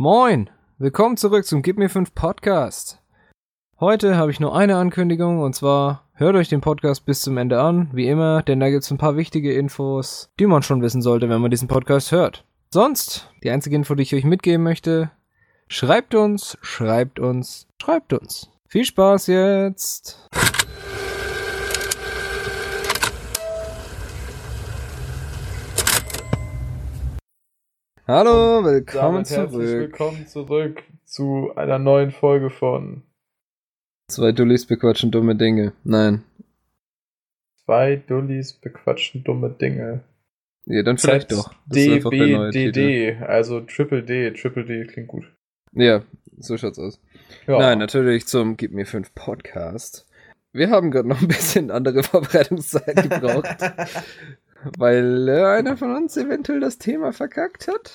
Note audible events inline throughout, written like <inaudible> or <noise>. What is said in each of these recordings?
Moin, willkommen zurück zum Gib mir 5 Podcast. Heute habe ich nur eine Ankündigung und zwar hört euch den Podcast bis zum Ende an, wie immer, denn da gibt es ein paar wichtige Infos, die man schon wissen sollte, wenn man diesen Podcast hört. Sonst, die einzige Info, die ich euch mitgeben möchte, schreibt uns, schreibt uns, schreibt uns. Viel Spaß jetzt! Hallo, willkommen zurück. willkommen zurück zu einer neuen Folge von Zwei Dullis bequatschen dumme Dinge. Nein. Zwei Dullis bequatschen dumme Dinge. Ja, dann vielleicht doch. DBDD, also Triple D. Triple D klingt gut. Ja, so schaut's aus. Ja. Nein, natürlich zum Gib mir 5 Podcast. Wir haben gerade noch ein bisschen andere <laughs> Vorbereitungszeit gebraucht, <laughs> weil äh, einer von uns eventuell das Thema verkackt hat.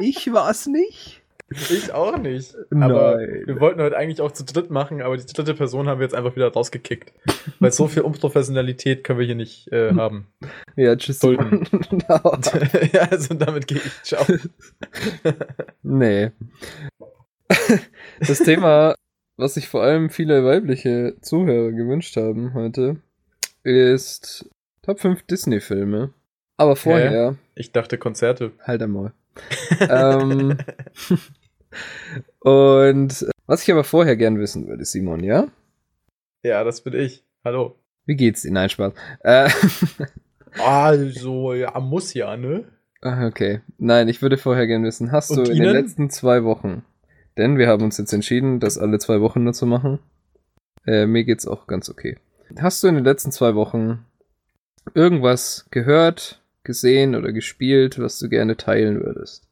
Ich, ich war's nicht. Ich auch nicht. Aber Nein. wir wollten heute eigentlich auch zu dritt machen, aber die dritte Person haben wir jetzt einfach wieder rausgekickt. Weil so viel Unprofessionalität können wir hier nicht äh, <laughs> haben. Ja, tschüss. No. <laughs> <laughs> ja, also damit gehe ich. Ciao. nee. Das Thema, was sich vor allem viele weibliche Zuhörer gewünscht haben heute, ist Top 5 Disney-Filme. Aber vorher, Ich dachte Konzerte. halt einmal. <laughs> ähm, <laughs> und äh, was ich aber vorher gern wissen würde, Simon, ja? Ja, das bin ich. Hallo. Wie geht's dir? Nein, Spaß. Äh, <laughs> Also, ja, muss ja, ne? ah, okay. Nein, ich würde vorher gern wissen, hast Und du in Ihnen? den letzten zwei Wochen, denn wir haben uns jetzt entschieden, das alle zwei Wochen nur zu machen. Äh, mir geht's auch ganz okay. Hast du in den letzten zwei Wochen irgendwas gehört, gesehen oder gespielt, was du gerne teilen würdest?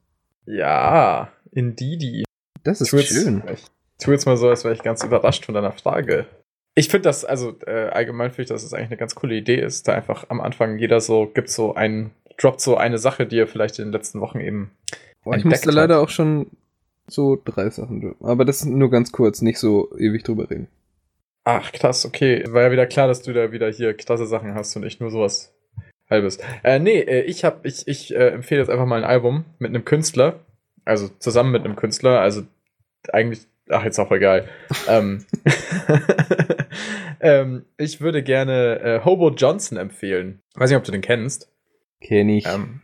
Ja, Indeedy. Das ist Tu jetzt- schön. Ich tu jetzt mal so, als wäre ich ganz überrascht von deiner Frage. Ich finde das, also äh, allgemein finde ich, dass es eigentlich eine ganz coole Idee ist, da einfach am Anfang jeder so, gibt so einen, droppt so eine Sache, die er vielleicht in den letzten Wochen eben. Boah, ich musste leider hat. auch schon so drei Sachen. droppen. Aber das nur ganz kurz, nicht so ewig drüber reden. Ach, krass, okay. War ja wieder klar, dass du da wieder hier klasse Sachen hast und nicht nur sowas halbes. Äh, nee, äh, ich hab, ich, ich äh, empfehle jetzt einfach mal ein Album mit einem Künstler. Also zusammen mit einem Künstler. Also eigentlich, ach, jetzt auch egal. ähm, <laughs> ähm, ich würde gerne äh, Hobo Johnson empfehlen. Weiß nicht, ob du den kennst. Kenn ich. Ähm,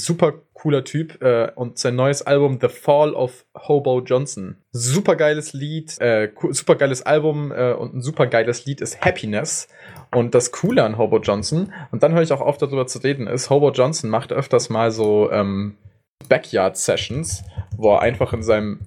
super cooler Typ äh, und sein neues Album The Fall of Hobo Johnson. Super geiles Lied, äh, super geiles Album äh, und ein super geiles Lied ist Happiness. Und das Coole an Hobo Johnson, und dann höre ich auch auf darüber zu reden, ist, Hobo Johnson macht öfters mal so ähm, Backyard-Sessions, wo er einfach in seinem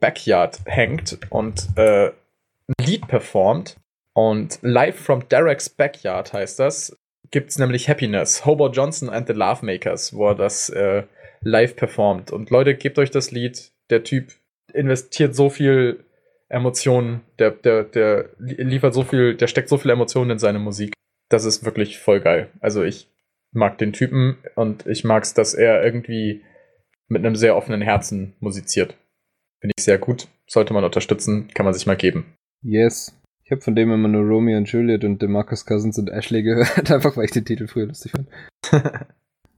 Backyard hängt und äh, ein Lied performt. Und Live from Derek's Backyard heißt das gibt's nämlich Happiness, Hobo Johnson and the Love Makers, wo er das äh, live performt. Und Leute, gebt euch das Lied. Der Typ investiert so viel Emotionen, der, der, der li- liefert so viel, der steckt so viel Emotionen in seine Musik. Das ist wirklich voll geil. Also ich mag den Typen und ich mag's, dass er irgendwie mit einem sehr offenen Herzen musiziert. Finde ich sehr gut. Sollte man unterstützen, kann man sich mal geben. Yes. Ich habe von dem immer nur Romeo und Juliet und DeMarcus Cousins und Ashley gehört, <laughs> einfach weil ich den Titel früher lustig fand. <laughs>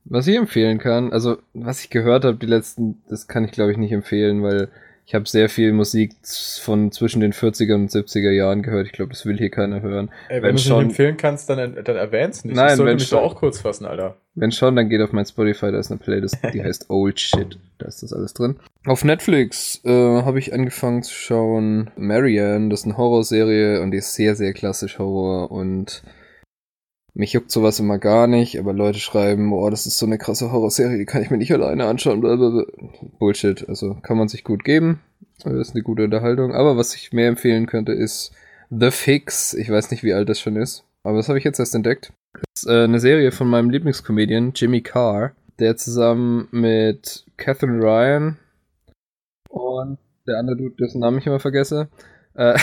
was ich empfehlen kann, also was ich gehört habe, die letzten, das kann ich glaube ich nicht empfehlen, weil ich habe sehr viel Musik von zwischen den 40er und 70er Jahren gehört. Ich glaube, das will hier keiner hören. Ey, Wenn wenn, du schon- nicht empfehlen kannst, dann, dann erwähn's nicht. Nein, ich sollte mich schon. doch auch kurz fassen, Alter. Wenn schon, dann geht auf mein Spotify, da ist eine Playlist, die heißt Old Shit. Da ist das alles drin. Auf Netflix äh, habe ich angefangen zu schauen Marianne, das ist eine Horrorserie und die ist sehr, sehr klassisch Horror und mich juckt sowas immer gar nicht, aber Leute schreiben, boah, das ist so eine krasse Horrorserie, die kann ich mir nicht alleine anschauen. Blablabla. Bullshit, also kann man sich gut geben. Das ist eine gute Unterhaltung. Aber was ich mehr empfehlen könnte, ist The Fix. Ich weiß nicht, wie alt das schon ist, aber das habe ich jetzt erst entdeckt. Das ist äh, eine Serie von meinem Lieblingscomedian Jimmy Carr, der zusammen mit Catherine Ryan und der andere Dude, dessen Namen ich immer vergesse, äh,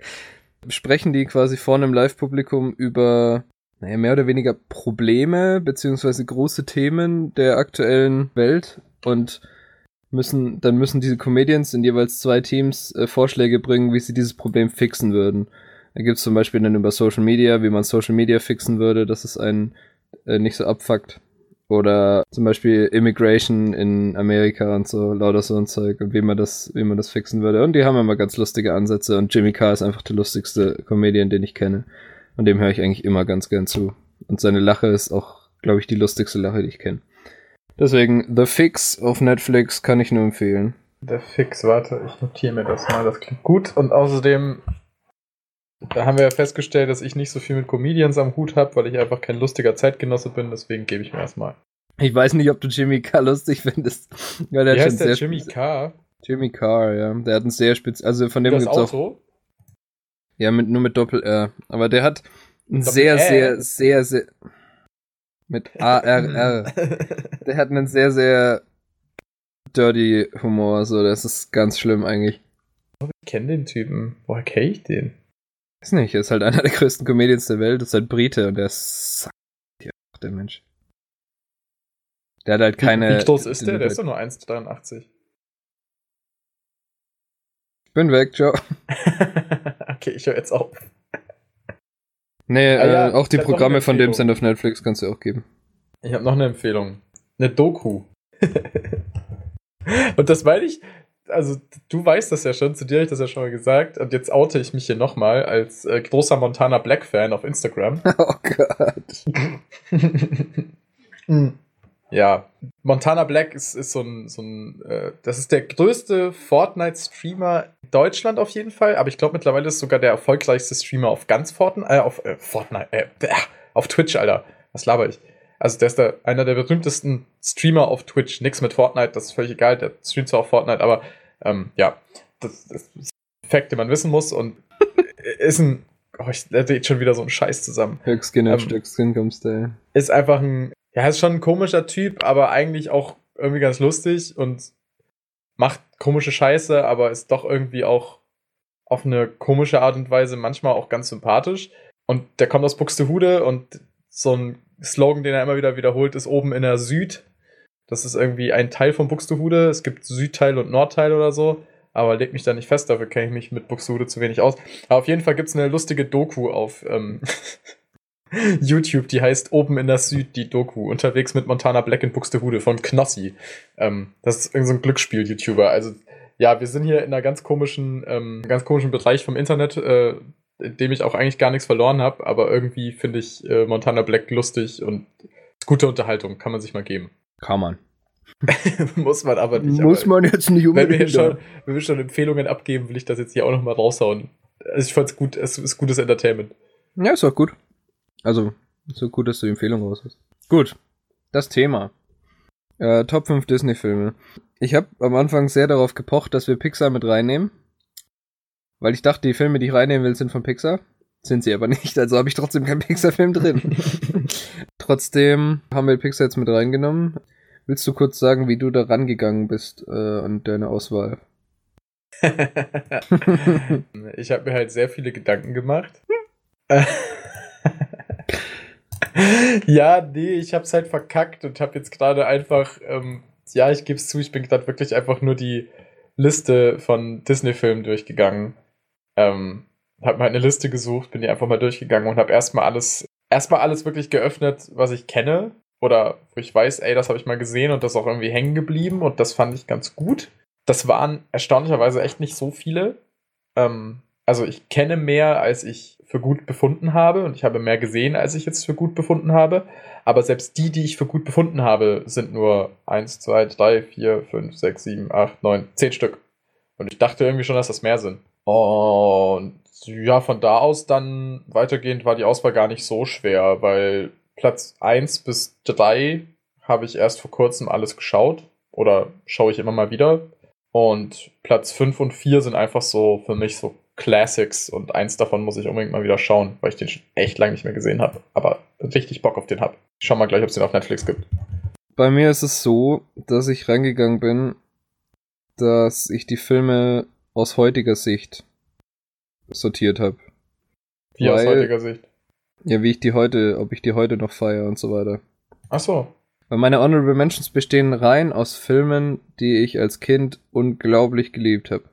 <laughs> sprechen die quasi vor einem Live-Publikum über naja, mehr oder weniger Probleme beziehungsweise große Themen der aktuellen Welt und müssen, dann müssen diese Comedians in jeweils zwei Teams äh, Vorschläge bringen, wie sie dieses Problem fixen würden. Da gibt es zum Beispiel dann über Social Media, wie man Social Media fixen würde, dass es einen äh, nicht so abfuckt. Oder zum Beispiel Immigration in Amerika und so, lauter so ein Zeug und wie man das, wie man das fixen würde. Und die haben immer ganz lustige Ansätze und Jimmy Carr ist einfach der lustigste Comedian, den ich kenne. Und dem höre ich eigentlich immer ganz gern zu. Und seine Lache ist auch, glaube ich, die lustigste Lache, die ich kenne. Deswegen, The Fix auf Netflix kann ich nur empfehlen. The Fix, warte, ich notiere mir das mal, das klingt gut. Und außerdem, da haben wir ja festgestellt, dass ich nicht so viel mit Comedians am Hut habe, weil ich einfach kein lustiger Zeitgenosse bin, deswegen gebe ich mir erstmal. Ich weiß nicht, ob du Jimmy Carr lustig findest. Ja, der Wie heißt der Jimmy Carr? Jimmy Carr, ja. Der hat ein sehr spitz, also von dem das gibt's Auto? auch. Ja, mit, nur mit Doppel-R. Aber der hat ein sehr, sehr, sehr, sehr. Mit <laughs> A-R-R. der hat einen sehr, sehr dirty Humor, so. Das ist ganz schlimm eigentlich. Ich kenne den Typen. Woher kenne ich den? Weiß nicht, er ist halt <laughs> einer der größten Comedians der Welt, ist halt Brite und der ist der Mensch. Der hat halt keine. Wie, wie groß ist der? Der ist doch nur 1,83. Ich bin weg, ciao. <laughs> okay, ich höre jetzt auf. Nee, ah, ja, äh, auch die Programme von dem sind auf Netflix, kannst du auch geben. Ich habe noch eine Empfehlung. Eine Doku. <laughs> und das meine ich, also du weißt das ja schon, zu dir habe ich das ja schon mal gesagt. Und jetzt oute ich mich hier nochmal als äh, großer Montana Black Fan auf Instagram. <laughs> Oh Gott. Hm. <laughs> Ja, Montana Black ist, ist so ein, so ein äh, das ist der größte Fortnite-Streamer in Deutschland auf jeden Fall, aber ich glaube mittlerweile ist sogar der erfolgreichste Streamer auf ganz Fortnite, äh, auf äh, Fortnite, äh, auf Twitch, Alter. Was laber ich? Also der ist der, einer der berühmtesten Streamer auf Twitch. Nix mit Fortnite, das ist völlig egal, der streamt zwar auf Fortnite, aber ähm, ja, das, das ist Fakt, den man wissen muss und <laughs> ist ein Oh, ich, der dreht schon wieder so einen Scheiß zusammen. Höchskin ähm, Stöckskin kommst du. Ist einfach ein ja, ist schon ein komischer Typ, aber eigentlich auch irgendwie ganz lustig und macht komische Scheiße, aber ist doch irgendwie auch auf eine komische Art und Weise manchmal auch ganz sympathisch. Und der kommt aus Buxtehude und so ein Slogan, den er immer wieder wiederholt, ist oben in der Süd. Das ist irgendwie ein Teil von Buxtehude. Es gibt Südteil und Nordteil oder so. Aber leg mich da nicht fest, dafür kenne ich mich mit Buxtehude zu wenig aus. Aber auf jeden Fall gibt es eine lustige Doku auf ähm, <laughs> YouTube, die heißt Oben in der Süd, die Doku, unterwegs mit Montana Black in Buxtehude von Knossi. Ähm, das ist irgendein so Glücksspiel-YouTuber. Also, ja, wir sind hier in einer ganz komischen, ähm, ganz komischen Bereich vom Internet, äh, in dem ich auch eigentlich gar nichts verloren habe, aber irgendwie finde ich äh, Montana Black lustig und gute Unterhaltung, kann man sich mal geben. Kann man. <laughs> Muss man aber nicht. Muss aber, man jetzt nicht unbedingt. Wenn wir, schon, wenn wir schon Empfehlungen abgeben, will ich das jetzt hier auch nochmal raushauen. Also ich fand's gut, es ist gutes Entertainment. Ja, ist auch gut. Also, so gut, dass du die Empfehlung raus hast. Gut, das Thema. Äh, Top 5 Disney-Filme. Ich habe am Anfang sehr darauf gepocht, dass wir Pixar mit reinnehmen. Weil ich dachte, die Filme, die ich reinnehmen will, sind von Pixar. Sind sie aber nicht, also habe ich trotzdem keinen Pixar-Film drin. <laughs> trotzdem haben wir Pixar jetzt mit reingenommen. Willst du kurz sagen, wie du da rangegangen bist äh, an deine Auswahl? <laughs> ich habe mir halt sehr viele Gedanken gemacht. <laughs> ja, nee, ich hab's halt verkackt und hab jetzt gerade einfach, ähm, ja, ich gebe es zu, ich bin gerade wirklich einfach nur die Liste von Disney-Filmen durchgegangen. Ähm, hab mir eine Liste gesucht, bin die einfach mal durchgegangen und hab erstmal alles, erstmal alles wirklich geöffnet, was ich kenne. Oder wo ich weiß, ey, das habe ich mal gesehen und das ist auch irgendwie hängen geblieben und das fand ich ganz gut. Das waren erstaunlicherweise echt nicht so viele. Ähm, also ich kenne mehr, als ich für gut befunden habe und ich habe mehr gesehen, als ich jetzt für gut befunden habe. Aber selbst die, die ich für gut befunden habe, sind nur 1, 2, 3, 4, 5, 6, 7, 8, 9, 10 Stück. Und ich dachte irgendwie schon, dass das mehr sind. Und ja, von da aus dann weitergehend war die Auswahl gar nicht so schwer, weil Platz 1 bis 3 habe ich erst vor kurzem alles geschaut oder schaue ich immer mal wieder. Und Platz 5 und 4 sind einfach so für mich so Classics und eins davon muss ich unbedingt mal wieder schauen, weil ich den schon echt lange nicht mehr gesehen habe, aber richtig Bock auf den habe. Ich schau mal gleich, ob es den auf Netflix gibt. Bei mir ist es so, dass ich reingegangen bin, dass ich die Filme aus heutiger Sicht sortiert habe. Wie weil, aus heutiger Sicht? Ja, wie ich die heute, ob ich die heute noch feiere und so weiter. Ach so. Weil meine Honorable Mentions bestehen rein aus Filmen, die ich als Kind unglaublich geliebt habe.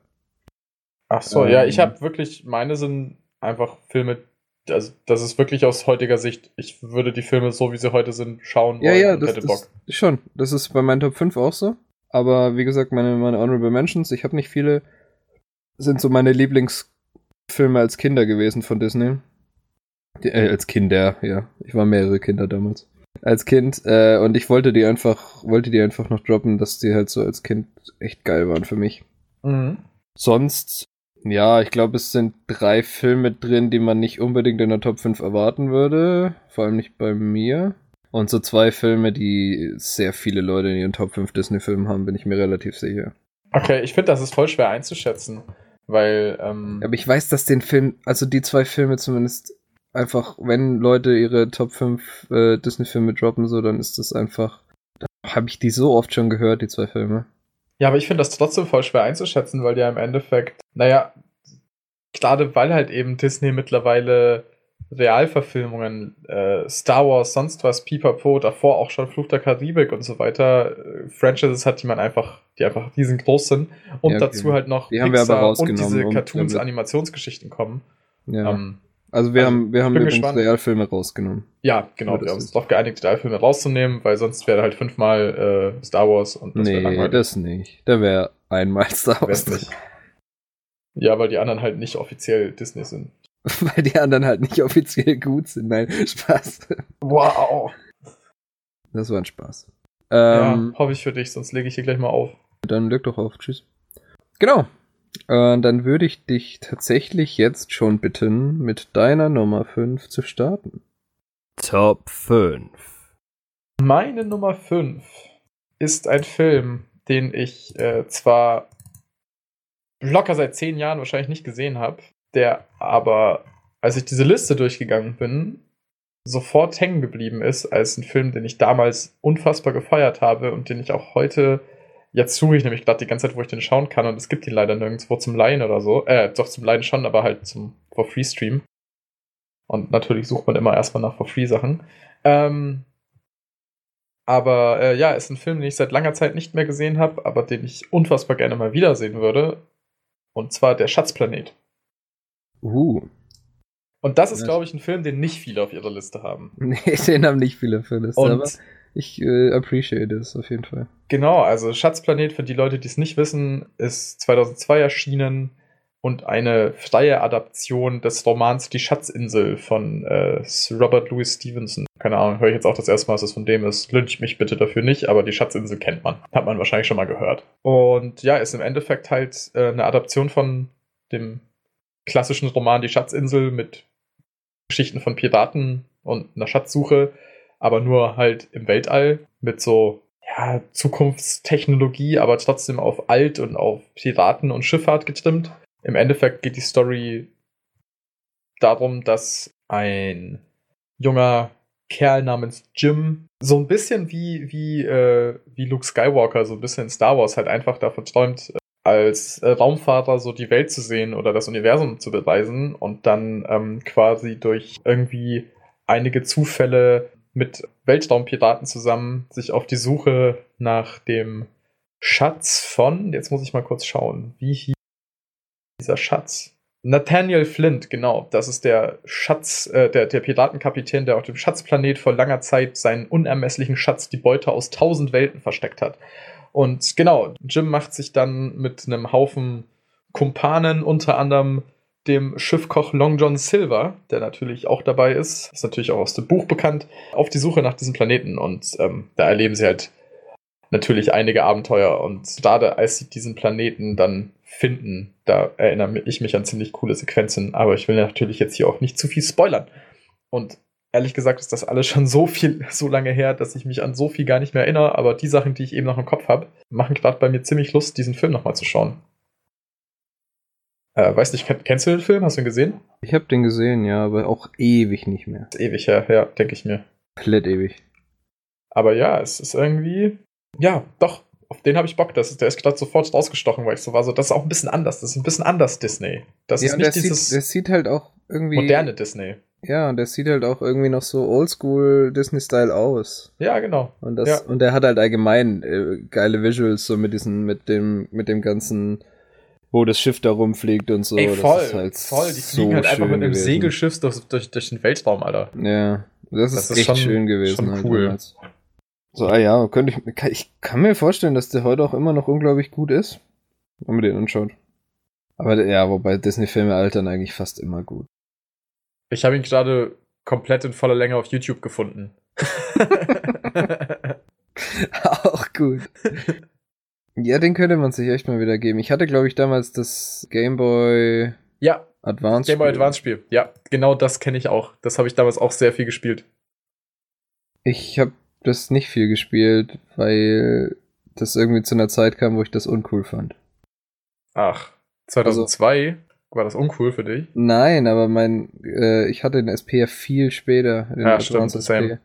Ach so, ähm, ja, ich ähm. habe wirklich, meine sind einfach Filme, also das ist wirklich aus heutiger Sicht, ich würde die Filme so, wie sie heute sind, schauen Ja, wollen ja, und das, hätte Bock. das schon. Das ist bei meinen Top 5 auch so. Aber wie gesagt, meine, meine Honorable Mentions, ich habe nicht viele, sind so meine Lieblingsfilme als Kinder gewesen von Disney. Äh, als Kinder, ja. Ich war mehrere Kinder damals. Als Kind. Äh, und ich wollte die einfach, wollte die einfach noch droppen, dass die halt so als Kind echt geil waren für mich. Mhm. Sonst, ja, ich glaube, es sind drei Filme drin, die man nicht unbedingt in der Top 5 erwarten würde. Vor allem nicht bei mir. Und so zwei Filme, die sehr viele Leute in ihren Top 5 Disney-Filmen haben, bin ich mir relativ sicher. Okay, ich finde, das ist voll schwer einzuschätzen, weil ähm, Aber ich weiß, dass den Film, also die zwei Filme zumindest einfach, wenn Leute ihre Top 5 äh, Disney-Filme droppen, so, dann ist das einfach, da habe ich die so oft schon gehört, die zwei Filme. Ja, aber ich finde das trotzdem voll schwer einzuschätzen, weil ja im Endeffekt, naja, gerade weil halt eben Disney mittlerweile Realverfilmungen, äh, Star Wars, sonst was, Pipapo, davor auch schon Fluch der Karibik und so weiter, äh, Franchises hat, die man einfach, die einfach riesengroß sind und Ja, dazu okay. halt noch Die aber und diese Cartoons, damit- Animationsgeschichten kommen. Ja. Ähm, also wir also, haben, wir haben übrigens gespannt. Realfilme rausgenommen. ja, genau, wir haben uns darauf geeinigt, die Filme rauszunehmen, weil sonst wäre halt fünfmal äh, Star Wars und das wäre nee, langweilig. das nicht. Da wäre einmal Star Wär's Wars. nicht. Ja, weil die anderen halt nicht offiziell Disney sind. <laughs> Weil die anderen halt nicht offiziell gut sind. Nein, <laughs> Spaß. Wow. Das war ein Spaß. Ja, Ähm, hoffe ich für dich, sonst lege ich hier gleich mal auf. Dann leg doch auf. Tschüss. Genau. Äh, dann würde ich dich tatsächlich jetzt schon bitten, mit deiner Nummer 5 zu starten. Top 5. Meine Nummer 5 ist ein Film, den ich äh, zwar locker seit zehn Jahren wahrscheinlich nicht gesehen habe, der aber, als ich diese Liste durchgegangen bin, sofort hängen geblieben ist als ein Film, den ich damals unfassbar gefeiert habe und den ich auch heute, jetzt suche ich nämlich gerade die ganze Zeit, wo ich den schauen kann und es gibt ihn leider nirgendwo zum Leihen oder so. Äh, doch zum Leihen schon, aber halt zum For Free Stream. Und natürlich sucht man immer erstmal nach For Free Sachen. Ähm, aber äh, ja, ist ein Film, den ich seit langer Zeit nicht mehr gesehen habe, aber den ich unfassbar gerne mal wiedersehen würde. Und zwar Der Schatzplanet. Uh. Und das ist, glaube ich, ein Film, den nicht viele auf ihrer Liste haben. <laughs> Nee, den haben nicht viele für das. Aber Und ich äh, appreciate es auf jeden Fall. genau, also Schatzplanet, für die Leute, die es nicht wissen, ist 2002 erschienen und eine freie Adaption des Romans Die Schatzinsel von äh, Robert Louis Stevenson. Keine Ahnung, höre ich jetzt auch das erste Mal, dass es von dem ist. Lynch mich bitte dafür nicht, aber die Schatzinsel kennt man. Hat man wahrscheinlich schon mal gehört. Und ja, ist im Endeffekt halt äh, eine Adaption von dem klassischen Roman Die Schatzinsel mit Geschichten von Piraten und einer Schatzsuche, aber nur halt im Weltall mit so ja, Zukunftstechnologie, aber trotzdem auf alt und auf Piraten und Schifffahrt getrimmt. Im Endeffekt geht die Story darum, dass ein junger Kerl namens Jim so ein bisschen wie, wie, äh, wie Luke Skywalker, so ein bisschen Star Wars halt einfach davon träumt, als äh, Raumfahrer so die Welt zu sehen oder das Universum zu bereisen und dann ähm, quasi durch irgendwie einige Zufälle mit Weltraumpiraten zusammen sich auf die Suche nach dem Schatz von, jetzt muss ich mal kurz schauen, wie hieß dieser Schatz? Nathaniel Flint, genau. Das ist der Schatz, äh, der, der Piratenkapitän, der auf dem Schatzplanet vor langer Zeit seinen unermesslichen Schatz, die Beute aus tausend Welten versteckt hat. Und genau, Jim macht sich dann mit einem Haufen Kumpanen, unter anderem dem Schiffkoch Long John Silver, der natürlich auch dabei ist, ist natürlich auch aus dem Buch bekannt, auf die Suche nach diesem Planeten. Und ähm, da erleben sie halt natürlich einige Abenteuer. Und gerade als sie diesen Planeten dann finden, da erinnere ich mich an ziemlich coole Sequenzen. Aber ich will natürlich jetzt hier auch nicht zu viel spoilern. Und ehrlich gesagt ist das alles schon so viel, <laughs> so lange her, dass ich mich an so viel gar nicht mehr erinnere. Aber die Sachen, die ich eben noch im Kopf habe, machen gerade bei mir ziemlich Lust, diesen Film nochmal zu schauen. Äh, weiß nicht, kenn- kennst du den Film? Hast du ihn gesehen? Ich habe den gesehen, ja, aber auch ewig nicht mehr. Ist ewig her, ja, denke ich mir. Komplett ewig. Aber ja, es ist irgendwie. Ja, doch, auf den habe ich Bock. Das ist, der ist gerade sofort rausgestochen, weil ich so war, so, das ist auch ein bisschen anders. Das ist ein bisschen anders Disney. Das ja, ist nicht sieht, dieses der sieht halt auch irgendwie. moderne Disney. Ja, und der sieht halt auch irgendwie noch so oldschool Disney-Style aus. Ja, genau. Und das, Ja. und der hat halt allgemein äh, geile Visuals, so mit diesen, mit dem, mit dem ganzen wo das Schiff da rumfliegt und so. Ey, das voll, ist halt voll. Die so fliegen halt einfach mit einem gewesen. Segelschiff durch, durch, durch den Weltraum, Alter. Ja, das ist, Das ist echt schon- schön gewesen. schon halt cool. damals. So, ah ja, könnte ich, kann, ich kann mir vorstellen, dass der heute auch immer noch unglaublich gut ist, wenn man den anschaut. Aber ja, wobei Disney-Filme altern eigentlich fast immer gut. Ich habe ihn gerade komplett in voller Länge auf YouTube gefunden. <laughs> auch gut. ja, den könnte man sich echt mal wieder geben. Ich hatte, glaube ich, damals das Game Boy ja, Advance. Game Boy Spiel. Advance Spiel. Ja, genau das kenne ich auch. Das habe ich damals auch sehr viel gespielt. Ich habe das nicht viel gespielt, weil das irgendwie zu einer Zeit kam, wo ich das uncool fand. Ach, 2002 war das uncool für dich? Nein, aber mein, äh, ich hatte den SP ja viel später, den Ja, stimmt, same.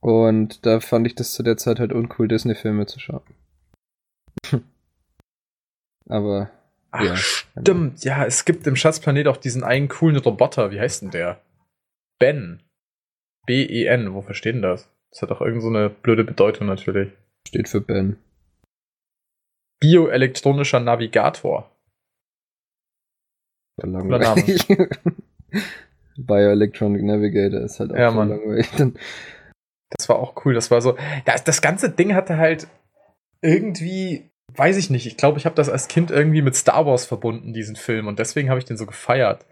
Und da fand ich das zu der Zeit halt uncool, Disney-Filme zu schauen. <laughs> aber Ach, Ja, stimmt. Ja, es gibt im Schatzplanet auch diesen einen coolen Roboter. Wie heißt denn der? Ben. B-E-N. Wofür steht denn das? Das hat doch irgend so eine blöde Bedeutung natürlich. steht für Ben. Bioelektronischer Navigator. War langweilig. <laughs> Bioelectronic Navigator ist halt auch Ja, voll Mann. langweilig. Das war auch cool. Das war so. Das, das ganze Ding hatte halt irgendwie, weiß ich nicht. Ich glaube, ich habe das als Kind irgendwie mit Star Wars verbunden, diesen Film. Und deswegen habe ich den so gefeiert.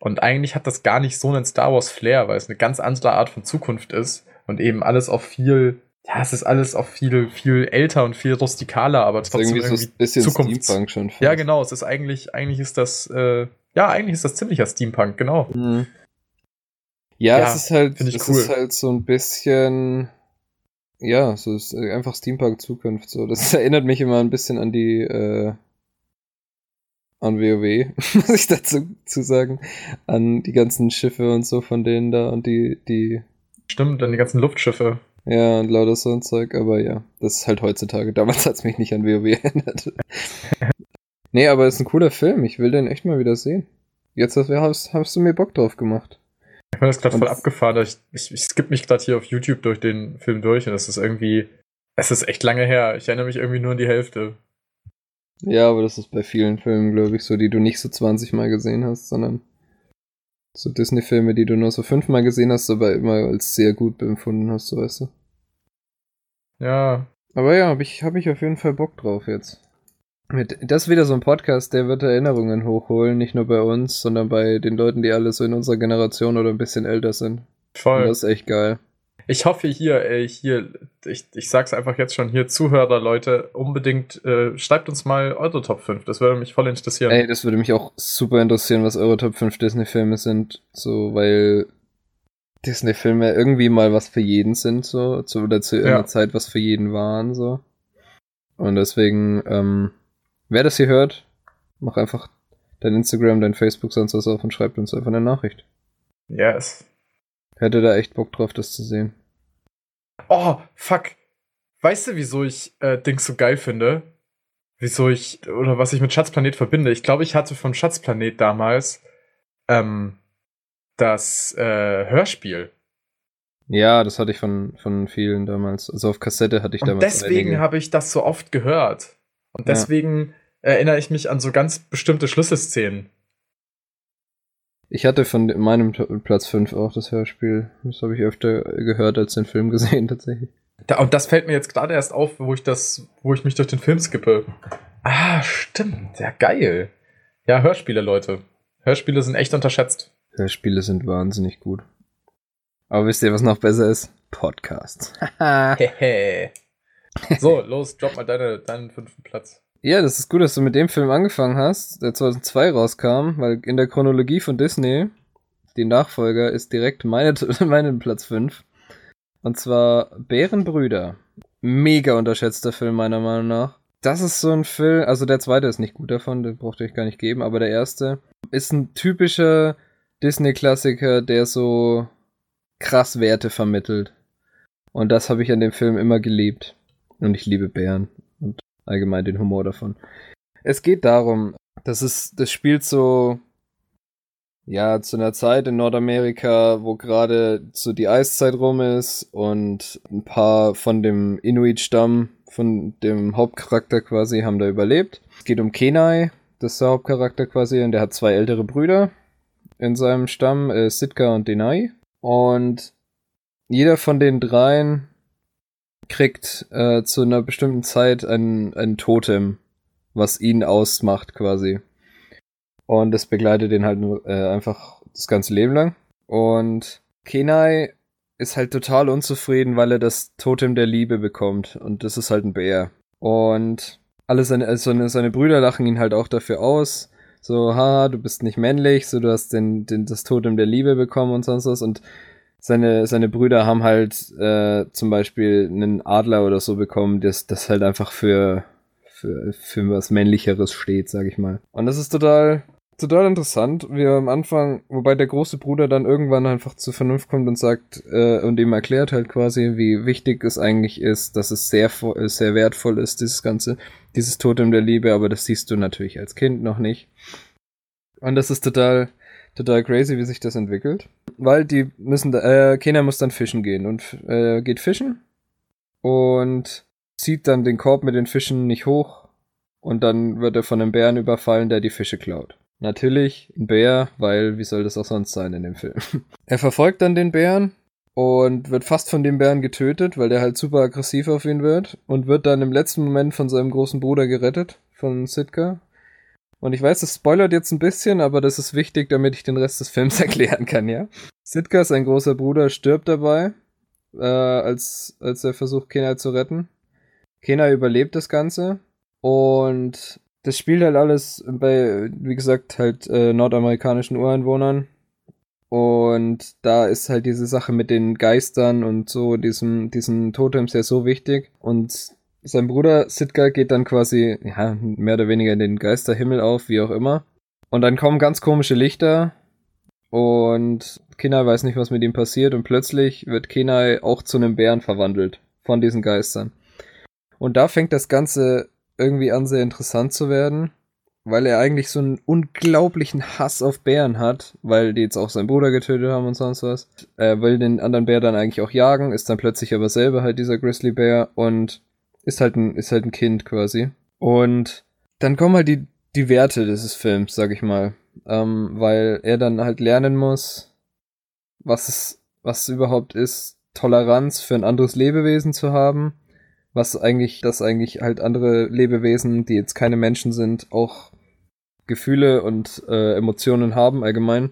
Und eigentlich hat das gar nicht so einen Star Wars Flair, weil es eine ganz andere Art von Zukunft ist. Und eben alles auch viel, ja, es ist alles auch viel, viel älter und viel rustikaler, aber trotzdem irgendwie irgendwie, so ein bisschen Zukunfts- Steampunk schon. fast. Ja, genau. Es ist eigentlich, eigentlich ist das, äh, ja, eigentlich ist das ziemlicher Steampunk, genau. Mhm. Ja, Ja, es ist halt, es cool. ist halt so ein bisschen, ja, so ist einfach Steampunk Zukunft. So, das <laughs> erinnert mich immer ein bisschen an die, äh, an WoW, <laughs> muss ich dazu zu sagen, an die ganzen Schiffe und so von denen da und die, die, Stimmt, dann die ganzen Luftschiffe. Ja und lauter so ein Zeug. Aber ja, das ist halt heutzutage. Damals hat es mich nicht an WoW <laughs> erinnert. nee, aber es ist ein cooler Film. Ich will den echt mal wieder sehen. Jetzt hast, hast, du mir Bock drauf gemacht. Ich bin das gerade voll abgefahren. Ich, ich, ich skippe mich gerade hier auf YouTube durch den Film durch und das ist irgendwie. Es ist echt lange her. Ich erinnere mich irgendwie nur an die Hälfte. Ja, aber das ist bei vielen Filmen, glaube ich, so, die du nicht so 20 Mal gesehen hast, sondern so Disney-Filme, die du nur so fünfmal gesehen hast, aber immer als sehr gut empfunden hast, so weißt du. Ja. Aber ja, habe ich, hab ich auf jeden Fall Bock drauf jetzt. Mit, das ist wieder so ein Podcast, der wird Erinnerungen hochholen, nicht nur bei uns, sondern bei den Leuten, die alle so in unserer Generation oder ein bisschen älter sind. Und Voll. das ist echt geil. Ich hoffe hier, ey, hier, ich, ich sag's einfach jetzt schon hier, Zuhörer, Leute, unbedingt äh, schreibt uns mal eure Top 5. Das würde mich voll interessieren. Ey, das würde mich auch super interessieren, was eure Top 5 Disney-Filme sind. So, weil Disney-Filme irgendwie mal was für jeden sind, so. Zu, oder zu irgendeiner Ja. Zeit was für jeden waren, so. Und deswegen, ähm, wer das hier hört, mach einfach dein Instagram, dein Facebook, sonst was auf und schreibt uns einfach eine Nachricht. Yes. Hätte da echt Bock drauf, das zu sehen. Oh, fuck. Weißt du, wieso ich äh, Dings so geil finde? Wieso ich, oder was ich mit Schatzplanet verbinde? Ich glaube, ich hatte vom Schatzplanet damals ähm, das äh, Hörspiel. Ja, das hatte ich von, von vielen damals. Also auf Kassette hatte ich Und damals. deswegen habe ich das so oft gehört. Und Ja. deswegen erinnere ich mich an so ganz bestimmte Schlüsselszenen. Ich hatte von meinem Platz 5 auch das Hörspiel. Das habe ich öfter gehört als den Film <laughs> gesehen, tatsächlich. Da, und das fällt mir jetzt gerade erst auf, wo ich das, wo ich mich durch den Film skippe. Ah, stimmt. Ja, geil. Ja, Hörspiele, Leute. Hörspiele sind echt unterschätzt. Hörspiele sind wahnsinnig gut. Aber wisst ihr, was noch besser ist? Podcasts. <laughs> Hehe. so, los, drop mal deine, deinen fünften Platz. Ja, das ist gut, dass du mit dem Film angefangen hast, der 2002 rauskam, weil in der Chronologie von Disney, die Nachfolger, ist direkt meine, <laughs> meine Platz 5. Und zwar Bärenbrüder. Mega unterschätzter Film, meiner Meinung nach. Das ist so ein Film, also der zweite ist nicht gut davon, den braucht ihr euch gar nicht geben, aber der erste ist ein typischer Disney-Klassiker, der so krass Werte vermittelt. Und das habe ich an dem Film immer geliebt. Und ich liebe Bären allgemein den Humor davon. Es geht darum, das ist, das spielt so, ja, zu einer Zeit in Nordamerika, wo gerade so die Eiszeit rum ist und ein paar von dem Inuit-Stamm, von dem Hauptcharakter quasi, haben da überlebt. Es geht um Kenai. das ist der Hauptcharakter quasi, und der hat zwei ältere Brüder in seinem Stamm, äh, Sitka und Denai. Und jeder von den dreien kriegt äh, zu einer bestimmten Zeit ein, ein Totem, was ihn ausmacht quasi. Und das begleitet ihn halt äh, einfach das ganze Leben lang. Und Kenai ist halt total unzufrieden, weil er das Totem der Liebe bekommt. Und das ist halt ein Bär. Und alle seine, also seine, Brüder lachen ihn halt auch dafür aus. So, haha, du bist nicht männlich, so du hast den, den, das Totem der Liebe bekommen und sonst was. Und seine, seine Brüder haben halt äh, zum Beispiel einen Adler oder so bekommen, das, das halt einfach für, für, für was Männlicheres steht, sag ich mal. Und das ist total, total interessant, wie am Anfang, wobei der große Bruder dann irgendwann einfach zur Vernunft kommt und sagt äh, und ihm erklärt halt quasi, wie wichtig es eigentlich ist, dass es sehr sehr wertvoll ist, dieses ganze, dieses Totem der Liebe, aber das siehst du natürlich als Kind noch nicht. Und das ist total, total crazy, wie sich das entwickelt, weil die müssen, da, äh, Kena muss dann fischen gehen und äh, geht fischen und zieht dann den Korb mit den Fischen nicht hoch und dann wird er von einem Bären überfallen, der die Fische klaut. Natürlich ein Bär, weil wie soll das auch sonst sein in dem Film? <laughs> er verfolgt dann den Bären und wird fast von dem Bären getötet, weil der halt super aggressiv auf ihn wird und wird dann im letzten Moment von seinem großen Bruder gerettet, von Sitka. Und ich weiß, das spoilert jetzt ein bisschen, aber das ist wichtig, damit ich den Rest des Films <laughs> erklären kann, ja? Sitka, sein großer Bruder, stirbt dabei, äh, als, als er versucht, Kena zu retten. Kena überlebt das Ganze und das spielt halt alles bei, wie gesagt, halt äh, nordamerikanischen Ureinwohnern. Und da ist halt diese Sache mit den Geistern und so, diesem, diesen Totems ja so wichtig. Und sein Bruder Sitka geht dann quasi, ja, mehr oder weniger in den Geisterhimmel auf, wie auch immer. Und dann kommen ganz komische Lichter und Kenai weiß nicht, was mit ihm passiert und plötzlich wird Kenai auch zu einem Bären verwandelt von diesen Geistern. Und da fängt das Ganze irgendwie an, sehr interessant zu werden, weil er eigentlich so einen unglaublichen Hass auf Bären hat, weil die jetzt auch seinen Bruder getötet haben und sonst was. Er will den anderen Bär dann eigentlich auch jagen, ist dann plötzlich aber selber halt dieser Grizzly-Bär und ist halt ein, ist halt ein Kind quasi. Und dann kommen halt die, die Werte dieses Films, sag ich mal. Ähm, weil er dann halt lernen muss, was es, was es überhaupt ist, Toleranz für ein anderes Lebewesen zu haben was eigentlich, dass eigentlich halt andere Lebewesen, die jetzt keine Menschen sind, auch Gefühle und äh, Emotionen haben allgemein.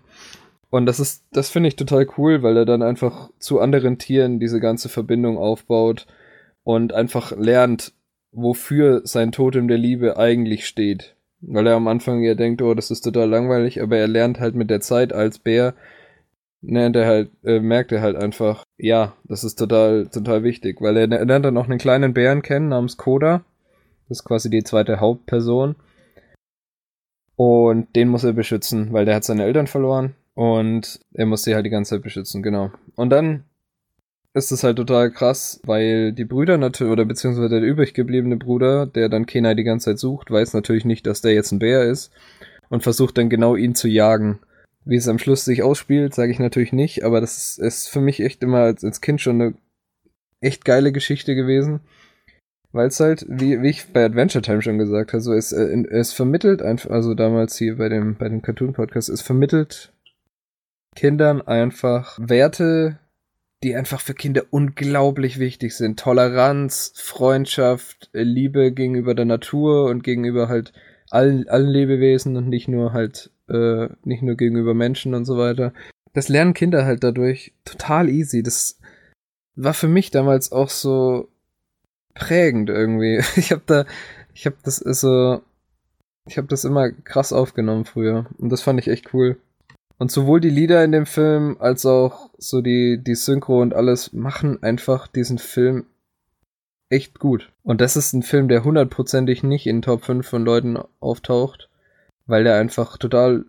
Und das ist, das finde ich total cool, weil er dann einfach zu anderen Tieren diese ganze Verbindung aufbaut und einfach lernt, wofür sein Totem der Liebe eigentlich steht. Weil er am Anfang ja denkt, oh, das ist total langweilig, aber er lernt halt mit der Zeit als Bär, lernt er halt, äh, merkt er halt einfach, ja, das ist total, total wichtig, weil er, er lernt dann auch einen kleinen Bären kennen namens Koda. Das ist quasi die zweite Hauptperson. Und den muss er beschützen, weil der hat seine Eltern verloren und er muss sie halt die ganze Zeit beschützen, genau. Und dann ist es halt total krass, weil die Brüder natürlich, oder beziehungsweise der übrig gebliebene Bruder, der dann Kenai die ganze Zeit sucht, weiß natürlich nicht, dass der jetzt ein Bär ist und versucht dann genau ihn zu jagen. Wie es am Schluss sich ausspielt, sage ich natürlich nicht, aber das ist, ist für mich echt immer als, als Kind schon eine echt geile Geschichte gewesen. Weil es halt, wie, wie ich bei Adventure Time schon gesagt habe, so es, äh, es vermittelt einfach, also damals hier bei dem, bei dem Cartoon Podcast, es vermittelt Kindern einfach Werte, die einfach für Kinder unglaublich wichtig sind. Toleranz, Freundschaft, Liebe gegenüber der Natur und gegenüber halt allen, allen Lebewesen und nicht nur halt äh, nicht nur gegenüber Menschen und so weiter. Das lernen Kinder halt dadurch total easy. Das war für mich damals auch so prägend irgendwie. <laughs> Ich habe da, ich habe das so, ich habe das immer krass aufgenommen früher und das fand ich echt cool. Und sowohl die Lieder in dem Film als auch so die die Synchro und alles machen einfach diesen Film echt gut. Und das ist ein Film, der hundertprozentig nicht in Top 5 von Leuten auftaucht weil der einfach total,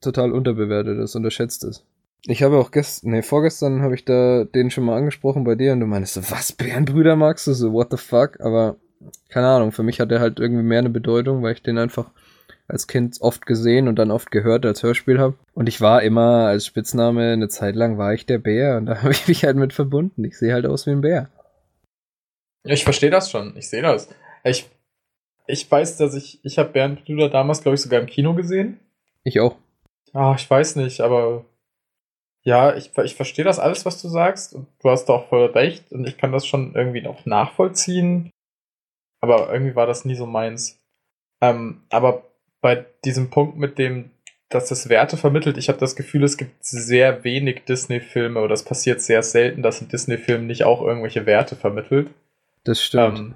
total unterbewertet ist, unterschätzt ist. Ich habe auch gestern, nee, vorgestern habe ich da den schon mal angesprochen bei dir und du meinst so, was, Bärenbrüder magst du? So, what the fuck? Aber keine Ahnung, für mich hat er halt irgendwie mehr eine Bedeutung, weil ich den einfach als Kind oft gesehen und dann oft gehört als Hörspiel habe. Und ich war immer als Spitzname, eine Zeit lang war ich der Bär und da <laughs> habe ich mich halt mit verbunden. Ich sehe halt aus wie ein Bär. Ja, ich verstehe das schon. Ich sehe das. Ich Ich weiß, dass ich, ich habe Bernd Brüder damals, glaube ich, sogar im Kino gesehen. Ich auch. Ah, ich weiß nicht, aber ja, ich, ich verstehe das alles, was du sagst. Und du hast da auch voll recht. Und ich kann das schon irgendwie noch nachvollziehen. Aber irgendwie war das nie so meins. Ähm, aber bei diesem Punkt mit dem, dass das Werte vermittelt, ich habe das Gefühl, es gibt sehr wenig Disney-Filme oder es passiert sehr selten, dass ein Disney-Film nicht auch irgendwelche Werte vermittelt. Das stimmt. Ähm,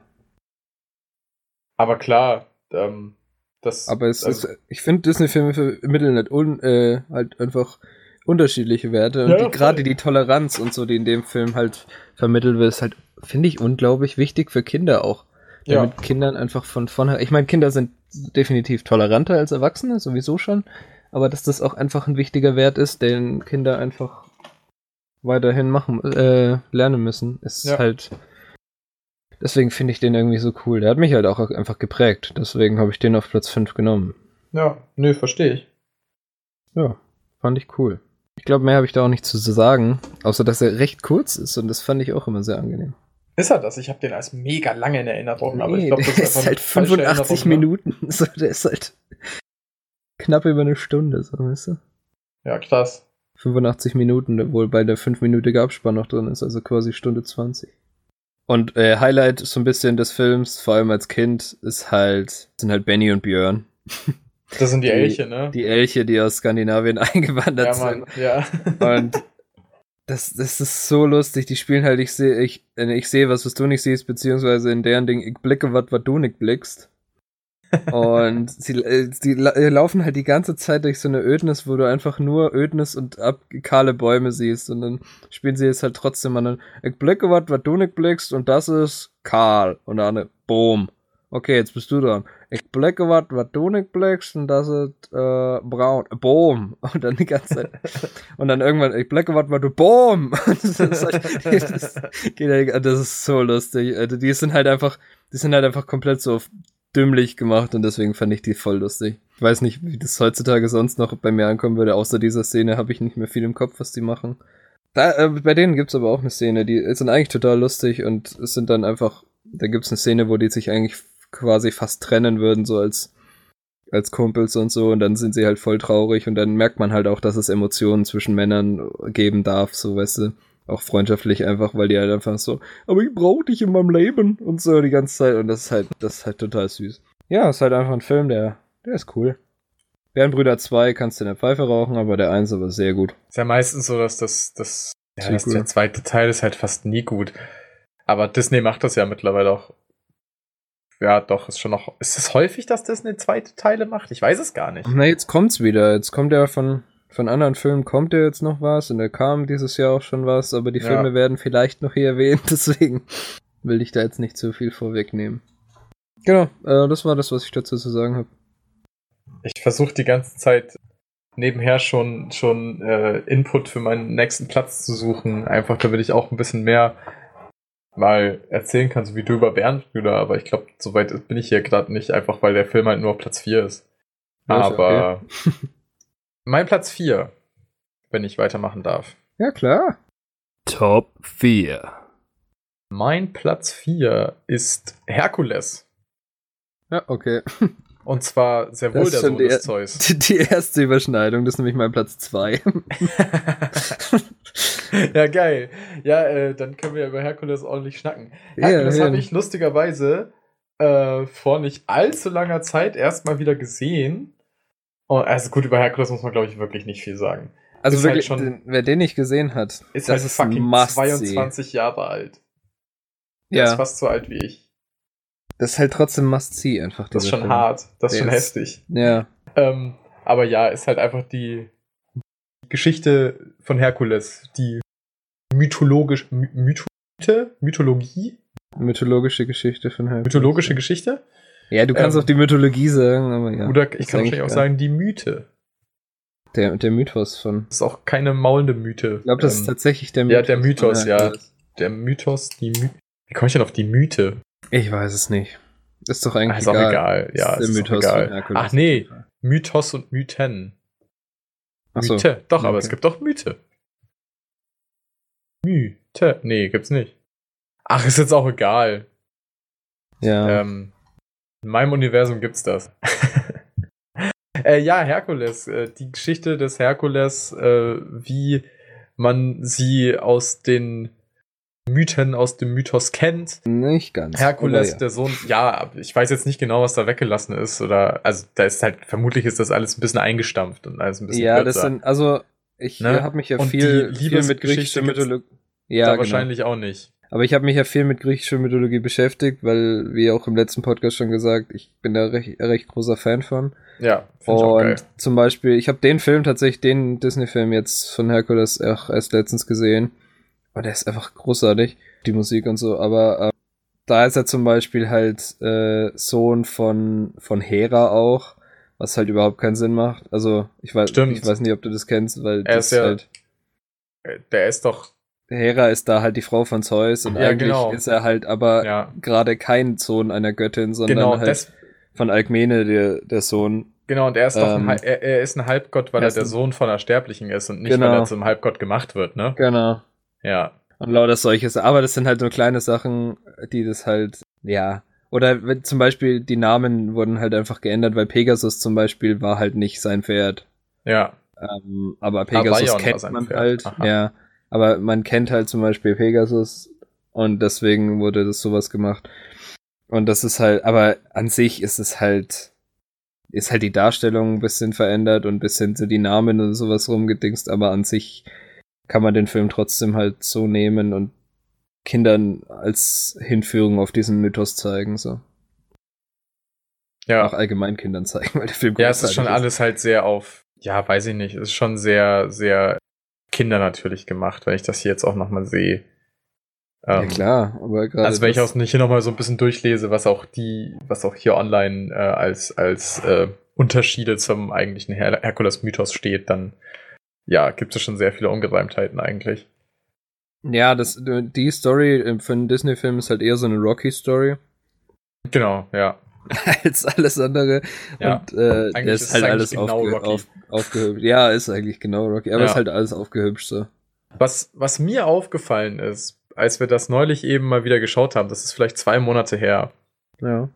aber klar, ähm, das. Aber es also- ist, ich finde, Disney-Filme vermitteln halt, un, äh, halt einfach unterschiedliche Werte. Und Ja, gerade die Toleranz und so, die in dem Film halt vermittelt wird, ist halt, finde ich, unglaublich wichtig für Kinder auch. Ja. Damit Kindern einfach von vornherein, ich meine, Kinder sind definitiv toleranter als Erwachsene, sowieso schon. Aber dass das auch einfach ein wichtiger Wert ist, den Kinder einfach weiterhin machen, äh, lernen müssen, ist Ja. halt. Deswegen finde ich den irgendwie so cool. Der hat mich halt auch einfach geprägt. Deswegen habe ich den auf Platz 5 genommen. Ja, nö, verstehe ich. Ja, fand ich cool. Ich glaube, mehr habe ich da auch nicht zu sagen, außer dass er recht kurz ist und das fand ich auch immer sehr angenehm. Ist er das? Ich habe den als mega lange in Erinnerung, aber ich Nee, glaube, das ist halt eine falsche 85 Erinnerung, ne? Minuten. <laughs> So, der ist halt knapp über eine Stunde, so weißt du. Ja, krass. 85 Minuten, obwohl bei der 5-minütige Abspann noch drin ist, also quasi Stunde 20. Und äh, Highlight so ein bisschen des Films, vor allem als Kind, ist halt, sind halt Benny und Björn. Das sind die, Die- Elche, ne? Die Elche, die aus Skandinavien <laughs> eingewandert ja, sind. Mann, ja. Und das, das ist so lustig. Die spielen halt, ich sehe, ich, äh, ich sehe was, was du nicht siehst, beziehungsweise in deren Ding, ich blicke was, was du nicht blickst. <laughs> Und sie, äh, sie la- äh, laufen halt die ganze Zeit durch so eine Ödnis, wo du einfach nur Ödnis und ab kahle Bäume siehst. Und dann spielen sie jetzt halt trotzdem an. Ich blicke was, was du nicht blickst, und das ist kahl. Und dann, boom. Okay, jetzt bist du dran. Ich blicke was, was du nicht blickst, und das ist äh, braun. Boom. <laughs> Und dann die ganze Zeit. Und dann irgendwann, ich blicke was, was du, boom. <laughs> Das, ist halt, halt- das ist so lustig. Also die sind halt einfach, die sind halt einfach komplett so dümmlich gemacht und deswegen fand ich die voll lustig. Ich weiß nicht, wie das heutzutage sonst noch bei mir ankommen würde. Außer dieser Szene habe ich nicht mehr viel im Kopf, was die machen. Da, äh, bei denen gibt's aber auch eine Szene, die sind eigentlich total lustig und es sind dann einfach, da gibt's eine Szene, wo die sich eigentlich quasi fast trennen würden, so als, als Kumpels und so und dann sind sie halt voll traurig und dann merkt man halt auch, dass es Emotionen zwischen Männern geben darf, so weißt du. Auch freundschaftlich einfach, weil die halt einfach so, aber ich brauche dich in meinem Leben und so die ganze Zeit und das ist halt, das ist halt total süß. Ja, ist halt einfach ein Film, der, der ist cool. Bärenbrüder 2 kannst du in der Pfeife rauchen, aber der 1 aber sehr gut. Ist ja meistens so, dass das, das, ja, das der zweite Teil ist halt fast nie gut. Aber Disney macht das ja mittlerweile auch. Ja, doch, ist schon noch. Ist es häufig, dass Disney zweite Teile macht? Ich weiß es gar nicht. Na, jetzt kommt's wieder. Jetzt kommt ja von, von anderen Filmen kommt ja jetzt noch was und da kam dieses Jahr auch schon was, aber die Ja. Filme werden vielleicht noch hier erwähnt, <laughs> deswegen will ich da jetzt nicht zu viel vorwegnehmen. Genau, äh, das war das, was ich dazu zu sagen habe. Ich versuche die ganze Zeit nebenher schon, schon äh, Input für meinen nächsten Platz zu suchen. Einfach damit ich auch ein bisschen mehr mal erzählen kann, so wie du über Bärenbrüder. Aber ich glaube, soweit bin ich hier gerade nicht, einfach weil der Film halt nur auf Platz 4 ist. Ja, ist Aber <laughs> mein Platz 4, wenn ich weitermachen darf. Ja, klar. Top 4. Mein Platz 4 ist Herkules. Ja, okay. <laughs> Und zwar sehr wohl Das der Sohn die, des Zeus. die, <laughs> die erste Überschneidung, das ist nämlich mein Platz 2. ja, geil. Ja, äh, dann können wir über Herkules ordentlich schnacken. Ja, Herkules ja. habe ich lustigerweise äh, vor nicht allzu langer Zeit erstmal wieder gesehen. Und, also gut, über Herkules muss man, glaube ich, wirklich nicht viel sagen. Also Ist halt wirklich, schon- den, wer den nicht gesehen hat, Ist das halt ist fucking Must-See. 22 Jahre alt. Der ist Ja, fast so alt wie ich. das ist halt trotzdem Must-See einfach. Das ist schon Film. hart. Das ist Der schon ist- heftig. Ja, Ähm, aber ja, ist halt einfach die Geschichte von Herkules. Die mythologisch, my, Mythe, Mythologie? mythologische Geschichte von Herkules. Mythologische Geschichte? Ja, du kannst Ähm, auch die Mythologie sagen, aber ja. Oder ich kann wahrscheinlich auch egal. sagen, die Mythe. Der, der Mythos von. Das ist auch keine maulende Mythe. Ich glaube, das Ähm, ist tatsächlich der ja, der Mythos, von ja. Der Mythos, die My Wie komme ich denn auf die Mythe? Ich weiß es nicht. Ist doch eigentlich ist auch egal. egal. Ja, Ist der ist Mythos von egal. Herkules. Ach nee, Mythos und Mythen. Ach so. Mythe. Doch, aber Okay. es gibt doch Mythe. Mythe. Nee, gibt's nicht. Ach, ist jetzt auch egal. Ja. Ähm, In meinem Universum gibt's das. <laughs> äh, ja, Herkules. Äh, die Geschichte des Herkules, äh, wie man sie aus den Mythen, aus dem Mythos kennt. Nicht ganz. Herkules, aber der Sohn, ja, ich weiß jetzt nicht genau, was da weggelassen ist. Oder, also, da ist halt, vermutlich ist das alles ein bisschen eingestampft und alles ein bisschen Ja, das kürzer. sind, also, ich Ne? habe mich ja Und viel, viel mit griechischer gibt's Mythologie. da Ja, genau. wahrscheinlich auch nicht. Aber ich habe mich ja viel mit griechischer Mythologie beschäftigt, weil, wie auch im letzten Podcast schon gesagt, ich bin da recht, recht großer Fan von. Ja, finde ich auch geil. Und zum Beispiel, ich habe den Film tatsächlich, den Disney-Film jetzt von Hercules auch erst letztens gesehen. Und der ist einfach großartig, die Musik und so. Aber äh, da ist er zum Beispiel halt äh, Sohn von, von Hera auch, was halt überhaupt keinen Sinn macht. Also ich weiß, Stimmt. ich weiß nicht, ob du das kennst, weil Er das ist ja- halt Äh, Der ist doch, Hera ist da halt die Frau von Zeus und Ja, eigentlich genau. ist er halt aber ja, gerade kein Sohn einer Göttin, sondern genau, halt von Alkmene der, der Sohn. genau, und er ist doch ein, Ähm, er, er ist ein Halbgott, weil er er der Sohn von einer Sterblichen ist und nicht, Genau. weil er zum Halbgott gemacht wird, ne? Genau. Ja. Und lauter solches. Aber das sind halt nur kleine Sachen, die das halt, ja. Oder wenn zum Beispiel die Namen wurden halt einfach geändert, weil Pegasus zum Beispiel war halt nicht sein Pferd. Ja, Ähm, aber Pegasus war kennt man Pferd. halt. Aha. Ja. Aber man kennt halt zum Beispiel Pegasus und deswegen wurde das sowas gemacht. Und das ist halt, aber an sich ist es halt, ist halt die Darstellung ein bisschen verändert und ein bisschen so die Namen und sowas rumgedingst, aber an sich kann man den Film trotzdem halt so nehmen und Kindern als Hinführung auf diesen Mythos zeigen, so. ja. Auch allgemein Kindern zeigen, weil der Film Ja, es ist schon großartig alles halt sehr auf, ja, weiß ich nicht, es ist schon sehr, sehr Kinder natürlich gemacht, wenn ich das hier jetzt auch nochmal sehe. Ja Ähm, klar, aber gerade. Also wenn ich auch nicht hier nochmal so ein bisschen durchlese, was auch die, was auch hier online äh, als, als äh, Unterschiede zum eigentlichen Her Herkules-Mythos steht, dann ja, gibt es schon sehr viele Ungereimtheiten eigentlich. Ja, das, die Story äh, für einen Disney-Film ist halt eher so eine Rocky-Story Genau, ja. <laughs> als alles andere. Ja. Und äh, Eigentlich das ist ist halt es alles genau aufge Rocky. auf, aufgehübscht. Ja, ist eigentlich genau Rocky, aber Ja. ist halt alles aufgehübscht so. Was, was mir aufgefallen ist, als wir das neulich eben mal wieder geschaut haben, das ist vielleicht zwei Monate her, Ja.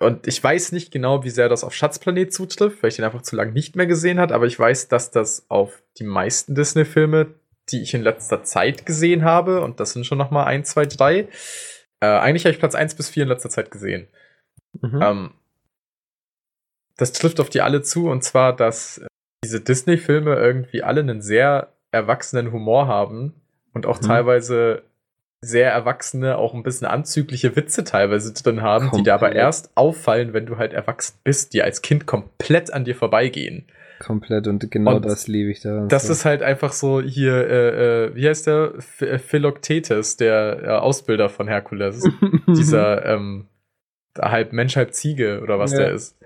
Und ich weiß nicht genau, wie sehr das auf Schatzplanet zutrifft, weil ich den einfach zu lange nicht mehr gesehen hat, aber ich weiß, dass das auf die meisten Disney-Filme, die ich in letzter Zeit gesehen habe, und das sind schon noch mal ein, zwei, drei, äh, eigentlich habe ich Platz 1 bis 4 in letzter Zeit gesehen. Mhm. Ähm, das trifft auf die alle zu, und zwar, dass äh, diese Disney-Filme irgendwie alle einen sehr erwachsenen Humor haben und auch Mhm. teilweise sehr erwachsene, auch ein bisschen anzügliche Witze teilweise drin haben, die dir aber Komplett. erst auffallen, wenn du halt erwachsen bist, die als Kind komplett an dir vorbeigehen. Komplett und genau Und das liebe ich daran. Das so. ist halt einfach so hier, äh, äh, wie heißt der? Äh, Philoktetes, der äh, Ausbilder von Herkules. <laughs> Dieser ähm, halb Mensch, halb Ziege oder was Ja. der ist.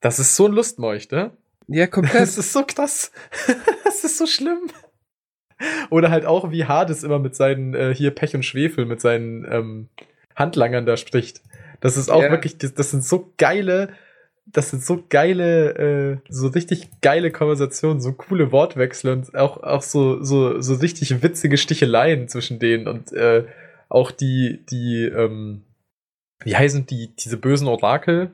Das ist so ein Lustmolch, ne? ja, <laughs> Das komplett. ist so krass. <laughs> das ist so schlimm. Oder halt auch, wie Hades immer mit seinen, äh, hier Pech und Schwefel, mit seinen ähm, Handlangern da spricht. Das ist auch Ja. wirklich, das, das sind so geile, das sind so geile, äh, so richtig geile Konversationen, so coole Wortwechsel und auch, auch so, so, so richtig witzige Sticheleien zwischen denen und äh, auch die, die, ähm, wie heißen die, diese bösen Orakel?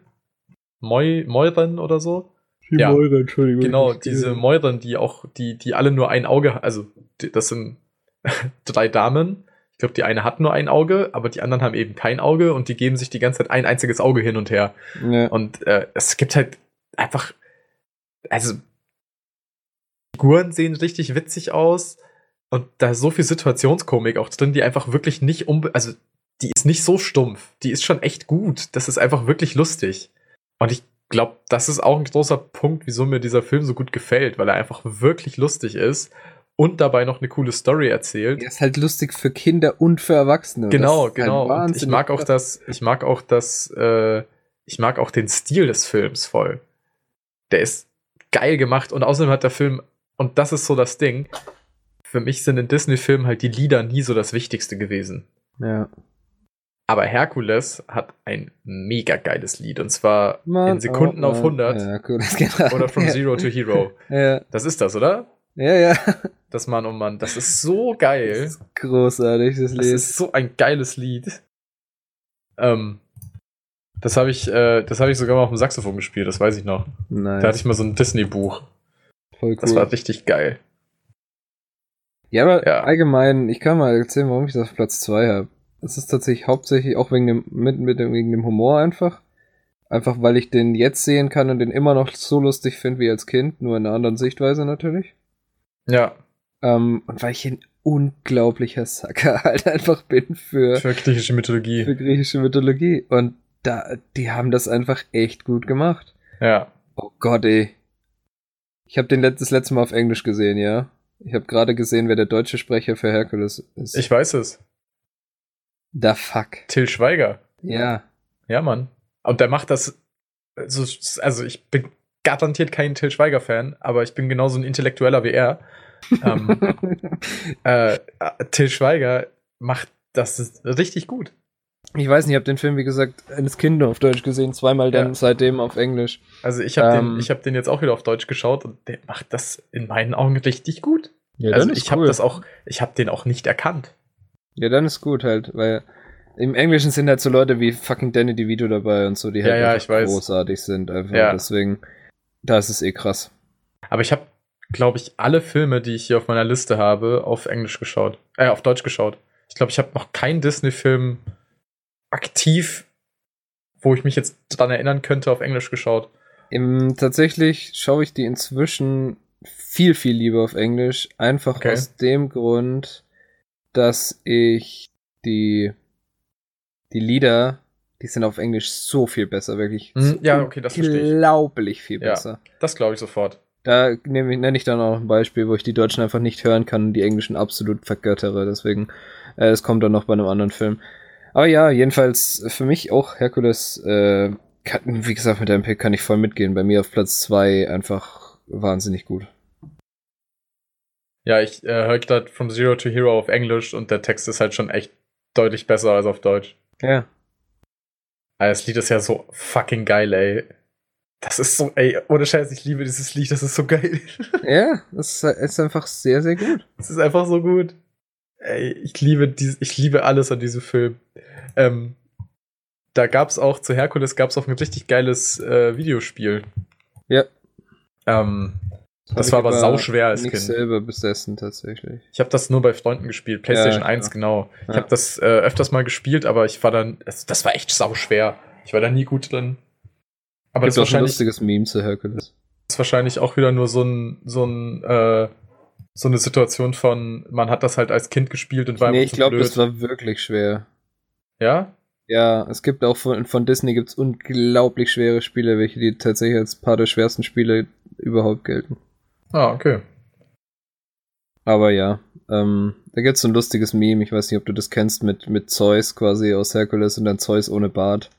Moi, Moiren oder so? Ja. Entschuldigung. Genau, diese Mäuren, die auch, die, die alle nur ein Auge, also die, das sind <laughs> drei Damen. Ich glaube, die eine hat nur ein Auge, aber die anderen haben eben kein Auge und die geben sich die ganze Zeit ein einziges Auge hin und her. Ja. Und äh, es gibt halt einfach, also Figuren sehen richtig witzig aus und da ist so viel Situationskomik auch drin, die einfach wirklich nicht unbe also die ist nicht so stumpf, die ist schon echt gut. Das ist einfach wirklich lustig. Und ich glaube, das ist auch ein großer Punkt, wieso mir dieser Film so gut gefällt, weil er einfach wirklich lustig ist und dabei noch eine coole Story erzählt. Der ist halt lustig für Kinder und für Erwachsene. Genau, genau. Und ich mag auch das, ich mag auch das, äh, ich mag auch den Stil des Films voll. Der ist geil gemacht und außerdem hat der Film, und das ist so das Ding, für mich sind in Disney-Filmen halt die Lieder nie so das Wichtigste gewesen. Ja. Aber Herkules hat ein mega geiles Lied und zwar Mann, in Sekunden oh, auf 100 Ja, das <laughs> geht oder From ja. Zero to Hero. Ja, Das ist das, oder? ja, ja. Das Mann, oh Mann, das ist so geil. Das ist großartig, das Das Lied. ist so ein geiles Lied. Ähm, Das habe ich, äh, das habe ich sogar mal auf dem Saxophon gespielt, das weiß ich noch. Nice. Da hatte ich mal so ein Disney-Buch. Voll Das war richtig geil. Ja, aber allgemein, ich kann mal erzählen, warum ich das auf Platz 2 habe. Es ist tatsächlich hauptsächlich auch wegen dem, mit, mit dem, wegen dem Humor einfach. Einfach weil ich den jetzt sehen kann und den immer noch so lustig finde wie als Kind, nur in einer anderen Sichtweise natürlich. Ja, Ähm, und weil ich ein unglaublicher Sucker <laughs> halt einfach bin für, für griechische Mythologie. für griechische Mythologie. Und da, die haben das einfach echt gut gemacht. Ja. Oh Gott, ey. Ich habe den let das letzte Mal auf Englisch gesehen, ja. Ich habe gerade gesehen, wer der deutsche Sprecher für Herkules ist. Ich weiß es. Da fuck. Till Schweiger. Ja. Ja, Mann. Und der macht das. Also, also ich bin garantiert kein Till Schweiger-Fan, aber ich bin genauso ein Intellektueller wie er. ähm, <laughs> äh, Till Schweiger macht das richtig gut. ich weiß nicht, ich habe den Film, wie gesagt, eines Kindes auf Deutsch gesehen, zweimal dann Ja. seitdem auf Englisch. Also ich habe Ähm. den, ich hab den jetzt auch wieder auf Deutsch geschaut und der macht das in meinen Augen richtig gut. Ja, also ich habe das auch, ich habe den auch nicht erkannt. Ja, dann ist gut halt, weil im Englischen sind halt so Leute wie fucking Danny DeVito dabei und so, die halt Ja, ja, ich weiß. großartig sind. Einfach. Ja. Deswegen, da ist es eh krass. Aber ich habe, glaube ich, alle Filme, die ich hier auf meiner Liste habe, auf Englisch geschaut. Äh, auf Deutsch geschaut. Ich glaube, ich habe noch keinen Disney-Film aktiv, wo ich mich jetzt dran erinnern könnte, auf Englisch geschaut. Im, tatsächlich schaue ich die inzwischen viel, viel lieber auf Englisch. Einfach Okay. aus dem Grund, dass ich die, die Lieder, die sind auf Englisch so viel besser, wirklich. Mhm, so ja, okay, das verstehe ich. Unglaublich viel Ja. besser. Das glaube ich sofort. Da nehme ich, nenne ich dann auch ein Beispiel, wo ich die Deutschen einfach nicht hören kann und die Englischen absolut vergöttere. Deswegen, äh, es kommt dann noch bei einem anderen Film. Aber ja, jedenfalls für mich auch Herkules, äh, kann, wie gesagt, mit deinem Pick kann ich voll mitgehen. Bei mir auf Platz zwei einfach wahnsinnig gut. Ja, ich äh, höre gerade From Zero to Hero auf Englisch und der Text ist halt schon echt deutlich besser als auf Deutsch. Ja. Aber das Lied ist ja so fucking geil, ey. Das ist so, ey, ohne Scheiß, ich liebe dieses Lied, das ist so geil. <laughs> Ja, es ist, ist einfach sehr, sehr gut. Es ist einfach so gut. Ey, ich liebe dies, ich liebe alles an diesem Film. Ähm, da gab's auch, zu Herkules gab's auch ein richtig geiles äh, Videospiel. Ja. Ähm, Das war aber sauschwer als nicht Kind. selber besessen, tatsächlich. ich habe das nur bei Freunden gespielt, PlayStation Ja, 1, klar. genau. Ich Ja. habe das äh, öfters mal gespielt, aber ich war dann, das, das war echt sauschwer. Ich war da nie gut drin. Aber das Gibt ist auch ein wahrscheinlich, lustiges Meme zu Herkules. ist wahrscheinlich auch wieder nur so ein, so ein, äh, so eine Situation von, man hat das halt als Kind gespielt und war Nee, ich glaube, das war wirklich schwer. Ja? Ja, es gibt auch von, von Disney gibt's unglaublich schwere Spiele, welche die tatsächlich als paar der schwersten Spiele überhaupt gelten. Ah, okay. Aber ja, ähm, da gibt's so ein lustiges Meme, ich weiß nicht, ob du das kennst, mit, mit Zeus quasi aus Herkules und dann Zeus ohne Bart.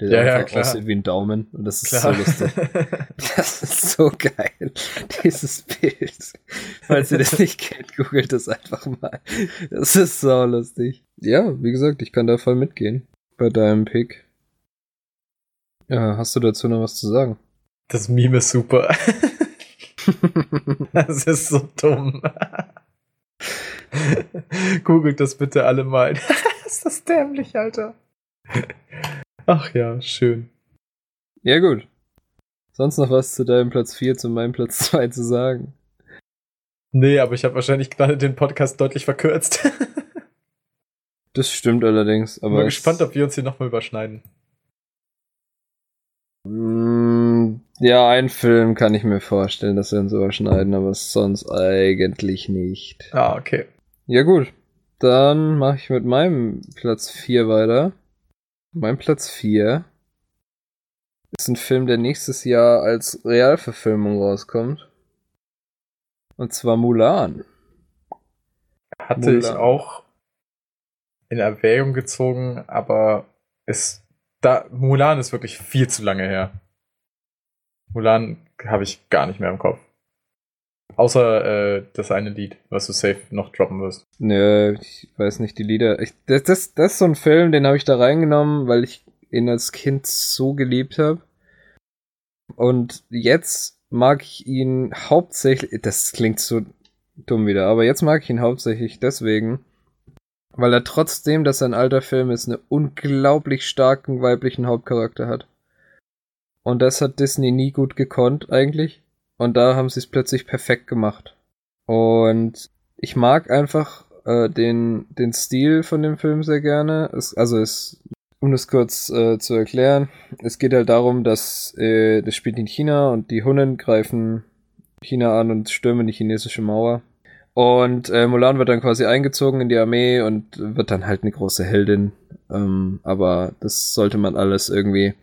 Der Ja, ja, klar. aussieht wie ein Daumen. Und das ist Klar. so lustig. <laughs> Das ist so geil, dieses Bild. Falls ihr das nicht kennt, googelt das einfach mal. Das ist so lustig. Ja, wie gesagt, ich kann da voll mitgehen bei deinem Pick. Ja, hast du dazu noch was zu sagen? das Meme ist super. <laughs> <laughs> das ist so dumm. Googelt das bitte alle mal. <laughs> ist das dämlich, Alter. Ach ja, schön. ja, gut. Sonst noch was zu deinem Platz 4, zu meinem Platz 2 zu sagen? Nee, aber ich habe wahrscheinlich gerade den Podcast deutlich verkürzt. <laughs> Das stimmt allerdings, aber. Bin gespannt, ob wir uns hier nochmal überschneiden. Mm, Ja, einen Film kann ich mir vorstellen, dass wir uns überschneiden, aber sonst eigentlich nicht. Ah, okay. Ja gut, dann mache ich mit meinem Platz 4 weiter. Mein Platz 4 ist ein Film, der nächstes Jahr als Realverfilmung rauskommt. Und zwar Mulan. Hatte Mulan. ich auch in Erwägung gezogen, aber es da Mulan ist wirklich viel zu lange her. Mulan habe ich gar nicht mehr im Kopf. Außer äh, das eine Lied, was du safe noch droppen wirst. Nö, ich weiß nicht, die Lieder. Ich, das, das, das ist so ein Film, den habe ich da reingenommen, weil ich ihn als Kind so geliebt habe. Und jetzt mag ich ihn hauptsächlich, das klingt so dumm wieder, aber jetzt mag ich ihn hauptsächlich deswegen, Weil er trotzdem, dass er ein alter Film ist, einen unglaublich starken weiblichen Hauptcharakter hat. Und das hat Disney nie gut gekonnt, eigentlich. Und da haben sie es plötzlich perfekt gemacht. Und ich mag einfach äh, den, den Stil von dem Film sehr gerne. Es, also es, um das kurz äh, zu erklären, es geht halt darum, dass äh, das spielt in China und die Hunnen greifen China an und stürmen die chinesische Mauer. Und äh, Mulan wird dann quasi eingezogen in die Armee und wird dann halt eine große Heldin. Ähm, aber das sollte man alles irgendwie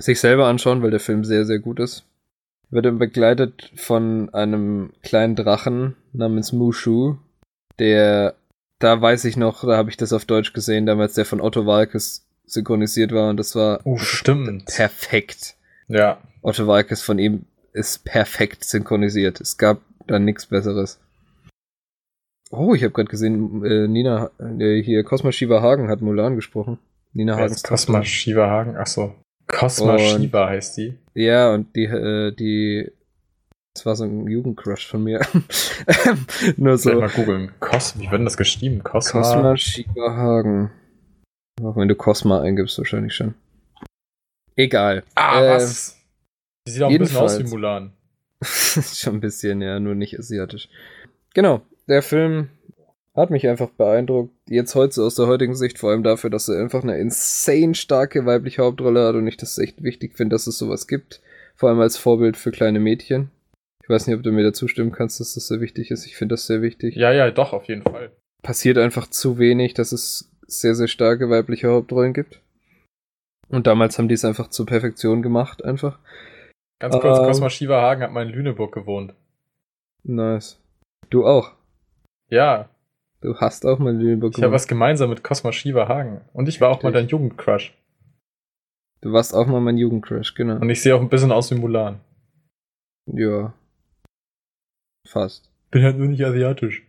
sich selber anschauen, weil der Film sehr, sehr gut ist. Wird dann begleitet von einem kleinen Drachen namens Mushu, der, da weiß ich noch, da habe ich das auf Deutsch gesehen, damals der von Otto Walkes synchronisiert war und das war Oh, stimmt. perfekt. Ja. Otto Walkes von ihm ist perfekt synchronisiert. Es gab da nichts Besseres. Oh, ich habe gerade gesehen, äh, Nina, äh, hier Cosma Shiva Hagen hat Mulan gesprochen. Nina Hagen. Cosma Shiva Hagen. Achso. Cosma Shiva heißt die. Ja, und die, äh, die, das war so ein Jugendcrush von mir. <laughs> Nur so. mal googeln. Cos, wie wird denn das geschrieben? Cosma. Cosma Shiva Hagen. Auch wenn du Cosma eingibst, wahrscheinlich schon. Egal. Ah, Äh, was? Die sieht auch ein bisschen aus wie. Mulan. <laughs> schon ein bisschen, ja, nur nicht asiatisch. Genau, der Film hat mich einfach beeindruckt. Jetzt heute aus der heutigen Sicht, vor allem dafür, dass er einfach eine insane starke weibliche Hauptrolle hat und ich das echt wichtig finde, dass es sowas gibt. Vor allem als Vorbild für kleine Mädchen. Ich weiß nicht, ob du mir da zustimmen kannst, dass das sehr wichtig ist. Ich finde das sehr wichtig. Ja, ja, doch, auf jeden Fall. Passiert einfach zu wenig, dass es sehr, sehr starke weibliche Hauptrollen gibt. Und damals haben die es einfach zur Perfektion gemacht, einfach. Ganz kurz, Ähm. Cosma Shiva Hagen hat mal in Lüneburg gewohnt. Nice. Du auch. Ja, Du hast auch mal Lüneburg ich habe was gemeinsam mit Cosma Shiva Hagen. Und ich war auch mal Richtig. dein Jugendcrush. Du warst auch mal mein Jugendcrush, genau. Und ich sehe auch ein bisschen aus wie Mulan. Ja. Fast. Bin halt nur nicht asiatisch.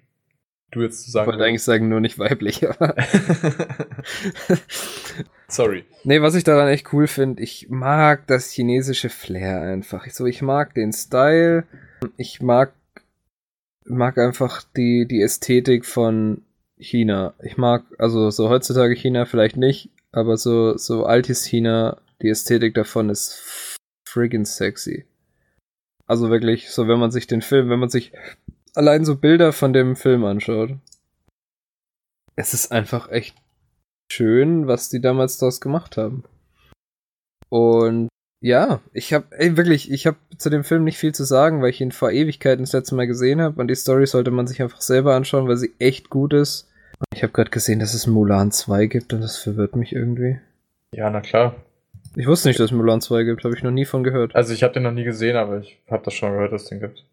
Du jetzt zu Ich sagen. wollte eigentlich sagen, nur nicht weiblich, <laughs> aber. <laughs> Sorry. nee, was ich daran echt cool finde, ich mag das chinesische Flair einfach. Ich, so, ich mag den Style. Ich mag, mag einfach die, die Ästhetik von China. Ich mag, also so heutzutage China vielleicht nicht, aber so, so altes China, die Ästhetik davon ist friggin' sexy. Also wirklich, so wenn man sich den Film, wenn man sich allein so Bilder von dem Film anschaut. Es ist einfach echt schön, was die damals daraus gemacht haben. Und ja, ich habe ey wirklich, ich habe zu dem Film nicht viel zu sagen, weil ich ihn vor Ewigkeiten das letzte Mal gesehen habe und die Story sollte man sich einfach selber anschauen, weil sie echt gut ist. Und ich habe gerade gesehen, dass es Mulan 2 gibt und das verwirrt mich irgendwie. Ja, na klar. Ich wusste nicht, dass es Mulan 2 gibt, habe ich noch nie von gehört. Also ich habe den noch nie gesehen, aber ich habe das schon gehört, dass es den gibt.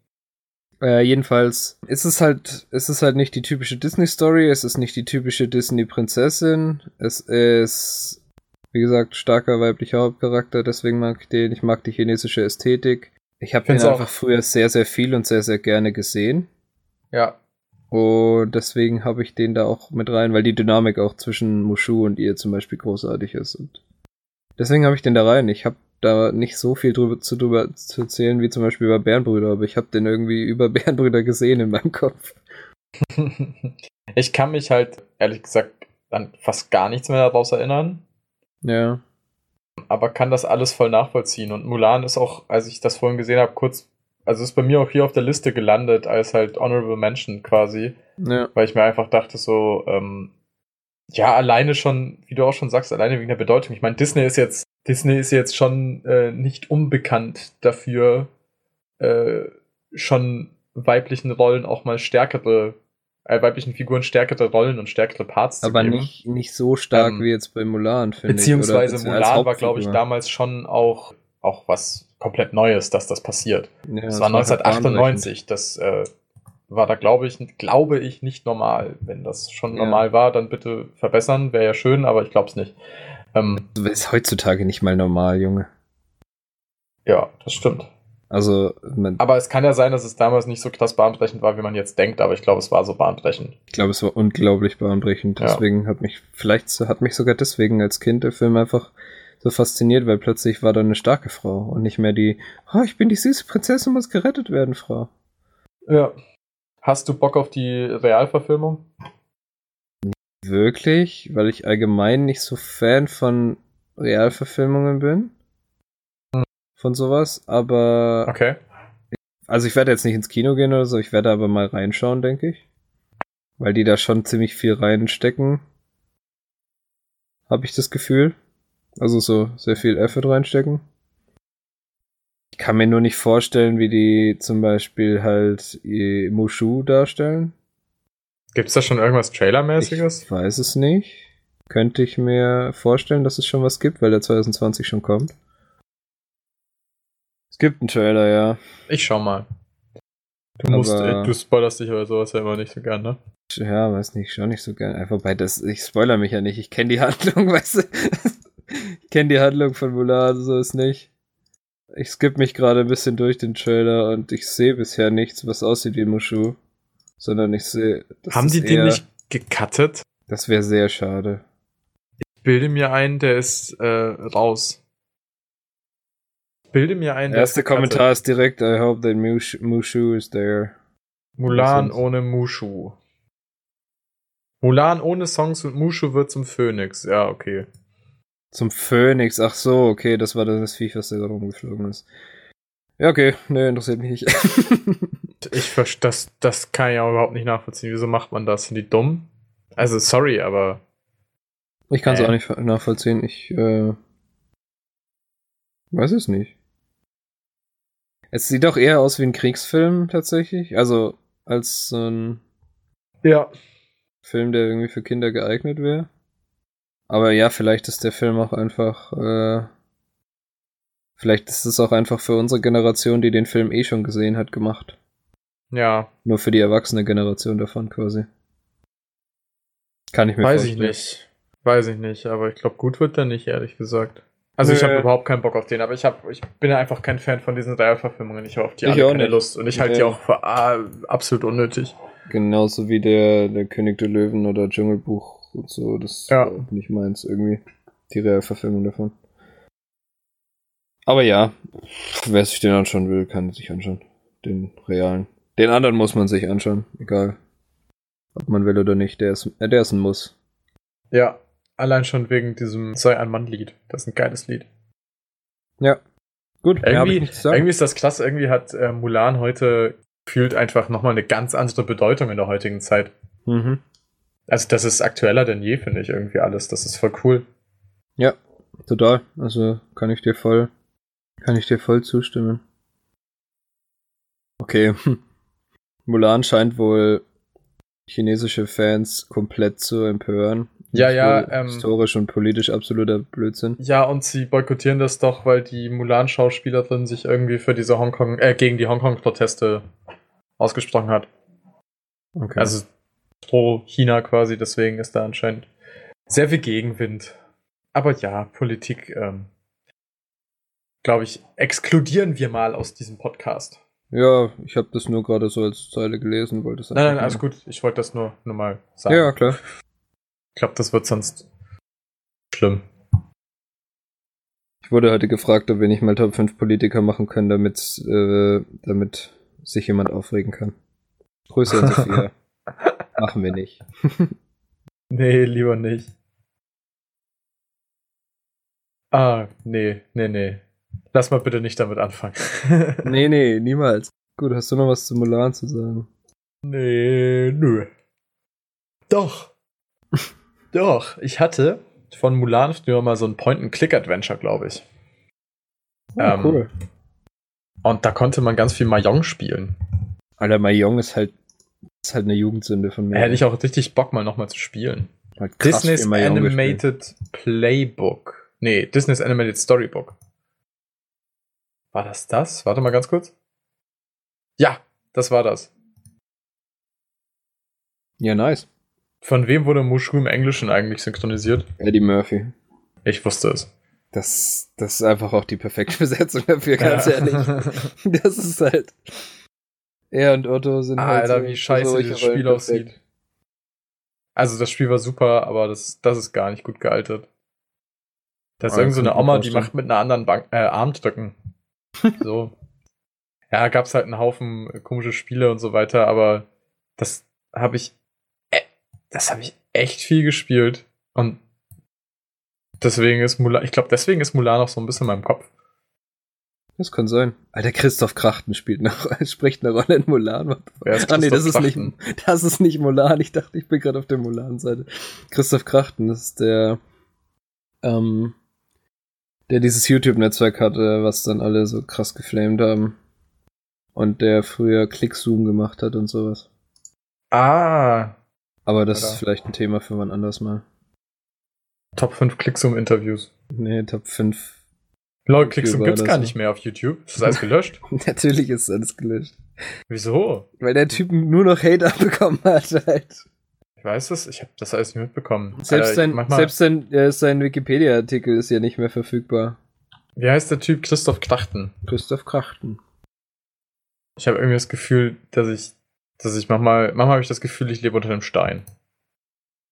Äh, jedenfalls ist es halt, ist es halt nicht die typische Disney-Story, es ist nicht die typische Disney-Prinzessin, es ist, wie gesagt, starker weiblicher Hauptcharakter, deswegen mag ich den, ich mag die chinesische Ästhetik. Ich habe den auch- einfach früher sehr, sehr viel und sehr, sehr gerne gesehen. Ja. Und deswegen habe ich den da auch mit rein, weil die Dynamik auch zwischen Mushu und ihr zum Beispiel großartig ist. Und deswegen habe ich den da rein. Ich habe da nicht so viel drüber zu, drüber zu erzählen wie zum Beispiel über Bärenbrüder, aber ich habe den irgendwie <laughs> über Bärenbrüder gesehen in meinem Kopf. ich kann mich halt, ehrlich gesagt, an fast gar nichts mehr daraus erinnern. Ja. aber kann das alles voll nachvollziehen. Und Mulan ist auch, als ich das vorhin gesehen habe, kurz, also ist bei mir auch hier auf der Liste gelandet als halt Honorable Mention quasi, Ja. weil ich mir einfach dachte so, ähm, ja, alleine schon, wie du auch schon sagst, alleine wegen der Bedeutung. Ich meine, Disney ist jetzt, Disney ist jetzt schon äh, nicht unbekannt dafür, äh, schon weiblichen Rollen auch mal stärkere, äh, weiblichen Figuren stärkere Rollen und stärkere Parts Aber zu geben. nicht, nicht so stark Ähm, wie jetzt bei Mulan, finde ich. Beziehungsweise Mulan war, glaube ich, damals schon auch, auch was komplett Neues, dass das passiert. Ja, das war halt 1998. Das äh, war da, glaube ich, glaube ich, nicht normal. Wenn das schon Ja. normal war, dann bitte verbessern. Wäre ja schön, aber ich glaube es nicht. Ähm, bahnbrechend. Ist heutzutage nicht mal normal, Junge. ja, das stimmt. Also, man, Aber es kann ja sein, dass es damals nicht so krass bahnbrechend war, wie man jetzt denkt. Aber ich glaube, es war so bahnbrechend. ich glaube, es war unglaublich bahnbrechend. Ja. Deswegen hat mich, vielleicht hat mich sogar deswegen als Kind der Film einfach so fasziniert, weil plötzlich war da eine starke Frau und nicht mehr die, oh, ich bin die süße Prinzessin, muss gerettet werden, Frau. Ja. Hast du Bock auf die Realverfilmung? wirklich, weil ich allgemein nicht so Fan von Realverfilmungen bin. Von sowas, aber. Okay. Also ich werde jetzt nicht ins Kino gehen oder so, ich werde aber mal reinschauen, denke ich. Weil die da schon ziemlich viel reinstecken. Habe ich das Gefühl. Also so sehr viel Effort reinstecken. Ich kann mir nur nicht vorstellen, wie die zum Beispiel halt Mushu darstellen. Gibt's da schon irgendwas Trailermäßiges? Ich weiß es nicht. Könnte ich mir vorstellen, dass es schon was gibt, weil der 2020 schon kommt. Es gibt einen Trailer, ja. Ich schau mal. Du musst, Aber- äh, du spoilerst dich aber sowas ja immer nicht so gern, ne? Ja, weiß nicht, schon nicht so gern. Einfach bei das, ich spoiler mich ja nicht. Ich kenne die Handlung, <laughs> weißt du? Ich kenne die Handlung von Mulan, so ist nicht. Ich skippe mich gerade ein bisschen durch den Trailer und ich sehe bisher nichts, was aussieht wie Mushu. Sondern ich sehe. Haben die den nicht gecuttet? Das wäre sehr schade. Ich bilde mir ein, der ist äh, raus. Bilde mir ein, Der erste. Kommentar ist direkt, I hope that Mushu, Mushu is there. Mulan ohne Mushu. Mulan ohne Songs und Mushu wird zum Phönix. Ja, okay. Zum Phönix, ach so, okay, das war das Viech, was da rumgeflogen ist. Ja, okay, ne, interessiert mich nicht. <laughs> Ich verstehe, das, das kann ich auch überhaupt nicht nachvollziehen. Wieso macht man das? Sind die dumm? Also, sorry, aber Ich kann es Äh. auch nicht nachvollziehen. Ich äh, weiß es nicht. Es sieht doch eher aus wie ein Kriegsfilm tatsächlich. Also als so ein ja. Film, der irgendwie für Kinder geeignet wäre. Aber ja, vielleicht ist der Film auch einfach. Äh, vielleicht ist es auch einfach für unsere Generation, die den Film eh schon gesehen hat, gemacht. Ja, Nur für die erwachsene Generation davon quasi. Kann ich mir weiß ich vorstellen. nicht. Weiß ich nicht, aber ich glaube, gut wird der nicht, ehrlich gesagt. Also ich habe überhaupt keinen Bock auf den, aber ich, hab, ich bin ja einfach kein Fan von diesen Realverfilmungen. Ich habe auf die Ich alle auch keine nicht. Lust und ich halte die Ja. auch für ah, absolut unnötig. Genauso wie der, der König der Löwen oder Dschungelbuch und so. Das Ja. war auch nicht meins irgendwie. Die Realverfilmung davon. Aber ja, wer sich den anschauen will, kann sich anschauen. Den realen. Den anderen muss man sich anschauen, egal. Ob man will oder nicht. Der ist, äh, der ist ein Muss. Ja, allein schon wegen diesem Sei ein Mann-Lied. Das ist ein geiles Lied. Ja. Gut, Irgendwie, irgendwie ist das klasse. Irgendwie hat äh, Mulan heute gefühlt einfach nochmal eine ganz andere Bedeutung in der heutigen Zeit. Mhm. Also das ist aktueller denn je, finde ich irgendwie alles. Das ist voll cool. Ja, total. Also kann ich dir voll, kann ich dir voll zustimmen. Okay. <laughs> Mulan scheint wohl chinesische Fans komplett zu empören. Ja, ja, ähm, historisch und politisch absoluter Blödsinn. Ja, und sie boykottieren das doch, weil die Mulan-Schauspielerin sich irgendwie für diese Hongkong, äh, gegen die Hongkong-Proteste ausgesprochen hat. Okay. Also pro China quasi, deswegen ist da anscheinend sehr viel Gegenwind. Aber ja, Politik, ähm, glaube ich, exkludieren wir mal aus diesem Podcast. ja, ich habe das nur gerade so als Zeile gelesen, wollte es Nein, nein, alles gut. Ich wollte das nur, nur mal sagen. Ja, klar. Ich glaube, das wird sonst schlimm. Ich wurde heute gefragt, ob wir nicht mal Top 5 Politiker machen können, damit, äh, damit sich jemand aufregen kann. Grüße an <laughs> Sophia. machen wir nicht. <laughs> Nee, lieber nicht. Ah, nee, nee, nee. Lass mal bitte nicht damit anfangen. <laughs> Nee, nee, niemals. Gut, hast du noch was zu Mulan zu sagen? Nee, nö. Doch. Doch, ich hatte von Mulan früher mal so ein Point-and-Click-Adventure, glaube ich. Oh, Ähm, cool. Und da konnte man ganz viel Mahjong spielen. Alter, Mahjong ist halt, ist halt eine Jugendsünde von mir. Da hätte ich auch richtig Bock, mal nochmal zu spielen. halt Disney's gespielt. Animated Playbook. Nee, Disney's Animated Storybook. War das das? Warte mal ganz kurz. Ja, das war das. Ja, nice. Von wem wurde Mushu im Englischen eigentlich synchronisiert? Eddie Murphy. Ich wusste es. Das, das ist einfach auch die perfekte <laughs> Besetzung dafür, ganz Ja. ehrlich. <laughs> Das ist halt. Er und Otto sind halt. Alter, so- wie scheiße dieses Spiel perfekt. aussieht. Also das Spiel war super, aber das, das ist gar nicht gut gealtert. Da ist Ah, irgend so eine Oma, die macht mit einer anderen Bank, äh, Armdrücken. <laughs> so. Ja, gab's halt einen Haufen komische Spiele und so weiter, aber das habe ich, das habe ich echt viel gespielt. Und deswegen ist Mulan, ich glaube, deswegen ist Mulan auch so ein bisschen in meinem Kopf. Das kann sein. Alter, Christoph Krachten spielt noch, <laughs> spricht eine Rolle in Mulan. Wer ist Ah nee, das ist, nicht, das ist nicht Mulan. Ich dachte, ich bin gerade auf der Mulan-Seite. Christoph Krachten, das ist der, ähm, der dieses YouTube-Netzwerk hatte, was dann alle so krass geflamed haben. Und der früher Clickzoom gemacht hat und sowas. Ah, Aber das Oder? ist vielleicht ein Thema für wann anders mal. Top 5 Clickzoom-Interviews. Nee, Top 5. Lol, Clickzoom gibt's gar so. nicht mehr auf YouTube. Ist das alles gelöscht? <laughs> Natürlich ist alles gelöscht. Wieso? Weil der Typ nur noch Hate abbekommen <laughs> hat halt. Ich weiß es, ich habe das alles nicht mitbekommen. Selbst Alter, sein, manchmal, selbst sein, äh, sein Wikipedia-Artikel ist ja nicht mehr verfügbar. Wie heißt der Typ? Christoph Krachten. Christoph Krachten. Ich habe irgendwie das Gefühl, dass ich, dass ich manchmal, manchmal habe ich das Gefühl, ich lebe unter einem Stein.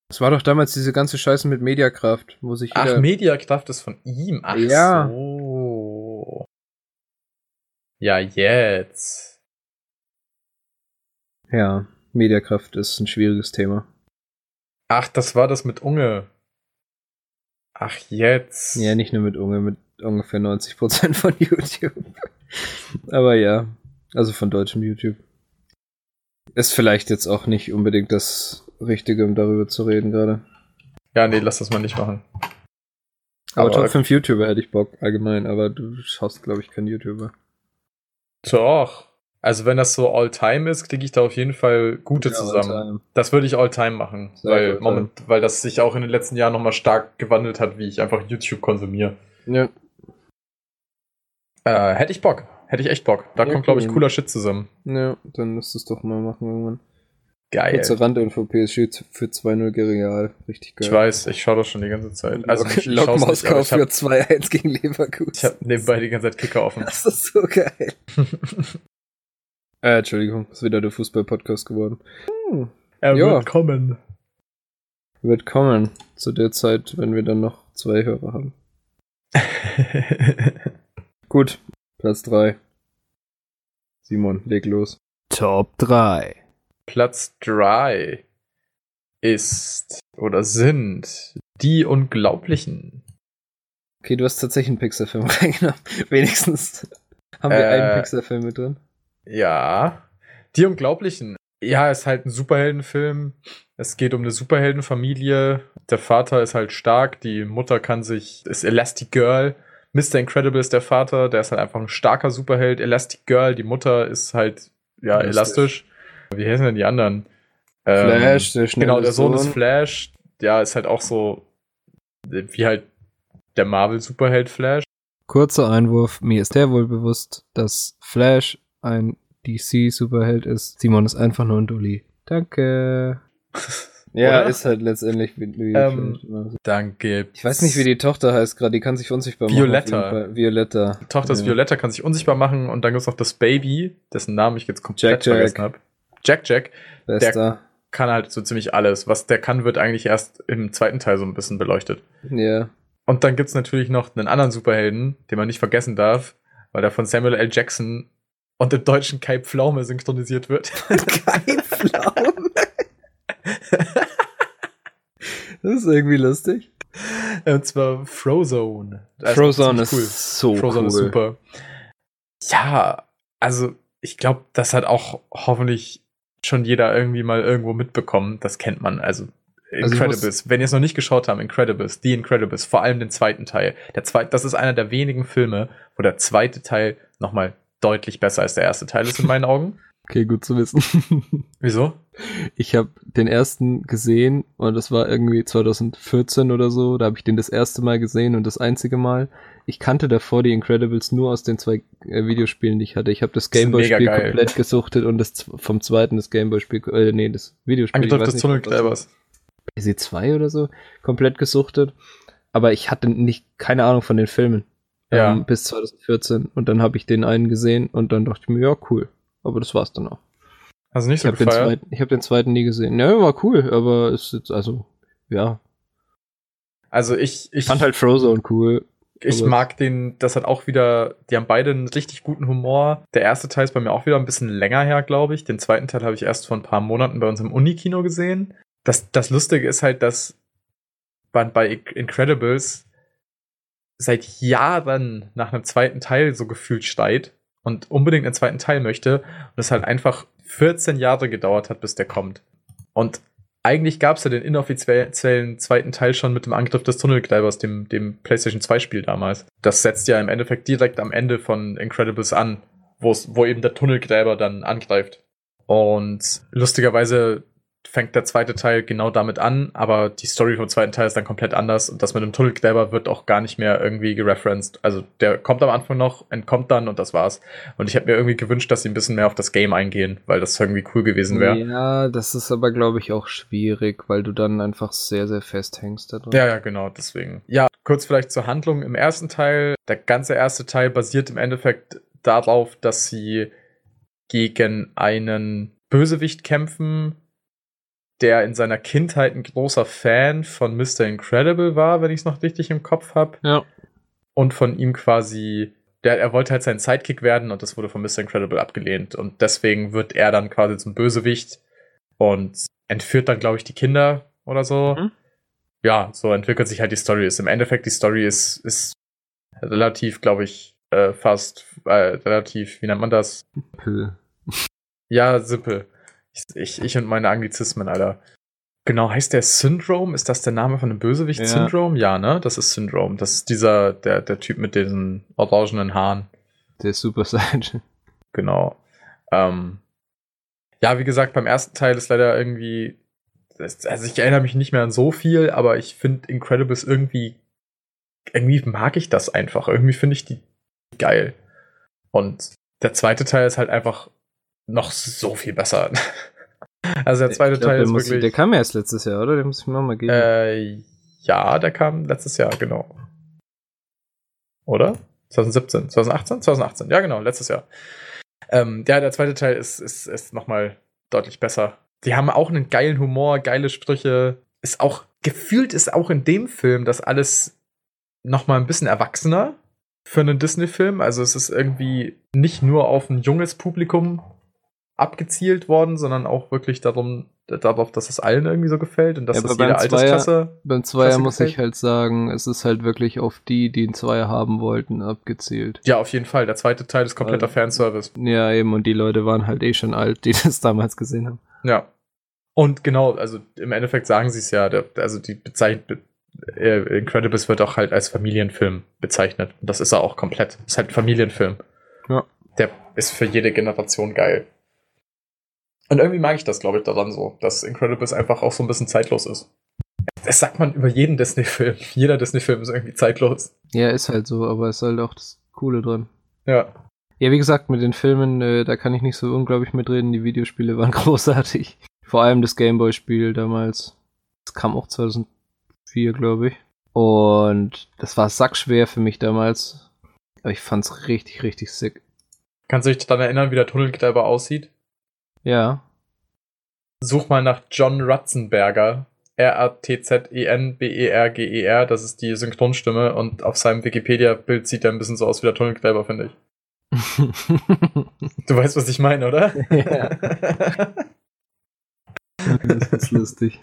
Das war doch damals diese ganze Scheiße mit Mediakraft, wo sich Ach, Mediakraft ist von ihm. Ach Ja. so. Ja, jetzt. Ja, Mediakraft ist ein schwieriges Thema. Ach, das war das mit Unge. Ach, jetzt. Ja, nicht nur mit Unge, mit ungefähr 90% von <laughs> YouTube. Aber ja, also von deutschem YouTube. Ist vielleicht jetzt auch nicht unbedingt das Richtige, um darüber zu reden gerade. Ja, nee, lass das mal nicht machen. Aber, Aber- Top 5 YouTuber hätte ich Bock, allgemein, aber du schaust, glaube ich, keinen YouTuber. Doch. Also, wenn das so All-Time ist, kriege ich da auf jeden Fall gute zusammen. All-time. Das würde ich All-Time machen, Sehr weil, Moment, weil das sich auch in den letzten Jahren nochmal stark gewandelt hat, wie ich einfach YouTube konsumiere. Ja, Äh, hätte ich Bock. Hätte ich echt Bock. Da Ja, kommt, glaube ich, cool. cooler Shit zusammen. ja, dann du es doch mal machen irgendwann. Geil. Kurze Randinfo, PSG für 2-0 gegen Real. Richtig geil. Ich weiß, ich schaue das schon die ganze Zeit. Also, Lok, ich, Lok nicht, Moskau für habe 2-1 gegen Leverkusen. ich hab nebenbei die ganze Zeit Kicker offen. <laughs> Das ist so geil. <laughs> Äh, Entschuldigung, ist wieder der Fußball-Podcast geworden. Hm, er Ja. wird kommen. wird kommen zu der Zeit, wenn wir dann noch zwei Hörer haben. <laughs> Gut, Platz 3. Simon, leg los. Top 3. Platz 3 ist oder sind die Unglaublichen. Okay, du hast tatsächlich einen Pixar-Film <laughs> reingenommen. Wenigstens haben wir Äh, einen Pixar-Film mit drin. Ja. Die Unglaublichen. Ja, ist halt ein Superheldenfilm. Es geht um eine Superheldenfamilie. Der Vater ist halt stark, die Mutter kann sich, ist Elastic Girl. Mr. Incredible ist der Vater, der ist halt einfach ein starker Superheld. Elastic Girl, die Mutter ist halt, ja, Elastisch. elastisch. Wie heißen denn die anderen? Ähm, Flash, der schnelle Genau, der Sohn ist. Flash. Ja, ist halt auch so, wie halt der Marvel-Superheld Flash. Kurzer Einwurf, mir ist der wohl bewusst, dass Flash ein DC-Superheld ist. Simon ist einfach nur ein Dulli. Danke. <laughs> Ja, Oder? ist halt letztendlich wie, wie Ähm, Flash immer so. Danke. Ich weiß nicht, wie die Tochter heißt gerade, die kann sich unsichtbar machen. Violetta. jeden Fall. Violetta. Die Tochter Ja. Violetta kann sich unsichtbar machen und dann gibt es noch das Baby, dessen Namen ich jetzt komplett Jack Jack. vergessen habe. Jack Jack Bester. kann halt so ziemlich alles. Was der kann, wird eigentlich erst im zweiten Teil so ein bisschen beleuchtet. Ja. Und dann gibt's natürlich noch einen anderen Superhelden, den man nicht vergessen darf, weil der von Samuel L. Jackson und im deutschen Kai Pflaume synchronisiert wird. <laughs> Kein Pflaumen. <laughs> das ist irgendwie lustig. und zwar Frozone. Das Frozone ziemlich ist so Frozone cool. ist super. Ja, also ich glaube, das hat auch hoffentlich schon jeder irgendwie mal irgendwo mitbekommen. Das kennt man. Also Also Incredibles. Wenn ihr es noch nicht geschaut habt, Incredibles, The Incredibles, vor allem den zweiten Teil. Der zweite, das ist einer der wenigen Filme, wo der zweite Teil nochmal deutlich besser als der erste Teil ist in meinen Augen. Okay, gut zu wissen. <laughs> Wieso? Ich habe den ersten gesehen und das war irgendwie 2014 oder so. Da habe ich den das erste Mal gesehen und das einzige Mal. Ich kannte davor die Incredibles nur aus den zwei äh, Videospielen, die ich hatte. Ich habe das Gameboy-Spiel komplett gesuchtet und das vom zweiten das Gameboy-Spiel, äh, nee, das Videospiel. weiß des Tunnelgräbers. PC2 oder so, komplett gesuchtet. Aber ich hatte nicht, keine Ahnung von den Filmen. Ja. Ähm, bis 2014. Und dann habe ich den einen gesehen und dann dachte ich mir, ja, cool. Aber das war's dann auch. Du nicht Ich so habe den, gefeiert? zweiten- ich hab den zweiten nie gesehen. Ja, war cool, aber ist jetzt, also, ja. Also ich, ich, Ich fand halt Frozone cool. Ich Aber- mag den, das hat auch wieder, die haben beide einen richtig guten Humor. Der erste Teil ist bei mir auch wieder ein bisschen länger her, glaube ich. Den zweiten Teil habe ich erst vor ein paar Monaten bei uns im Unikino gesehen. das, das Lustige ist halt, dass man bei Incredibles seit Jahren nach einem zweiten Teil so gefühlt steigt und unbedingt einen zweiten Teil möchte und es halt einfach 14 Jahre gedauert hat, bis der kommt. Und eigentlich gab es ja den inoffiziellen zweiten Teil schon mit dem Angriff des Tunnelgleibers, dem, dem PlayStation 2-Spiel damals. Das setzt ja im Endeffekt direkt am Ende von Incredibles an, wo eben der Tunnelgräber dann angreift. Und lustigerweise fängt der zweite Teil genau damit an, aber die Story vom zweiten Teil ist dann komplett anders und das mit dem Tunnelgräber wird auch gar nicht mehr irgendwie gereferenced. Also der kommt am Anfang noch, entkommt dann und das war's. Und ich hätte mir irgendwie gewünscht, dass sie ein bisschen mehr auf das Game eingehen, weil das irgendwie cool gewesen wäre. Ja, das ist aber glaube ich auch schwierig, weil du dann einfach sehr, sehr festhängst da drin. Ja, ja, genau, deswegen. Ja, kurz vielleicht zur Handlung im ersten Teil. Der ganze erste Teil basiert im Endeffekt darauf, dass sie gegen einen Bösewicht kämpfen, der in seiner Kindheit ein großer Fan von Mr. Incredible war, wenn ich es noch richtig im Kopf habe. Ja. Und von ihm quasi, der, er wollte halt sein Sidekick werden und das wurde von Mr. Incredible abgelehnt. Und deswegen wird er dann quasi zum Bösewicht und entführt dann, glaube ich, die Kinder oder so. Mhm. Ja, so entwickelt sich halt die Story. Ist im Endeffekt die Story ist, ist relativ, glaube ich, äh, fast äh, relativ, wie nennt man das? Simpel. Ja, simpel. Ich, ich, und meine Anglizismen, Alter. Genau, heißt der Syndrome? Ist das der Name von dem Bösewicht? Ja. Syndrome? Ja, ne? Das ist Syndrome. Das ist dieser, der, der Typ mit diesen orangenen Haaren. Der Super Saiyan. Genau. Ähm, ja, wie gesagt, beim ersten Teil ist leider irgendwie. Also ich erinnere mich nicht mehr an so viel, aber ich finde Incredibles irgendwie. Irgendwie mag ich das einfach. Irgendwie finde ich die geil. Und der zweite Teil ist halt einfach noch so viel besser. <laughs> also der zweite glaub, Teil ist wirklich. der kam erst letztes Jahr, oder? Den muss ich mir mal geben. Äh, ja, der kam letztes Jahr, genau. Oder? 2017, 2018? 2018, ja genau, letztes Jahr. Ähm, ja, der zweite Teil ist, ist, ist nochmal deutlich besser. Die haben auch einen geilen Humor, geile Sprüche. Ist auch, gefühlt ist auch in dem Film das alles nochmal ein bisschen erwachsener für einen Disney-Film. Also es ist irgendwie nicht nur auf ein junges Publikum abgezielt worden, sondern auch wirklich darum, darauf, dass es allen irgendwie so gefällt und dass ja, das jede Altersklasse. Beim Zweier Klasse muss gefällt. ich halt sagen, es ist halt wirklich auf die, die einen Zweier haben wollten, abgezielt. Ja, auf jeden Fall. Der zweite Teil ist kompletter also, Fanservice. Ja, eben, und die Leute waren halt eh schon alt, die <laughs> das damals gesehen haben. Ja. Und genau, also im Endeffekt sagen sie es ja, der, also die bezeichnet, äh, Incredibles wird auch halt als Familienfilm bezeichnet. Und das ist er auch komplett. Das ist halt ein Familienfilm. Ja. Der ist für jede Generation geil. Und irgendwie mag ich das, glaube ich, daran so, dass Incredibles einfach auch so ein bisschen zeitlos ist. Das sagt man über jeden Disney-Film. <laughs> Jeder Disney-Film ist irgendwie zeitlos. Ja, ist halt so, aber ist halt auch das Coole dran. Ja. Ja, wie gesagt, mit den Filmen, äh, da kann ich nicht so unglaublich mitreden. Die Videospiele <laughs> waren großartig. Vor allem das Gameboy-Spiel damals. Das kam auch 2004, glaube ich. Und das war sackschwer für mich damals. Aber ich fand's richtig, richtig sick. Kannst du dich daran erinnern, wie der Tunnelgräber aussieht? Ja. Such mal nach John Ratzenberger. R-A-T-Z-E-N-B-E-R-G-E-R. Das ist die Synchronstimme und auf seinem Wikipedia-Bild sieht er ein bisschen so aus wie der Tunnelgräber, finde ich. <laughs> du weißt, was ich meine, oder? Ja. <laughs> das ist lustig.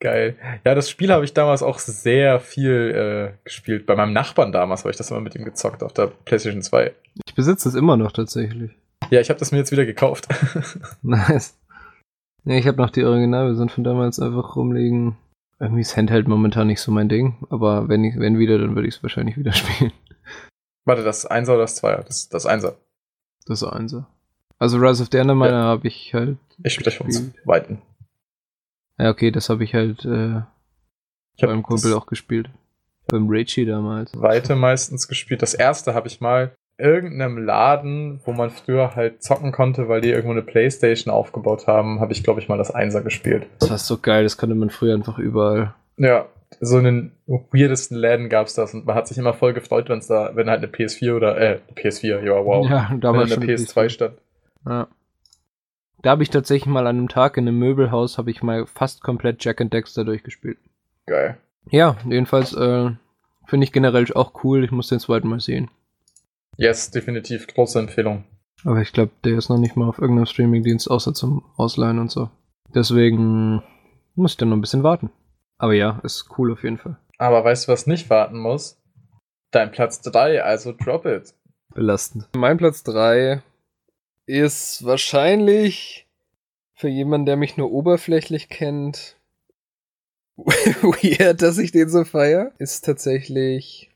Geil. Ja, das Spiel habe ich damals auch sehr viel äh, gespielt. Bei meinem Nachbarn damals habe ich das immer mit ihm gezockt auf der PlayStation 2. Ich besitze es immer noch tatsächlich. Ja, ich habe das mir jetzt wieder gekauft. <laughs> nice. Ja, ich habe noch die Originalversion von damals einfach rumliegen. Irgendwie ist Handheld momentan nicht so mein Ding, aber wenn, ich, wenn wieder, dann würde ich es wahrscheinlich wieder <laughs> spielen. Warte, das 1er oder das 2er? Das, das 1er. Das 1er. Also Rise of the Enderminer ja. habe ich halt. Ich spiele das von Weiten. Ja, okay, das habe ich halt äh, ich beim Kumpel auch gespielt. Beim Raichi damals. Weite meistens gespielt. Das erste habe ich mal irgendeinem Laden, wo man früher halt zocken konnte, weil die irgendwo eine Playstation aufgebaut haben, habe ich, glaube ich, mal das Einser gespielt. Das war so geil, das konnte man früher einfach überall. Ja, so in den weirdesten Läden gab es das und man hat sich immer voll gefreut, wenn's da, wenn halt eine PS4 oder, äh, PS4, ja, wow. Ja, damals wenn eine PS2 stand. Ja. Da habe ich tatsächlich mal an einem Tag in einem Möbelhaus, habe ich mal fast komplett Jack and Dexter durchgespielt. Geil. Ja, jedenfalls äh, finde ich generell auch cool. Ich muss den zweiten mal sehen. Yes, definitiv. Große Empfehlung. Aber ich glaube, der ist noch nicht mal auf irgendeinem Streamingdienst außer zum Ausleihen und so. Deswegen muss ich dann noch ein bisschen warten. Aber ja, ist cool auf jeden Fall. Aber weißt du, was nicht warten muss? Dein Platz 3, also drop it. Belastend. Mein Platz 3 ist wahrscheinlich für jemanden, der mich nur oberflächlich kennt, <laughs> weird, dass ich den so feier, ist tatsächlich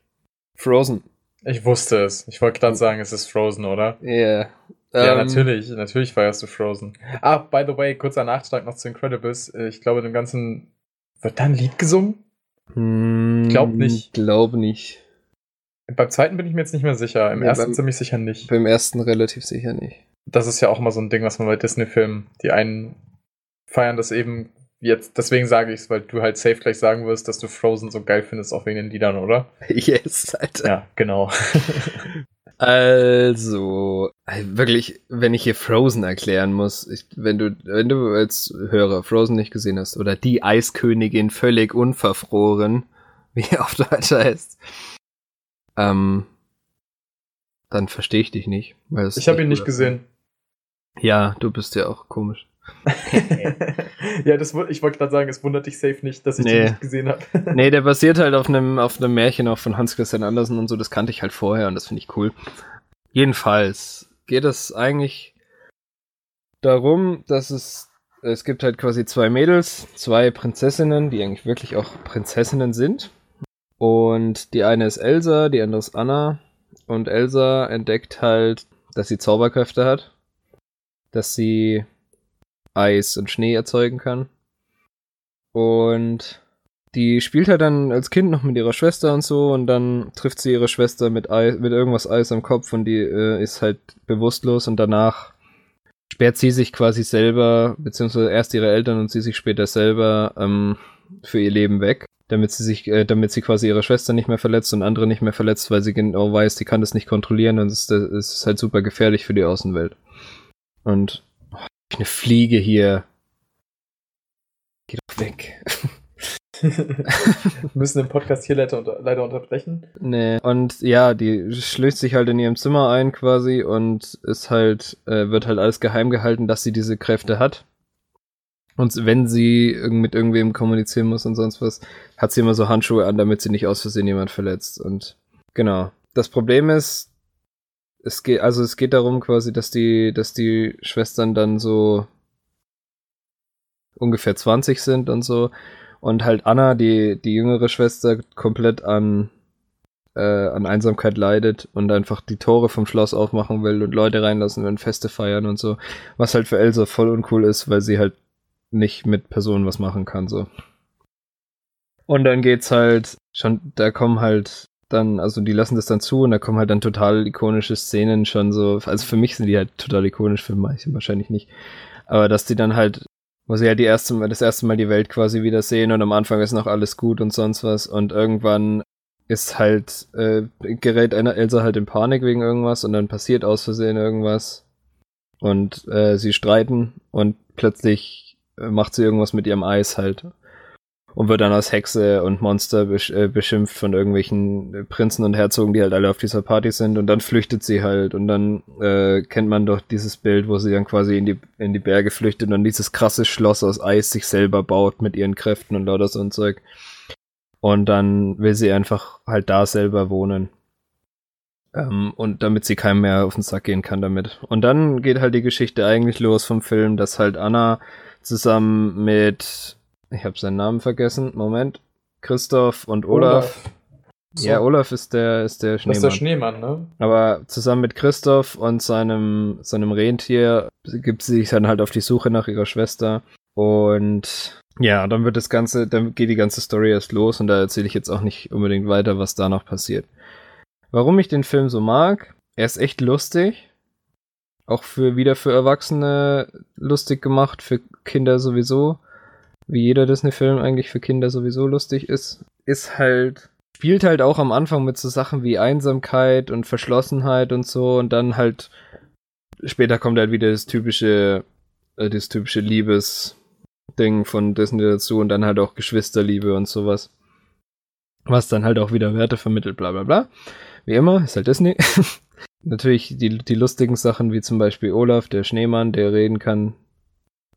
Frozen. Ich wusste es. Ich wollte gerade sagen, es ist Frozen, oder? Ja. Yeah. Ja, ähm, natürlich. Natürlich feierst du Frozen. Ah, by the way, kurzer Nachtrag noch zu Incredibles. Ich glaube, dem Ganzen wird da ein Lied gesungen? Hm, glaub nicht. Glaub nicht. Beim zweiten bin ich mir jetzt nicht mehr sicher. Im ja, ersten beim, ziemlich sicher nicht. Beim ersten relativ sicher nicht. Das ist ja auch immer so ein Ding, was man bei Disney-Filmen, die einen feiern das eben jetzt, deswegen sage ich es, weil du halt safe gleich sagen wirst, dass du Frozen so geil findest, auch wegen den Liedern, oder? Yes, Alter. Ja, genau. <laughs> also, wirklich, wenn ich hier Frozen erklären muss, ich, wenn du, wenn du als Hörer Frozen nicht gesehen hast, oder die Eiskönigin völlig unverfroren, <laughs> wie auf Deutsch heißt, ähm, dann verstehe ich dich nicht. ich habe ihn nicht gesehen. Ja, du bist ja auch komisch. <laughs> ja, das, ich wollte gerade sagen, es wundert dich safe nicht, dass ich nee. den nicht gesehen habe. <laughs> nee, der basiert halt auf einem auf einem Märchen auch von Hans Christian Andersen und so, das kannte ich halt vorher und das finde ich cool. Jedenfalls geht es eigentlich darum, dass es es gibt halt quasi zwei Mädels, zwei Prinzessinnen, die eigentlich wirklich auch Prinzessinnen sind. Und die eine ist Elsa, die andere ist Anna. Und Elsa entdeckt halt, dass sie Zauberkräfte hat. Dass sie Eis und Schnee erzeugen kann. Und die spielt halt dann als Kind noch mit ihrer Schwester und so und dann trifft sie ihre Schwester mit, Eis, mit irgendwas Eis am Kopf und die äh, ist halt bewusstlos und danach sperrt sie sich quasi selber, beziehungsweise erst ihre Eltern und sie sich später selber ähm, für ihr Leben weg, damit sie sich, äh, damit sie quasi ihre Schwester nicht mehr verletzt und andere nicht mehr verletzt, weil sie genau weiß, die kann das nicht kontrollieren und es ist, es ist halt super gefährlich für die Außenwelt. Und eine Fliege hier. Geh doch weg. <laughs> Wir müssen den Podcast hier leider, unter leider unterbrechen. Nee, und ja, die schließt sich halt in ihrem Zimmer ein quasi und ist halt, äh, wird halt alles geheim gehalten, dass sie diese Kräfte hat. Und wenn sie mit irgendwem kommunizieren muss und sonst was, hat sie immer so Handschuhe an, damit sie nicht aus Versehen jemand verletzt. Und genau. Das Problem ist, es geht, also es geht darum quasi, dass die, dass die Schwestern dann so ungefähr 20 sind und so. Und halt Anna, die, die jüngere Schwester, komplett an, äh, an Einsamkeit leidet und einfach die Tore vom Schloss aufmachen will und Leute reinlassen will, Feste feiern und so. Was halt für Elsa voll uncool ist, weil sie halt nicht mit Personen was machen kann, so. Und dann geht's halt schon, da kommen halt dann, also die lassen das dann zu und da kommen halt dann total ikonische Szenen schon so, also für mich sind die halt total ikonisch, für manche wahrscheinlich nicht. Aber dass die dann halt, wo sie halt die erste das erste Mal die Welt quasi wieder sehen und am Anfang ist noch alles gut und sonst was und irgendwann ist halt, äh, gerät einer Elsa halt in Panik wegen irgendwas und dann passiert aus Versehen irgendwas und äh, sie streiten und plötzlich äh, macht sie irgendwas mit ihrem Eis halt und wird dann als Hexe und Monster besch äh, beschimpft von irgendwelchen Prinzen und Herzogen, die halt alle auf dieser Party sind und dann flüchtet sie halt und dann äh, kennt man doch dieses Bild, wo sie dann quasi in die, in die Berge flüchtet und dieses krasse Schloss aus Eis sich selber baut mit ihren Kräften und lauter so ein Zeug. Und dann will sie einfach halt da selber wohnen. Ähm, und damit sie keinem mehr auf den Sack gehen kann damit. Und dann geht halt die Geschichte eigentlich los vom Film, dass halt Anna zusammen mit ich habe seinen Namen vergessen. Moment. Christoph und Olaf. Olaf. So. Ja, Olaf ist der, ist der Schneemann. Das ist der Schneemann, ne? Aber zusammen mit Christoph und seinem, seinem Rentier gibt sie sich dann halt auf die Suche nach ihrer Schwester. Und ja, dann wird das Ganze, dann geht die ganze Story erst los und da erzähle ich jetzt auch nicht unbedingt weiter, was da noch passiert. Warum ich den Film so mag? Er ist echt lustig. Auch für, wieder für Erwachsene lustig gemacht, für Kinder sowieso wie jeder Disney-Film eigentlich für Kinder sowieso lustig ist, ist halt, spielt halt auch am Anfang mit so Sachen wie Einsamkeit und Verschlossenheit und so und dann halt, später kommt halt wieder das typische, äh, das typische Liebesding von Disney dazu und dann halt auch Geschwisterliebe und sowas. Was dann halt auch wieder Werte vermittelt, bla bla bla. Wie immer, ist halt Disney. <laughs> Natürlich die, die lustigen Sachen, wie zum Beispiel Olaf, der Schneemann, der reden kann,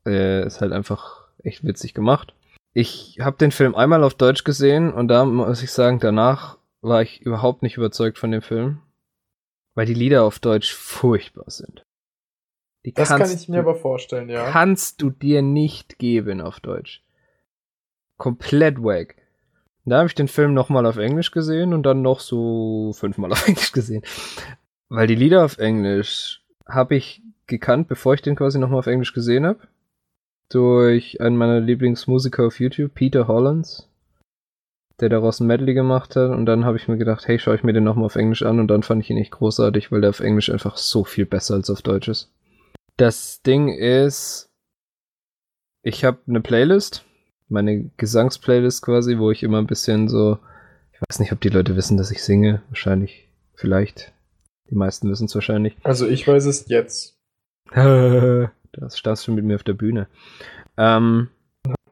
äh, ist halt einfach echt witzig gemacht. Ich habe den Film einmal auf Deutsch gesehen und da muss ich sagen, danach war ich überhaupt nicht überzeugt von dem Film, weil die Lieder auf Deutsch furchtbar sind. Die Das kann ich mir du, aber vorstellen, ja. kannst du dir nicht geben auf Deutsch. Komplett wack. Da habe ich den Film nochmal auf Englisch gesehen und dann noch so fünfmal <laughs> auf Englisch gesehen. Weil die Lieder auf Englisch habe ich gekannt, bevor ich den quasi nochmal auf Englisch gesehen habe. Durch einen meiner Lieblingsmusiker auf YouTube, Peter Hollands, der daraus ein Medley gemacht hat. Und dann habe ich mir gedacht, hey, schaue ich mir den nochmal auf Englisch an. Und dann fand ich ihn echt großartig, weil der auf Englisch einfach so viel besser als auf Deutsch ist. Das Ding ist, ich habe eine Playlist, meine Gesangsplaylist quasi, wo ich immer ein bisschen so, ich weiß nicht, ob die Leute wissen, dass ich singe. Wahrscheinlich, vielleicht. Die meisten wissen es wahrscheinlich. Also ich weiß es jetzt. <laughs> das standst schon mit mir auf der Bühne. Ähm,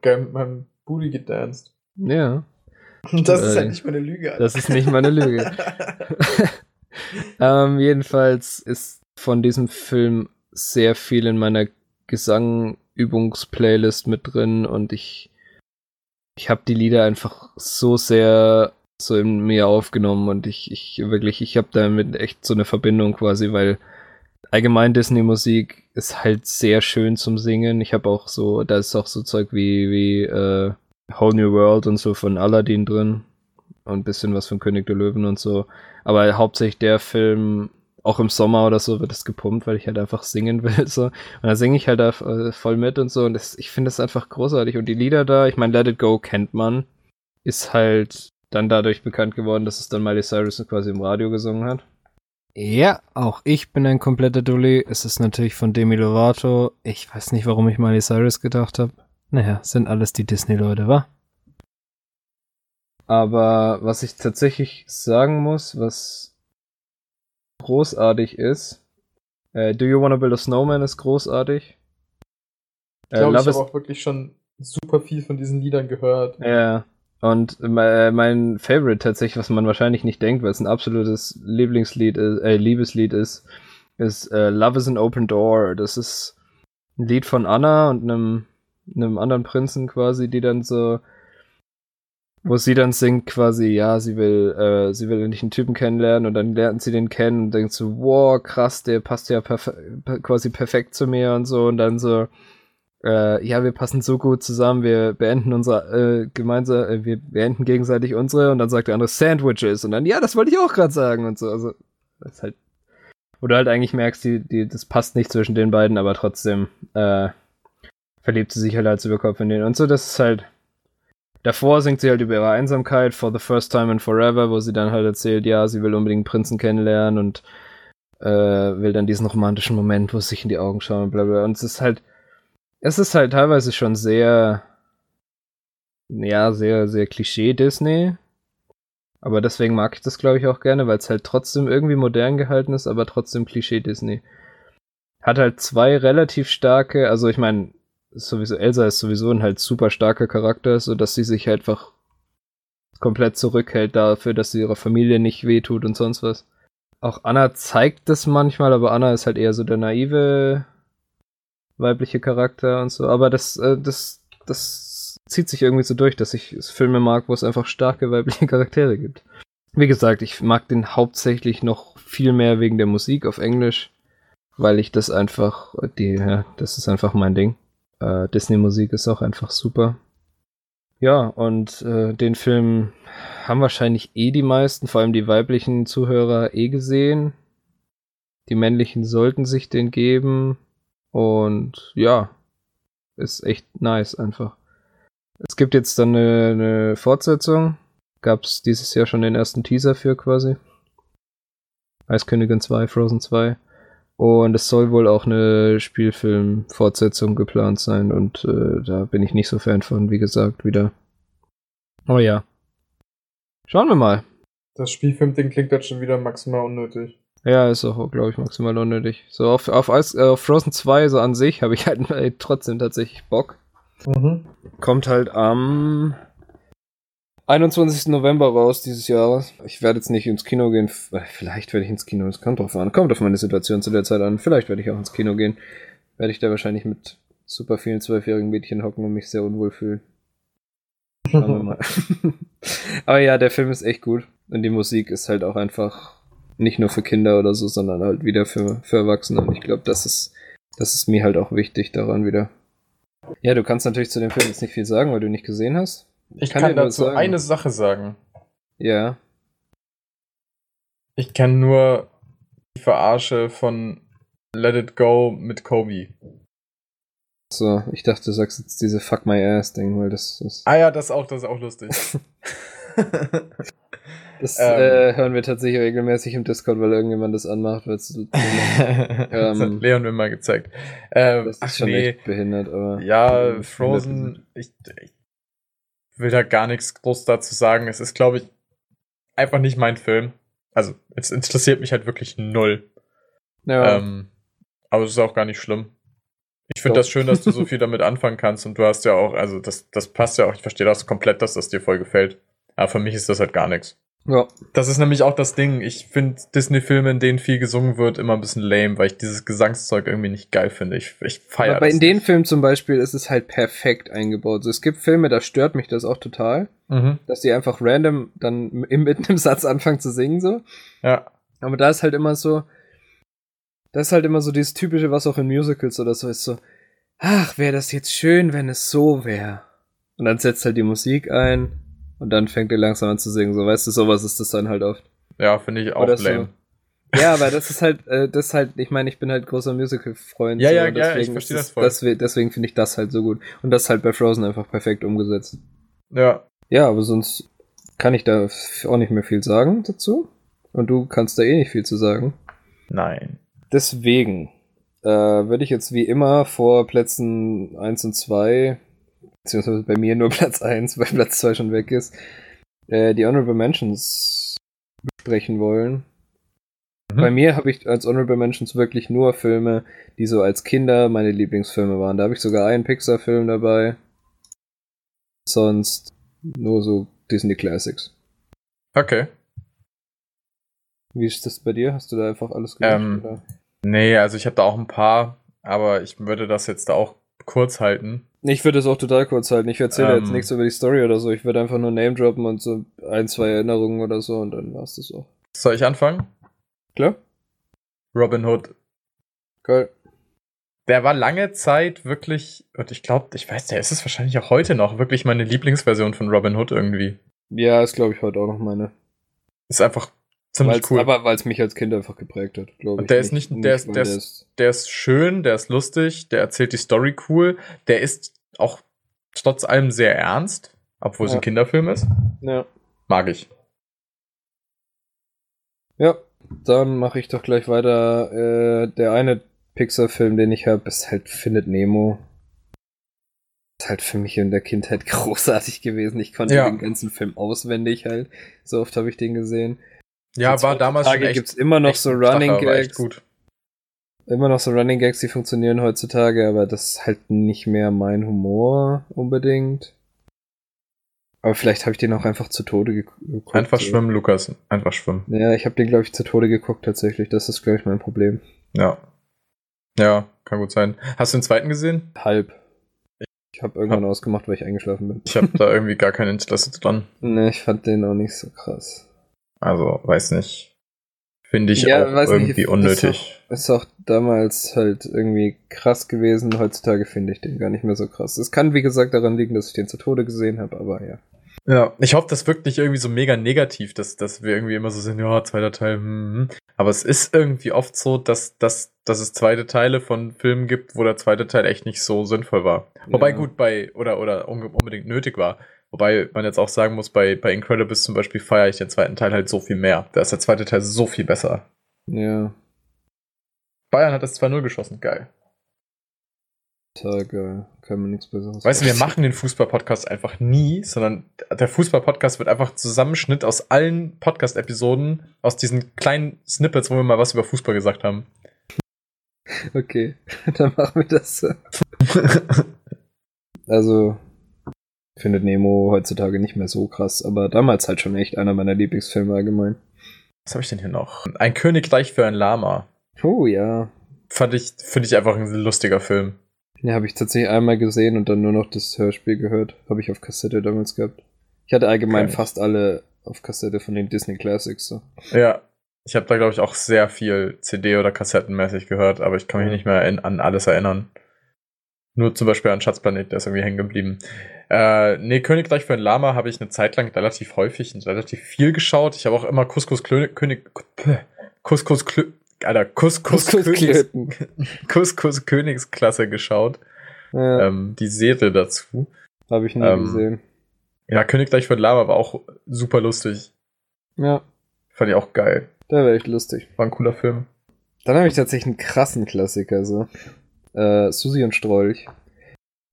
Geil mit meinem Booty gedanced. ja, Und <laughs> das ist halt nicht meine Lüge. Alter. das ist nicht meine Lüge. <laughs> ähm, jedenfalls ist von diesem Film sehr viel in meiner Gesangübungsplaylist mit drin und ich ich habe die Lieder einfach so sehr so in mir aufgenommen und ich ich wirklich ich habe damit echt so eine Verbindung quasi, weil allgemein Disney Musik ist halt sehr schön zum Singen. Ich habe auch so da ist auch so Zeug wie wie äh, Whole New World und so von Aladdin drin und ein bisschen was von König der Löwen und so. Aber hauptsächlich der Film, auch im Sommer oder so, wird es gepumpt, weil ich halt einfach singen <laughs> will. So. Und da singe ich halt da äh, voll mit und so. Und das, ich finde das einfach großartig. Und die Lieder da, ich meine, Let It Go kennt man, ist halt dann dadurch bekannt geworden, dass es dann Miley Cyrus quasi im Radio gesungen hat. Ja, auch ich bin ein kompletter Dulli. Es ist natürlich von Demi Lovato. Ich weiß nicht, warum ich Miley Cyrus gedacht habe. Naja, sind alles die Disney-Leute, wa? Aber was ich tatsächlich sagen muss, was großartig ist, äh, Do You Wanna Build a Snowman ist großartig. ich glaube, ich habe auch wirklich schon super viel von diesen Liedern gehört. Ja. Und äh, mein Favorite tatsächlich, was man wahrscheinlich nicht denkt, weil es ein absolutes Lieblingslied ist, äh, Liebeslied ist, ist äh, Love is an Open Door. Das ist ein Lied von Anna und einem, einem anderen Prinzen quasi, die dann so, wo sie dann singt quasi, ja, sie will, äh, sie will endlich einen Typen kennenlernen und dann lernt sie den kennen und denkt so, wow, krass, der passt ja perfe per quasi perfekt zu mir und so und dann so, äh, ja, wir passen so gut zusammen, wir beenden unsere, äh, gemeinsam, äh, wir beenden gegenseitig unsere und dann sagt der andere Sandwiches und dann, ja, das wollte ich auch gerade sagen und so, also, das ist halt, wo du halt eigentlich merkst, die, die, das passt nicht zwischen den beiden, aber trotzdem, äh, verliebt sie sich halt als über Kopf in den und so, das ist halt, davor singt sie halt über ihre Einsamkeit, for the first time and forever, wo sie dann halt erzählt, ja, sie will unbedingt Prinzen kennenlernen und, äh, will dann diesen romantischen Moment, wo sie sich in die Augen schauen und bla bla, und es ist halt, es ist halt teilweise schon sehr, ja, sehr, sehr Klischee-Disney. Aber deswegen mag ich das, glaube ich, auch gerne, weil es halt trotzdem irgendwie modern gehalten ist, aber trotzdem Klischee-Disney. Hat halt zwei relativ starke, also ich meine, sowieso, Elsa ist sowieso ein halt super starker Charakter, so dass sie sich halt einfach komplett zurückhält dafür, dass sie ihrer Familie nicht wehtut und sonst was. Auch Anna zeigt das manchmal, aber Anna ist halt eher so der naive weibliche Charakter und so. Aber das, äh, das, das zieht sich irgendwie so durch, dass ich Filme mag, wo es einfach starke weibliche Charaktere gibt. Wie gesagt, ich mag den hauptsächlich noch viel mehr wegen der Musik auf Englisch, weil ich das einfach, die, ja, das ist einfach mein Ding. Äh, Disney-Musik ist auch einfach super. Ja, und äh, den Film haben wahrscheinlich eh die meisten, vor allem die weiblichen Zuhörer, eh gesehen. Die männlichen sollten sich den geben. Und ja, ist echt nice einfach. Es gibt jetzt dann eine, eine Fortsetzung. Gab es dieses Jahr schon den ersten Teaser für quasi. Eiskönigin 2, Frozen 2. Und es soll wohl auch eine Spielfilm-Fortsetzung geplant sein. Und äh, da bin ich nicht so Fan von, wie gesagt, wieder. Oh ja. Schauen wir mal. Das Spielfilm-Ding klingt jetzt schon wieder maximal unnötig. Ja, ist auch, glaube ich, maximal unnötig. So, auf, auf, äh, auf Frozen 2, so an sich, habe ich halt <laughs> äh, trotzdem tatsächlich Bock. Mhm. Kommt halt am 21. November raus dieses Jahres. Ich werde jetzt nicht ins Kino gehen. Vielleicht werde ich ins Kino. Es kommt drauf an. Kommt auf meine Situation zu der Zeit an. Vielleicht werde ich auch ins Kino gehen. Werde ich da wahrscheinlich mit super vielen zwölfjährigen Mädchen hocken und mich sehr unwohl fühlen. Schauen wir <laughs> mal. <laughs> Aber ja, der Film ist echt gut. Und die Musik ist halt auch einfach nicht nur für Kinder oder so, sondern halt wieder für, für Erwachsene. Und ich glaube, das ist, das ist mir halt auch wichtig daran wieder. Ja, du kannst natürlich zu dem Film jetzt nicht viel sagen, weil du ihn nicht gesehen hast. Ich kann, kann dir nur dazu eine Sache sagen. Ja. Ich kann nur die Verarsche von Let It Go mit Kobe. So, ich dachte, du sagst jetzt diese Fuck My Ass Ding, weil das ist. Ah ja, das auch, das ist auch lustig. <laughs> Das Ähm. äh, hören wir tatsächlich regelmäßig im Discord, weil irgendjemand das anmacht, weil es <laughs> das hat Leon mir mal gezeigt. Ähm, das ist ach schon nee, echt behindert, aber. ja, Frozen, ich, ich will da gar nichts groß dazu sagen. Es ist, glaube ich, einfach nicht mein Film. Also, es interessiert mich halt wirklich null. Ja, Ähm, aber es ist auch gar nicht schlimm. Ich finde das schön, dass du so viel damit anfangen kannst und du hast ja auch, also das, das passt ja auch, ich verstehe das komplett, dass das dir voll gefällt. Aber für mich ist das halt gar nichts. Ja. Das ist nämlich auch das Ding. Ich finde Disney-Filme, in denen viel gesungen wird, immer ein bisschen lame, weil ich dieses Gesangszeug irgendwie nicht geil finde. Ich, ich feiere Aber das. in den. Filmen zum Beispiel ist es halt perfekt eingebaut. So, es gibt Filme, da stört mich das auch total, Mhm. dass die einfach random dann im, mitten im Satz anfangen zu singen, so. Ja. Aber da ist halt immer so, das ist halt immer so dieses typische, was auch in Musicals oder so ist, so, ach, wäre das jetzt schön, wenn es so wäre. Und dann setzt halt die Musik ein und dann fängt er langsam an zu singen, so, weißt du, sowas ist das dann halt oft. Ja, finde ich auch Oder so. lame. Ja, aber das ist halt, äh, das ist halt, ich meine, ich bin halt großer Musical-Freund. Ja, so, ja, ja, ich deswegen verstehe das voll. deswe- Deswegen finde ich das halt so gut. Und das ist halt bei Frozen einfach perfekt umgesetzt. Ja. Ja, aber sonst kann ich da auch nicht mehr viel sagen dazu. Und du kannst da eh nicht viel zu sagen. Nein. Deswegen äh, würde ich jetzt wie immer vor Plätzen 1 und 2, beziehungsweise bei mir nur <laughs> Platz 1, weil Platz 2 schon weg ist, äh, die Honorable Mentions besprechen wollen. Mhm. Bei mir habe ich als Honorable Mentions wirklich nur Filme, die so als Kinder meine Lieblingsfilme waren. Da habe ich sogar einen Pixar-Film dabei. Sonst nur so Disney Classics. Okay. Wie ist das bei dir? Hast du da einfach alles gemacht? Ähm, oder? Nee, also ich habe da auch ein paar, aber ich würde das jetzt da auch kurz halten. Ich würde es auch total kurz halten. Ich erzähle Ähm. jetzt nichts über die Story oder so. Ich würde einfach nur Name droppen und so ein, zwei Erinnerungen oder so und dann war's das auch. Soll ich anfangen? Klar? Robin Hood. Geil. Der war lange Zeit wirklich, und ich glaube, ich weiß, der ist es wahrscheinlich auch heute noch, wirklich meine Lieblingsversion von Robin Hood irgendwie. Ja, ist glaube ich heute auch noch meine. Ist einfach ziemlich Weil's, cool. Aber weil es mich als Kind einfach geprägt hat, glaube ich. Und der ist nicht- der ist- weil der ist- der ist schön, der ist lustig, der erzählt die Story cool, der ist auch trotz allem sehr ernst, obwohl es Ja. ein Kinderfilm ist. Ja. Mag ich. Ja, dann mache ich doch gleich weiter. Äh, der eine Pixar-Film, den ich habe, ist halt Findet Nemo. Ist halt für mich in der Kindheit <laughs> großartig gewesen. Ich konnte Ja. den ganzen Film auswendig halt. So oft habe ich den gesehen. Ja, war damals schon heutzutage echt, gibt's immer noch so Running echt Gags. gut. Immer noch so Running Gags, die funktionieren heutzutage, aber das ist halt nicht mehr mein Humor unbedingt. Aber vielleicht habe ich den auch einfach zu Tode ge- geguckt. Einfach schwimmen, Lukas. Einfach schwimmen. Ja, ich habe den, glaube ich, zu Tode geguckt tatsächlich. Das ist, glaube ich, mein Problem. Ja. Ja, kann gut sein. Hast du den zweiten gesehen? Halb. Ich habe irgendwann ausgemacht, weil ich eingeschlafen bin. Ich habe da irgendwie gar kein Interesse dran. Ne, ich fand den auch nicht so krass. Also, weiß nicht. Finde ich Ja, auch weiß nicht, irgendwie ist unnötig. Ist auch damals halt irgendwie krass gewesen. Heutzutage finde ich den gar nicht mehr so krass. Es kann, wie gesagt, daran liegen, dass ich den zu Tode gesehen habe, aber ja. Ja, ich hoffe, das wirkt nicht irgendwie so mega negativ, dass, dass wir irgendwie immer so sind, ja, zweiter Teil, hm, hm. Aber es ist irgendwie oft so, dass, dass, dass es zweite Teile von Filmen gibt, wo der zweite Teil echt nicht so sinnvoll war. Wobei Ja. gut bei, oder, oder unbedingt nötig war. Wobei man jetzt auch sagen muss, bei, bei Incredibles zum Beispiel feiere ich den zweiten Teil halt so viel mehr. Da ist der zweite Teil so viel besser. Ja, Bayern hat das 2-0 geschossen, geil. total geil. Kann man nichts Besseres Weißt du, wir machen den Fußball-Podcast einfach nie, sondern der Fußball-Podcast wird einfach ein Zusammenschnitt aus allen Podcast-Episoden, aus diesen kleinen Snippets, wo wir mal was über Fußball gesagt haben. Okay, <laughs> dann machen wir das. so. <laughs> Also, Findet Nemo heutzutage nicht mehr so krass, aber damals halt schon echt einer meiner Lieblingsfilme allgemein. Was habe ich denn hier noch? Ein Königreich für ein Lama. Oh ja. Fand ich, finde ich einfach ein lustiger Film. Ja, habe ich tatsächlich einmal gesehen und dann nur noch das Hörspiel gehört. Habe ich auf Kassette damals gehabt. Ich hatte allgemein Geil. fast alle auf Kassette von den Disney Classics. So. Ja. Ich habe da, glaube ich, auch sehr viel CD- oder Kassettenmäßig gehört, aber ich kann mich nicht mehr an alles erinnern. Nur zum Beispiel an Schatzplanet, der ist irgendwie hängen geblieben. Äh, nee, Königreich für ein Lama habe ich eine Zeit lang relativ häufig und relativ viel geschaut. Ich habe auch immer Couscous Klö König. Couscous Klö Alter, Couscous Königs. <laughs> Couscous Königsklasse geschaut. Ja, Ähm, die Serie dazu. habe ich nie ähm, gesehen. Ja, Königreich für ein Lama war auch super lustig. Ja, Fand ich auch geil. der wäre echt lustig. War ein cooler Film. Dann habe ich tatsächlich einen krassen Klassiker, so. Äh, Susi und Strolch.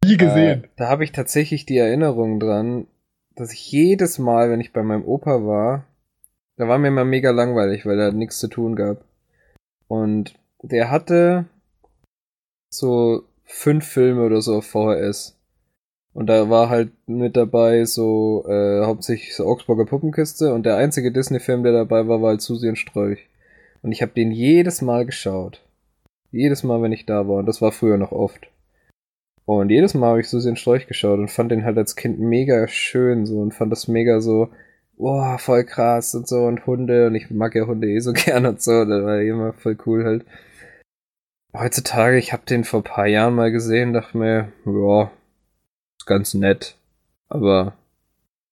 Nie Äh, da habe ich tatsächlich die Erinnerung dran, dass ich jedes Mal, wenn ich bei meinem Opa war, da war mir immer mega langweilig, weil er nichts zu tun gab. Und der hatte so fünf Filme oder so auf VHS. Und da war halt mit dabei so äh, hauptsächlich so Augsburger Puppenkiste und der einzige Disney-Film, der dabei war, war halt Susi und Strolch. Und ich habe den jedes Mal geschaut. Jedes Mal, wenn ich da war. Und das war früher noch oft. Und jedes Mal habe ich Susi und Strolch geschaut und fand den halt als Kind mega schön so und fand das mega so, boah, voll krass und so und Hunde und ich mag ja Hunde eh so <laughs> gern und so, das war immer voll cool halt. Heutzutage, ich habe den vor ein paar Jahren mal gesehen, dachte mir, ja, ist ganz nett, aber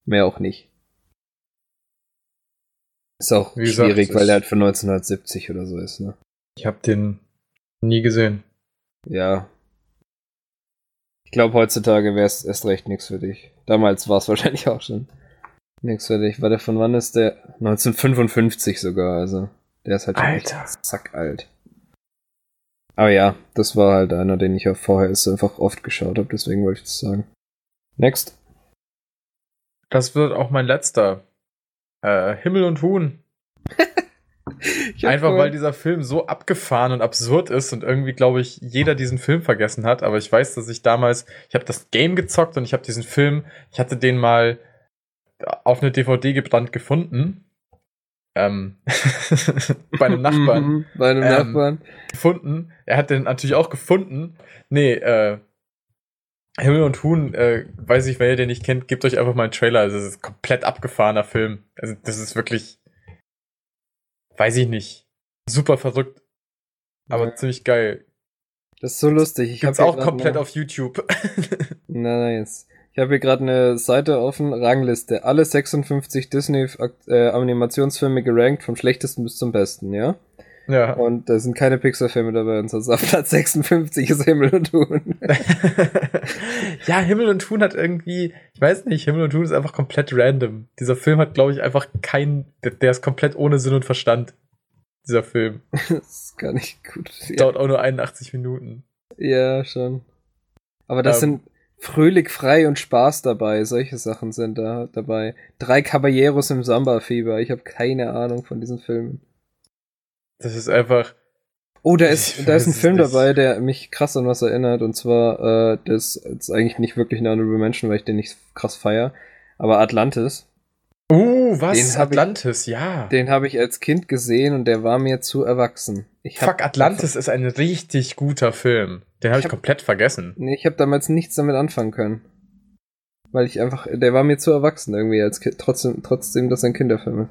mehr auch nicht. Ist auch Wie gesagt, schwierig, es weil der halt von 1970 oder so ist, ne? Ich habe den nie gesehen. Ja. Ich glaube, heutzutage wäre es erst recht nichts für dich. Damals war es <laughs> wahrscheinlich auch schon nichts für dich. Warte, von wann ist der? 1955 sogar, also. Der ist halt Alter. zack alt. Aber ja, das war halt einer, den ich auch vorher ist einfach oft geschaut habe, deswegen wollte ich das sagen. Next. Das wird auch mein letzter. Äh, Himmel und Huhn. <laughs> Einfach weil dieser Film so abgefahren und absurd ist und irgendwie, glaube ich, jeder diesen Film vergessen hat. Aber ich weiß, dass ich damals, ich habe das Game gezockt und ich habe diesen Film, ich hatte den mal auf eine DVD gebrannt gefunden. Ähm, <laughs> bei einem Nachbarn Mhm, Bei einem Ähm, Nachbarn. gefunden. Er hat den natürlich auch gefunden. Nee, äh, Himmel und Huhn, äh, weiß ich, wenn ihr den nicht kennt, gebt euch einfach mal einen Trailer. Also, es ist ein komplett abgefahrener Film. Also, das ist wirklich, weiß ich nicht, super verrückt, aber Ja. ziemlich geil. Das ist so lustig. Ich Gibt's auch komplett auf YouTube. <laughs> Nice. Ich habe hier gerade eine Seite offen, Rangliste. Alle 56 Disney-Animationsfilme gerankt, vom schlechtesten bis zum besten, ja? Ja. Und da sind keine Pixar-Filme dabei. Und sonst auf Platz 56 ist Himmel und Huhn. <laughs> ja, Himmel und Huhn hat irgendwie, ich weiß nicht, Himmel und Huhn ist einfach komplett random. Dieser Film hat, glaube ich, einfach keinen, der, ist komplett ohne Sinn und Verstand. Dieser Film. <laughs> das ist gar nicht gut. Ja, Dauert auch nur 81 Minuten. ja schon. Aber das Ähm. sind fröhlich, frei und Spaß dabei. Solche Sachen sind da dabei. Drei Caballeros im Samba-Fieber. Ich habe keine Ahnung von diesen Filmen. Das ist einfach. Oh, da ist, <laughs> da ist ein Film nicht. dabei, der mich krass an was erinnert. Und zwar, äh, das ist eigentlich nicht wirklich eine Honorable Mention, weil ich den nicht krass feier. Aber Atlantis, Uh, was? Den hab ich- Atlantis, ja. den habe ich als Kind gesehen und der war mir zu erwachsen. Fuck, Atlantis ist ein richtig guter Film. Den habe ich hab- komplett vergessen. Nee, ich habe damals nichts damit anfangen können. Weil ich einfach, der war mir zu erwachsen irgendwie als Kind, trotzdem, trotzdem, dass ein Kinderfilm ist.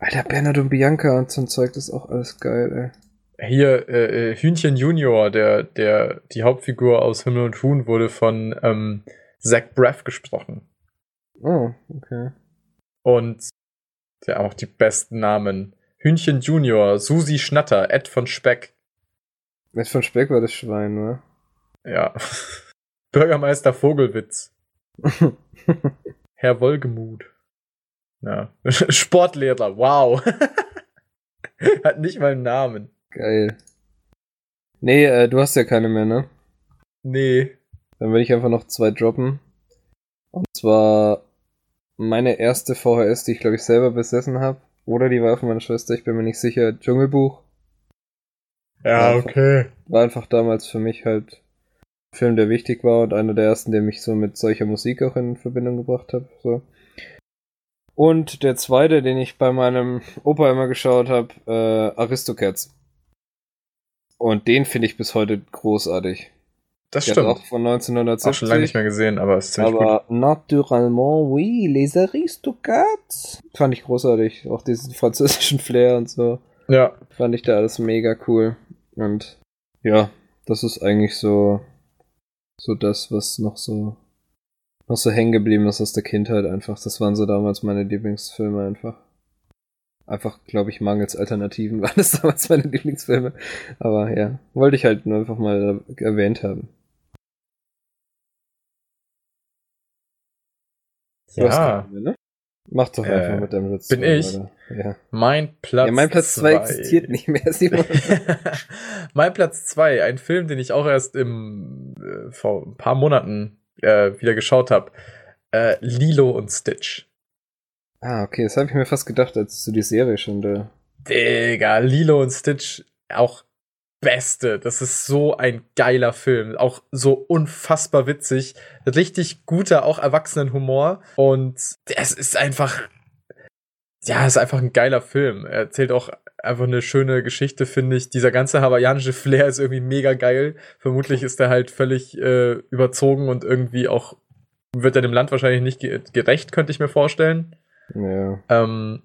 Alter, Bernhard und Bianca und so ein Zeug, das ist auch alles geil, Hier, äh, äh, Hühnchen Junior, der, der, die Hauptfigur aus Himmel und Huhn, wurde von ähm, Zach Braff gesprochen. ey. Oh, okay. Und ja, auch die besten Namen. Hühnchen Junior, Susi Schnatter, Ed von Speck. Mit von Speck war das Schwein, ne? Ja. <laughs> Bürgermeister Vogelwitz. <laughs> Herr Wolgemuth. Ja. <laughs> Sportlehrer, wow. <laughs> Hat nicht mal einen Namen. Geil. Nee, äh, du hast ja keine mehr, ne? Nee. Dann will ich einfach noch zwei droppen. Und zwar meine erste VHS, die ich glaube ich selber besessen habe. Oder die war von meiner Schwester, ich bin mir nicht sicher. Dschungelbuch. Ja, Ja, okay. War einfach damals für mich halt Film, der wichtig war und einer der ersten, der mich so mit solcher Musik auch in Verbindung gebracht hat. So. Und der zweite, den ich bei meinem Opa immer geschaut habe, äh, Aristocats. Und den finde ich bis heute großartig. Das Der stimmt. auch von 1970. Auch schon lange nicht mehr gesehen, aber ist ziemlich gut. aber naturellement, oui, les Aristocats. Fand ich großartig. Auch diesen französischen Flair und so. Ja, Fand ich da alles mega cool. Und ja, das ist eigentlich so, so das, was noch so, noch so hängen geblieben ist aus der Kindheit einfach. Das waren so damals meine Lieblingsfilme einfach. Einfach, glaube ich, mangels Alternativen <laughs> waren das damals meine Lieblingsfilme. Aber ja, wollte ich halt nur einfach mal erwähnt haben. Ja. mehr, ne? Mach doch Äh, einfach mit deinem Platz bin zwei ich? Ja. Mein Platz ja, mein Platz 2 zwei. existiert nicht mehr, <laughs> Simon. mein Platz 2, ein Film, den ich auch erst im, äh, vor ein paar Monaten äh, wieder geschaut habe. Äh, Lilo und Stitch. ah, okay, das habe ich mir fast gedacht, als du die Serie schon da. Digga, Lilo und Stitch, auch Beste. Das ist so ein geiler Film. Auch so unfassbar witzig. Richtig guter, auch Erwachsenenhumor. Und es ist einfach. Ja, es ist einfach ein geiler Film. Er erzählt auch einfach eine schöne Geschichte, finde ich. Dieser ganze hawaiianische Flair ist irgendwie mega geil. Vermutlich ist er halt völlig äh, überzogen und irgendwie auch wird er dem Land wahrscheinlich nicht ge gerecht, könnte ich mir vorstellen. Ja. Ähm,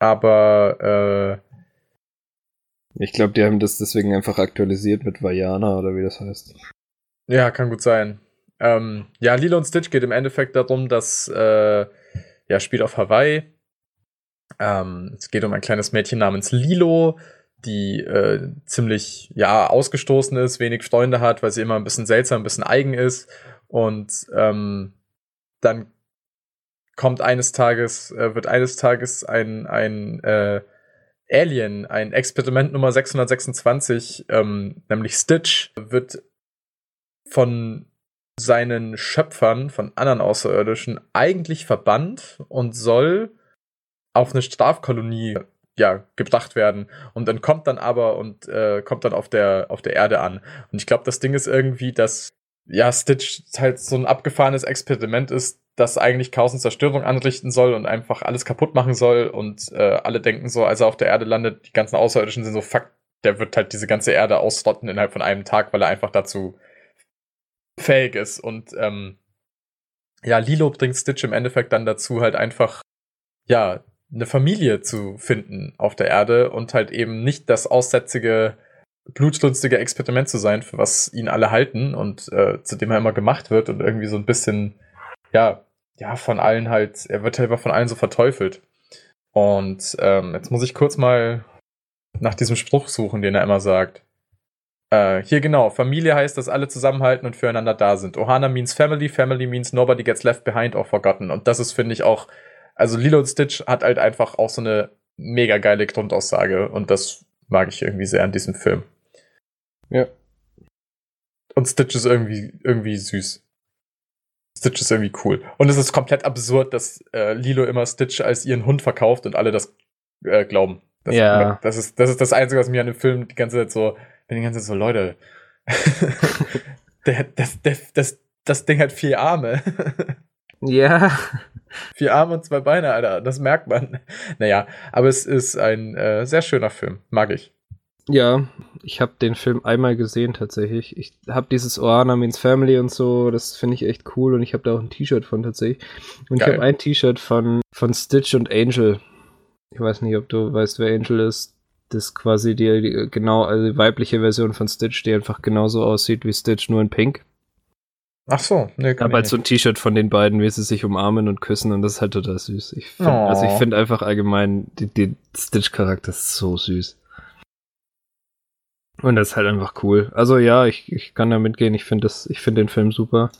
aber äh, Ich glaube, die haben das deswegen einfach aktualisiert mit Vajana oder wie das heißt. Ja, kann gut sein. Ähm, ja, Lilo und Stitch geht im Endeffekt darum, dass äh, ja spielt auf Hawaii. Ähm, es geht um ein kleines Mädchen namens Lilo, die äh, ziemlich ja ausgestoßen ist, wenig Freunde hat, weil sie immer ein bisschen seltsam, ein bisschen eigen ist. Und ähm, dann kommt eines Tages, äh, wird eines Tages ein, ein äh, Alien, ein Experiment Nummer 626, ähm, nämlich Stitch, wird von seinen Schöpfern, von anderen Außerirdischen, eigentlich verbannt und soll auf eine Strafkolonie ja, gebracht werden. Und dann kommt dann aber und äh, kommt dann auf der, auf der Erde an. Und ich glaube, das Ding ist irgendwie, dass ja, Stitch halt so ein abgefahrenes Experiment ist, das eigentlich Chaos und Zerstörung anrichten soll und einfach alles kaputt machen soll. Und äh, alle denken so, als er auf der Erde landet, die ganzen Außerirdischen sind so, fuck, der wird halt diese ganze Erde ausrotten innerhalb von einem Tag, weil er einfach dazu fähig ist. Und ähm, ja, Lilo bringt Stitch im Endeffekt dann dazu, halt einfach, ja, eine Familie zu finden auf der Erde und halt eben nicht das aussätzige, blutrünstige Experiment zu sein, für was ihn alle halten und äh, zu dem er immer gemacht wird und irgendwie so ein bisschen, ja, ja, von allen halt, er wird halt von allen so verteufelt. Und ähm, jetzt muss ich kurz mal nach diesem Spruch suchen, den er immer sagt. Äh, hier genau, Familie heißt, dass alle zusammenhalten und füreinander da sind. Ohana means family, family means nobody gets left behind or forgotten. Und das ist, finde ich, auch, also Lilo und Stitch hat halt einfach auch so eine mega geile Grundaussage und das mag ich irgendwie sehr an diesem Film. Ja. Und Stitch ist irgendwie, irgendwie süß. Stitch ist irgendwie cool. Und es ist komplett absurd, dass äh, Lilo immer Stitch als ihren Hund verkauft und alle das äh, glauben. Das, Ja. Das ist, das ist das Einzige, was mir an dem Film die ganze Zeit so, bin die ganze Zeit so, Leute, <laughs> <laughs> der, das, der, das, das Ding hat vier Arme. <laughs> Ja. vier Arme und zwei Beine, Alter. Das merkt man. Naja, aber es ist ein äh, sehr schöner Film. Mag ich. Ja, ich habe den Film einmal gesehen tatsächlich. Ich habe dieses Oana Means Family und so, das finde ich echt cool und ich habe da auch ein T-Shirt von tatsächlich. Und Geil. ich habe ein T-Shirt von, von Stitch und Angel. Ich weiß nicht, ob du weißt, wer Angel ist. Das ist quasi die, die genau, also die weibliche Version von Stitch, die einfach genauso aussieht wie Stitch, nur in Pink. Ach so, ne, Ich habe halt so ein T-Shirt von den beiden, wie sie sich umarmen und küssen und das ist halt total süß. Ich find, Oh. Also ich finde einfach allgemein, die, die Stitch-Charakter so süß. Und das ist halt einfach cool. Also ja, ich, ich kann da mitgehen. Ich finde das, ich finde den Film super.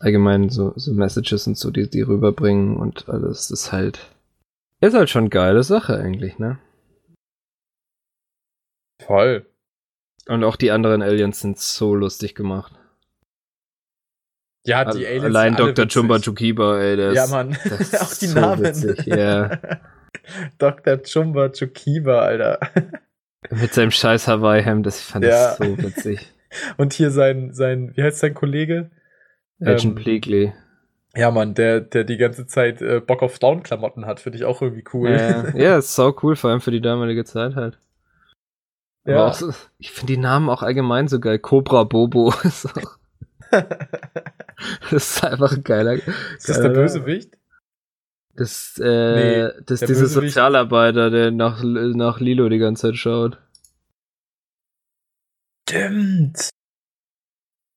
Allgemein so, so Messages und so, die, die rüberbringen und alles ist halt, ist halt schon geile Sache eigentlich, ne? Voll. Und auch die anderen Aliens sind so lustig gemacht. Ja, die Aliens Allein Dr. Chumba Chukiba, ey, der Ja, Mann. das <laughs> auch die so Namen. witzig, ja. <laughs> Dr. Chumba Chukiba, Alter. <laughs> Mit seinem scheiß Hawaii-Hemd, das ich fand Ja. das so witzig. Und hier sein, sein, wie heißt sein Kollege? Agent Ähm, Pleakley. Ja, Mann, der, der die ganze Zeit äh, Bock auf Down-Klamotten hat, finde ich auch irgendwie cool. Ja, ja, ist sau cool, vor allem für die damalige Zeit halt. Ja. auch so, ich finde die Namen auch allgemein so geil. Cobra Bobo ist auch, <laughs> das ist einfach ein geiler. Ist das der geiler- Bösewicht? Das, äh, Nee, das dieser Bösewicht- Sozialarbeiter, der nach, nach Lilo die ganze Zeit schaut. Stimmt.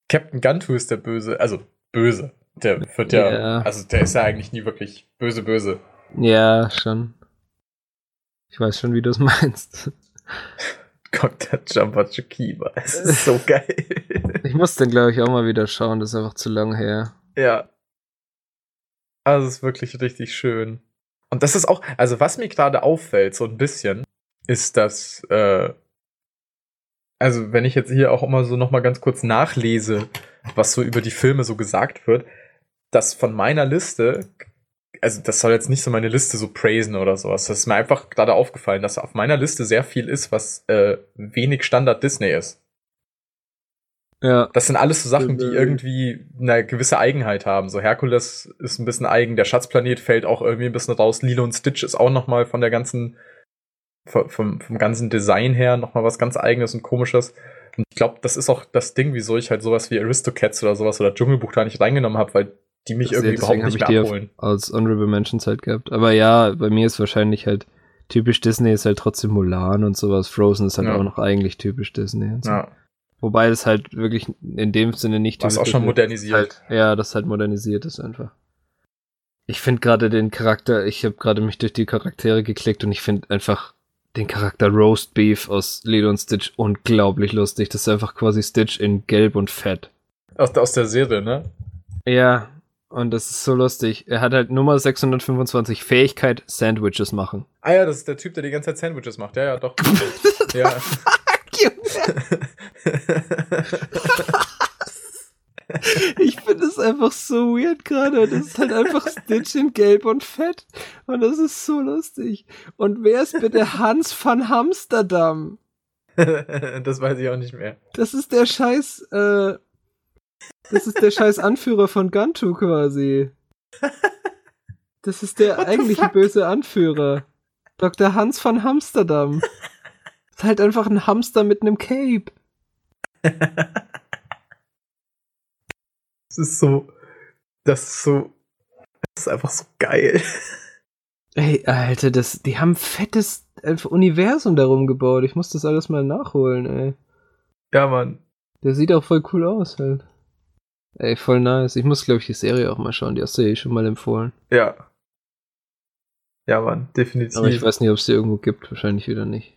Captain Guntu ist der Böse, also böse. Der wird ja, Ja. also der ist ja eigentlich nie wirklich böse, böse. Ja, schon. Ich weiß schon, wie du es <laughs> meinst. Der Jumper Chukiba. Es <laughs> ist so geil. Ich muss den, glaube ich, auch mal wieder schauen. Das ist einfach zu lang her. ja. Also es ist wirklich richtig schön. Und das ist auch, also was mir gerade auffällt, so ein bisschen, ist, dass, äh, also wenn ich jetzt hier auch immer so nochmal ganz kurz nachlese, was so über die Filme so gesagt wird, dass von meiner Liste, also das soll jetzt nicht so meine Liste so praisen oder sowas, das ist mir einfach gerade aufgefallen, dass auf meiner Liste sehr viel ist, was äh, wenig Standard Disney ist. Ja. Das sind alles so Sachen, die Stimmt. irgendwie eine gewisse Eigenheit haben. So Herkules ist ein bisschen eigen, der Schatzplanet fällt auch irgendwie ein bisschen raus. Lilo und Stitch ist auch noch mal von der ganzen vom, vom, vom ganzen Design her noch mal was ganz eigenes und komisches. Und ich glaube, das ist auch das Ding, wieso ich halt sowas wie Aristocats oder sowas oder Dschungelbuch da nicht reingenommen habe, weil die mich irgendwie Deswegen überhaupt nicht mehr abholen. als Honorable Mentions halt gehabt. Aber ja, bei mir ist wahrscheinlich halt typisch Disney ist halt trotzdem Mulan und sowas. Frozen ist halt Ja. auch noch eigentlich typisch Disney. So. Ja. Wobei das halt wirklich in dem Sinne nicht Was typisch auch schon ist. modernisiert. Halt, ja, das halt modernisiert ist einfach. Ich finde gerade den Charakter, ich habe gerade mich durch die Charaktere geklickt und ich finde einfach den Charakter Roast Beef aus Lilo und Stitch unglaublich lustig. Das ist einfach quasi Stitch in Gelb und Fett. Aus, aus der Serie, ne? Ja, und das ist so lustig. Er hat halt Nummer 625 Fähigkeit Sandwiches machen. Ah ja, das ist der Typ, der die ganze Zeit Sandwiches macht. Ja, ja, doch. <laughs> ja. Ich finde es einfach so weird gerade. Das ist halt einfach Stitch in Gelb und Fett. Und das ist so lustig. Und wer ist bitte Hans van Hamsterdam? <laughs> das weiß ich auch nicht mehr. Das ist der scheiß, äh, das ist der scheiß Anführer von Gantu quasi. Das ist der What eigentliche böse Anführer. Dr. Hans van Hamsterdam. Ist <laughs> halt einfach ein Hamster mit einem Cape. Das ist so. Das ist so. Das ist einfach so geil. Ey, Alter, das, die haben fettes äh, Universum darum gebaut. Ich muss das alles mal nachholen, ey. Ja, Mann. Der sieht auch voll cool aus, halt. Ey, voll nice. Ich muss, glaube ich, die Serie auch mal schauen. Die hast du ja eh schon mal empfohlen. Ja. Ja, Mann, definitiv. Aber ich weiß nicht, ob es die irgendwo gibt. Wahrscheinlich wieder nicht.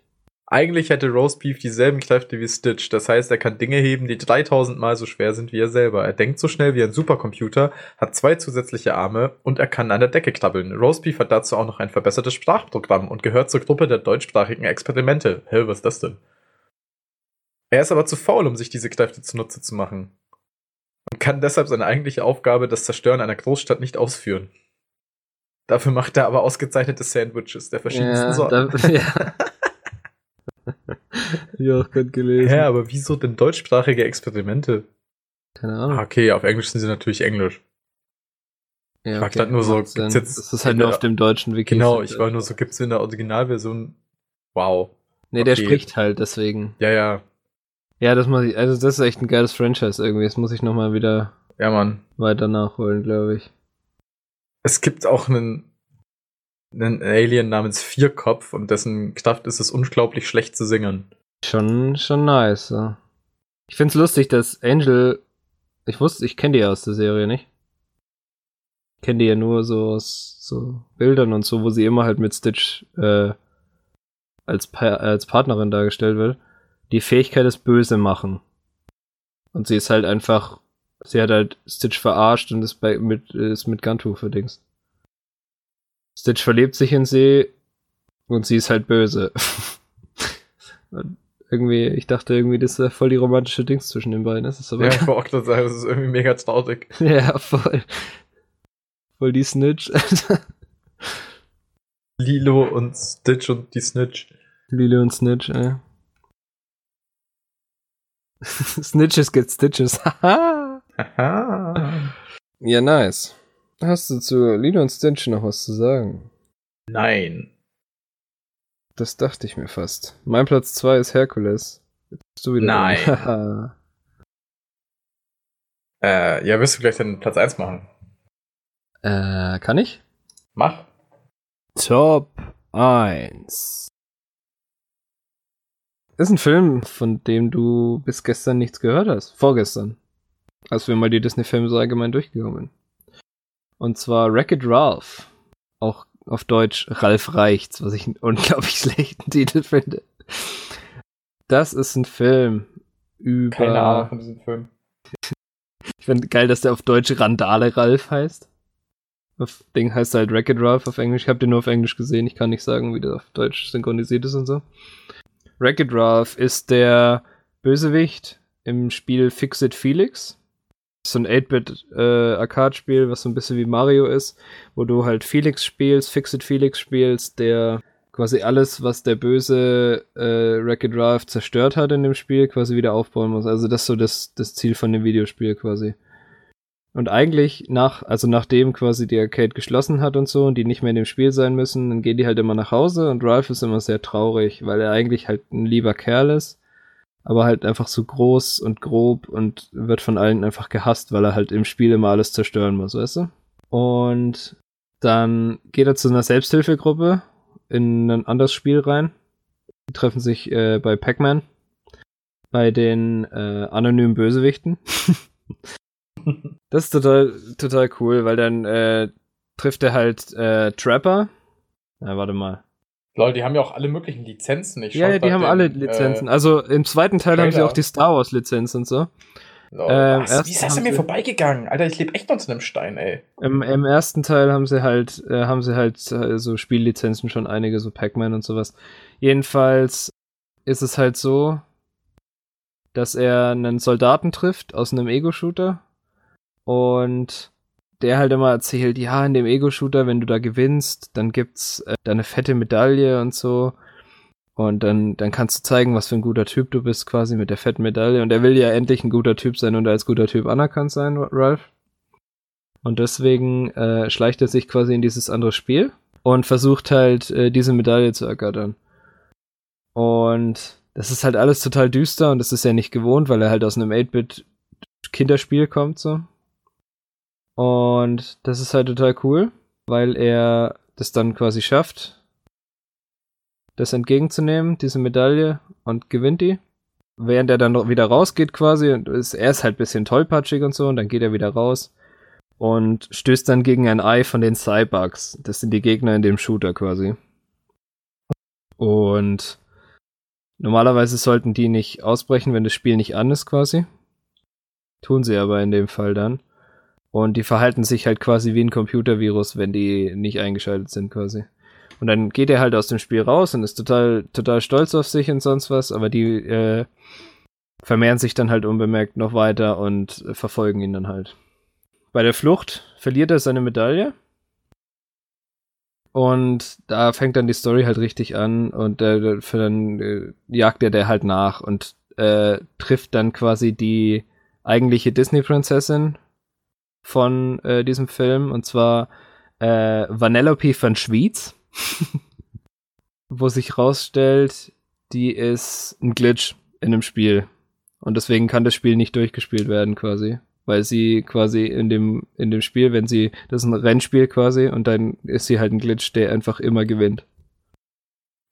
Eigentlich hätte Roast Beef dieselben Kräfte wie Stitch. Das heißt, er kann Dinge heben, die 3000 Mal so schwer sind wie er selber. Er denkt so schnell wie ein Supercomputer, hat zwei zusätzliche Arme und er kann an der Decke krabbeln. Roast Beef hat dazu auch noch ein verbessertes Sprachprogramm und gehört zur Gruppe der deutschsprachigen Experimente. Hä, was ist das denn? Er ist aber zu faul, um sich diese Kräfte zunutze zu machen. Und kann deshalb seine eigentliche Aufgabe, das Zerstören einer Großstadt, nicht ausführen. Dafür macht er aber ausgezeichnete Sandwiches der verschiedensten Ja, Sorten. da, <laughs> ja. ja, auch gerade gelesen. Hä, aber wieso denn deutschsprachige Experimente? Keine Ah, Ahnung. Okay, auf Englisch sind sie natürlich Englisch. Ja, ich frag grad nur so, gibt's jetzt das ist halt nur der- auf dem deutschen Wiki. Genau, ich war nur so, gibt's in der Originalversion. Wow. Nee, der okay. spricht halt, deswegen. Ja, ja. Ja, das muss ich, also das ist echt ein geiles Franchise irgendwie. Das muss ich nochmal wieder Ja, Mann. weiter nachholen, glaube ich. Es gibt auch einen, einen Alien namens Vierkopf und dessen Kraft ist es unglaublich schlecht zu singen. Schon, schon nice. Ja. Ich find's lustig, dass Angel, ich wusste, ich kenne die ja aus der Serie nicht. Ich kenne die ja nur so aus so Bildern und so, wo sie immer halt mit Stitch äh, als, pa als Partnerin dargestellt wird. Die Fähigkeit ist böse machen. Und sie ist halt einfach, sie hat halt Stitch verarscht und ist bei mit ist mit Guntu verdingst. Stitch verliebt sich in sie und sie ist halt böse. <laughs> Irgendwie, ich dachte irgendwie, das ist voll die romantische Dings zwischen den beiden. Das ist aber Ja, <laughs> ich wollte auch gerade sagen, das ist irgendwie mega traurig. ja, voll. Voll die Snitch. <laughs> Lilo und Stitch und die Snitch. Lilo und Snitch, ey. <laughs> Snitches get Stitches. <laughs> Ja, nice. Hast du zu Lilo und Stitch noch was zu sagen? Nein. Das dachte ich mir fast. Mein Platz 2 ist Herkules. Jetzt bist du wieder Nein. <laughs> Äh, ja, wirst du gleich den Platz 1 machen? äh, kann ich? Mach. Top 1. Ist ein Film, von dem du bis gestern nichts gehört hast. Vorgestern. Als wir mal die Disney-Filme so allgemein durchgegangen sind. Und zwar Wreck-It Ralph. Auch auf Deutsch Ralf Reichts, was ich einen <laughs> unglaublich schlechten Titel finde. Das ist ein Film über. Keine Ahnung von diesem Film. Ich finde geil, dass der auf Deutsch Randale Ralf heißt. Auf Ding heißt er halt Wreck-It Ralph auf Englisch. Ich habe den nur auf Englisch gesehen. Ich kann nicht sagen, wie der auf Deutsch synchronisiert ist und so. Wreck-It Ralph ist der Bösewicht im Spiel Fix-It Felix. So ein 8-Bit äh, was so ein bisschen wie Mario ist, wo du halt Felix spielst, Fix-It Felix spielst, der quasi alles, was der böse äh, Wreck-It Ralph zerstört hat in dem Spiel, quasi wieder aufbauen muss. Also das ist so das, das Ziel von dem Videospiel quasi. Und eigentlich nach, also nachdem quasi die Arcade geschlossen hat und so und die nicht mehr in dem Spiel sein müssen, dann gehen die halt immer nach Hause und Ralph ist immer sehr traurig, weil er eigentlich halt ein lieber Kerl ist, aber halt einfach so groß und grob und wird von allen einfach gehasst, weil er halt im Spiel immer alles zerstören muss, weißt du? Und dann geht er zu einer Selbsthilfegruppe in ein anderes Spiel rein. Die treffen sich äh, bei Pac-Man, bei den äh, anonymen Bösewichten. <laughs> <laughs> Das ist total, total cool, weil dann äh, trifft er halt äh, Trapper. Na, warte mal. Leute, die haben ja auch alle möglichen Lizenzen. Ich Ja, ja, die haben den, alle Lizenzen. Äh, also im zweiten Teil haben sie Trailer. auch die Star Wars Lizenz und so. Lol. ähm, erst Wie ist das an mir vorbeigegangen? Alter, ich lebe echt unter einem Stein, ey. Im, Im ersten Teil haben sie halt, äh, haben sie halt äh, so Spiellizenzen schon einige, so Pac-Man und sowas. Jedenfalls ist es halt so, dass er einen Soldaten trifft aus einem Ego-Shooter und der halt immer erzählt, ja, in dem Ego-Shooter, wenn du da gewinnst, dann gibt's äh, da eine fette Medaille und so. Und dann, dann kannst du zeigen, was für ein guter Typ du bist, quasi mit der fetten Medaille. Und er will ja endlich ein guter Typ sein und als guter Typ anerkannt sein, Ralph. Und deswegen äh, schleicht er sich quasi in dieses andere Spiel und versucht halt, äh, diese Medaille zu ergattern. Und das ist halt alles total düster und das ist ja nicht gewohnt, weil er halt aus einem 8-Bit-Kinderspiel kommt, so. Und das ist halt total cool, weil er das dann quasi schafft, das entgegenzunehmen, diese Medaille, und gewinnt die. Während er dann noch wieder rausgeht quasi, und ist, er ist halt ein bisschen tollpatschig und so, und dann geht er wieder raus und stößt dann gegen ein Ei von den Cybugs. Das sind die Gegner in dem Shooter quasi. Und normalerweise sollten die nicht ausbrechen, wenn das Spiel nicht an ist quasi. Tun sie aber in dem Fall dann. Und die verhalten sich halt quasi wie ein Computervirus, wenn die nicht eingeschaltet sind quasi. Und dann geht er halt aus dem Spiel raus und ist total, total stolz auf sich und sonst was, aber die äh, vermehren sich dann halt unbemerkt noch weiter und äh, verfolgen ihn dann halt. Bei der Flucht verliert er seine Medaille. Und da fängt dann die Story halt richtig an und äh, dann äh, jagt er der halt nach und äh, trifft dann quasi die eigentliche Disney-Prinzessin von äh, diesem Film und zwar äh, Vanellope von Schwyz, <laughs> wo sich rausstellt, die ist ein Glitch in dem Spiel und deswegen kann das Spiel nicht durchgespielt werden quasi, weil sie quasi in dem in dem Spiel, wenn sie das ist ein Rennspiel quasi und dann ist sie halt ein Glitch, der einfach immer gewinnt.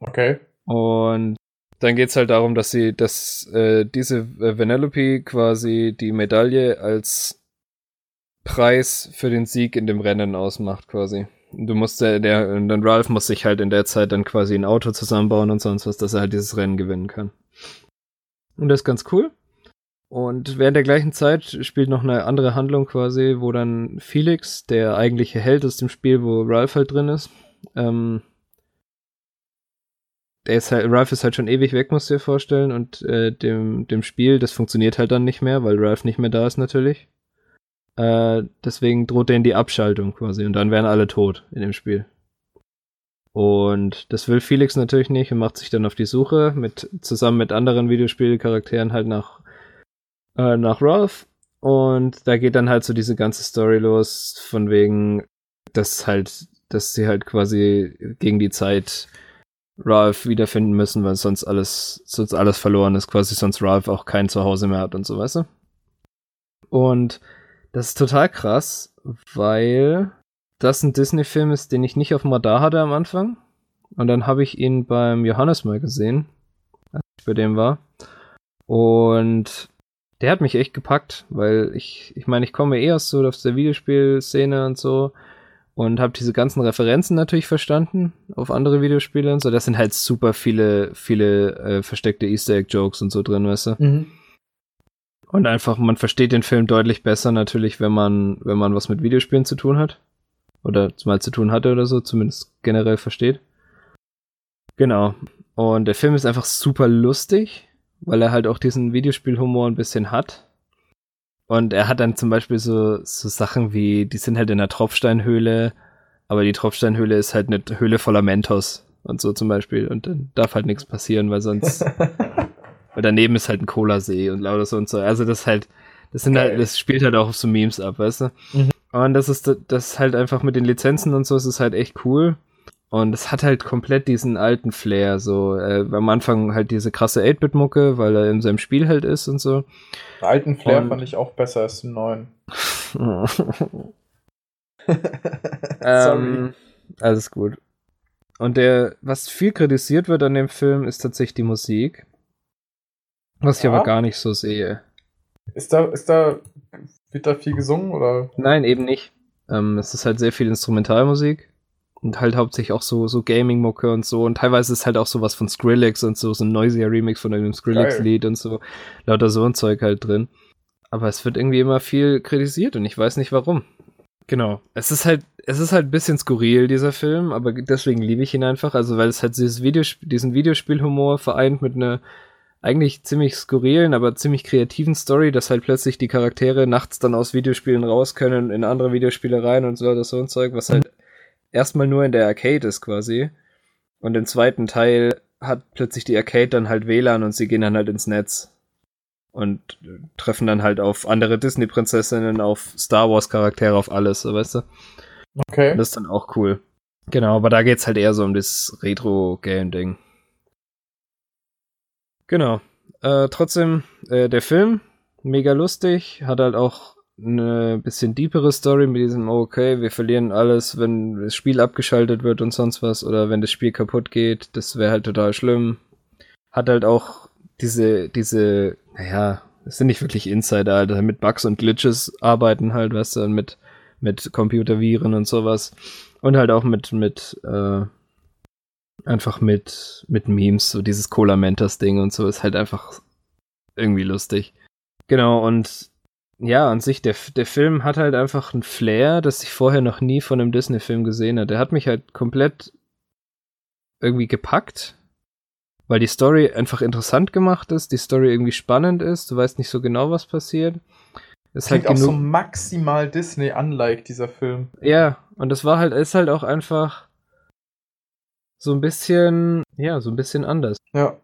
Okay. Und dann geht's halt darum, dass sie, dass äh, diese äh, Vanellope quasi die Medaille als Preis für den Sieg in dem Rennen ausmacht, quasi. Du musst der, der, und dann Ralph muss sich halt in der Zeit dann quasi ein Auto zusammenbauen und sonst was, dass er halt dieses Rennen gewinnen kann. Und das ist ganz cool. Und während der gleichen Zeit spielt noch eine andere Handlung quasi, wo dann Felix, der eigentliche Held aus dem Spiel, wo Ralph halt drin ist, ähm, der ist halt, Ralph ist halt schon ewig weg, musst du dir vorstellen, und äh, dem, dem Spiel, das funktioniert halt dann nicht mehr, weil Ralph nicht mehr da ist natürlich. Äh, deswegen droht denen die Abschaltung quasi und dann wären alle tot in dem Spiel. Und das will Felix natürlich nicht und macht sich dann auf die Suche mit zusammen mit anderen Videospielcharakteren halt nach äh, nach Ralph. Und da geht dann halt so diese ganze Story los, von wegen, dass halt, dass sie halt quasi gegen die Zeit Ralph wiederfinden müssen, weil sonst alles, sonst alles verloren ist, quasi sonst Ralph auch kein Zuhause mehr hat und so, weißt du? Und das ist total krass, weil das ein Disney-Film ist, den ich nicht auf dem Radar hatte am Anfang. Und dann habe ich ihn beim Johannes mal gesehen, als ich bei dem war. Und der hat mich echt gepackt, weil ich, ich meine, ich komme eh aus so aus der Videospielszene und so und habe diese ganzen Referenzen natürlich verstanden auf andere Videospiele und so. Das sind halt super viele, viele äh, versteckte Easter Egg Jokes und so drin, weißt du? Mhm. Und einfach, man versteht den Film deutlich besser natürlich, wenn man, wenn man was mit Videospielen zu tun hat. Oder mal zu tun hatte oder so, zumindest generell versteht. Genau. Und der Film ist einfach super lustig, weil er halt auch diesen Videospielhumor ein bisschen hat. Und er hat dann zum Beispiel so, so Sachen wie, die sind halt in der Tropfsteinhöhle, aber die Tropfsteinhöhle ist halt eine Höhle voller Mentos und so zum Beispiel. Und dann darf halt nichts passieren, weil sonst. <laughs> weil daneben ist halt ein Cola-See und lauter so und so. Also das halt, das sind halt, das spielt halt auch auf so Memes ab, weißt du? Mhm. Und das ist das halt einfach mit den Lizenzen und so, es ist halt echt cool. Und es hat halt komplett diesen alten Flair, so äh, am Anfang halt diese krasse 8-Bit-Mucke, weil er in seinem Spiel halt ist und so. Den alten Flair Und- fand ich auch besser als den neuen. <laughs> <laughs> ähm, alles gut. Und der, was viel kritisiert wird an dem Film, ist tatsächlich die Musik. Was ich Ja? aber gar nicht so sehe. Ist da, ist da, wird da viel gesungen oder? Nein, eben nicht. Ähm, es ist halt sehr viel Instrumentalmusik. Und halt hauptsächlich auch so, so Gaming-Mucke und so. Und teilweise ist halt auch sowas von Skrillex und so, so ein noisier Remix von einem Skrillex-Lied und so. Lauter so ein Zeug halt drin. Aber es wird irgendwie immer viel kritisiert und ich weiß nicht warum. Genau. Es ist halt, es ist halt ein bisschen skurril, dieser Film, aber deswegen liebe ich ihn einfach. Also, weil es halt dieses Videosp diesen Videospielhumor vereint mit einer eigentlich ziemlich skurrilen, aber ziemlich kreativen Story, dass halt plötzlich die Charaktere nachts dann aus Videospielen raus können, in andere Videospiele rein und so, das so ein Zeug, was halt erstmal nur in der Arcade ist quasi. Und im zweiten Teil hat plötzlich die Arcade dann halt WLAN und sie gehen dann halt ins Netz. Und treffen dann halt auf andere Disney-Prinzessinnen, auf Star Wars-Charaktere, auf alles, so weißt du? Okay. Das ist dann auch cool. Genau, aber da geht's halt eher so um das Retro-Game-Ding. Genau. Äh, trotzdem, äh, der Film, mega lustig, hat halt auch eine bisschen deepere Story mit diesem, oh, okay, wir verlieren alles, wenn das Spiel abgeschaltet wird und sonst was, oder wenn das Spiel kaputt geht, das wäre halt total schlimm. Hat halt auch diese, diese, naja, das sind nicht wirklich Insider, Alter, mit Bugs und Glitches arbeiten halt, weißt du, mit, mit Computerviren und sowas. Und halt auch mit, mit, äh, einfach mit, mit Memes, so dieses Cola Mentos Ding und so ist halt einfach irgendwie lustig. Genau, und ja, an sich, der, der Film hat halt einfach ein Flair, das ich vorher noch nie von einem Disney-Film gesehen habe. Der hat mich halt komplett irgendwie gepackt, weil die Story einfach interessant gemacht ist, die Story irgendwie spannend ist, du weißt nicht so genau, was passiert. Es ist halt Klingt auch so maximal Disney-unlike, dieser Film. Ja, und das war halt, ist halt auch einfach so ein bisschen, ja, so ein bisschen anders. Ja.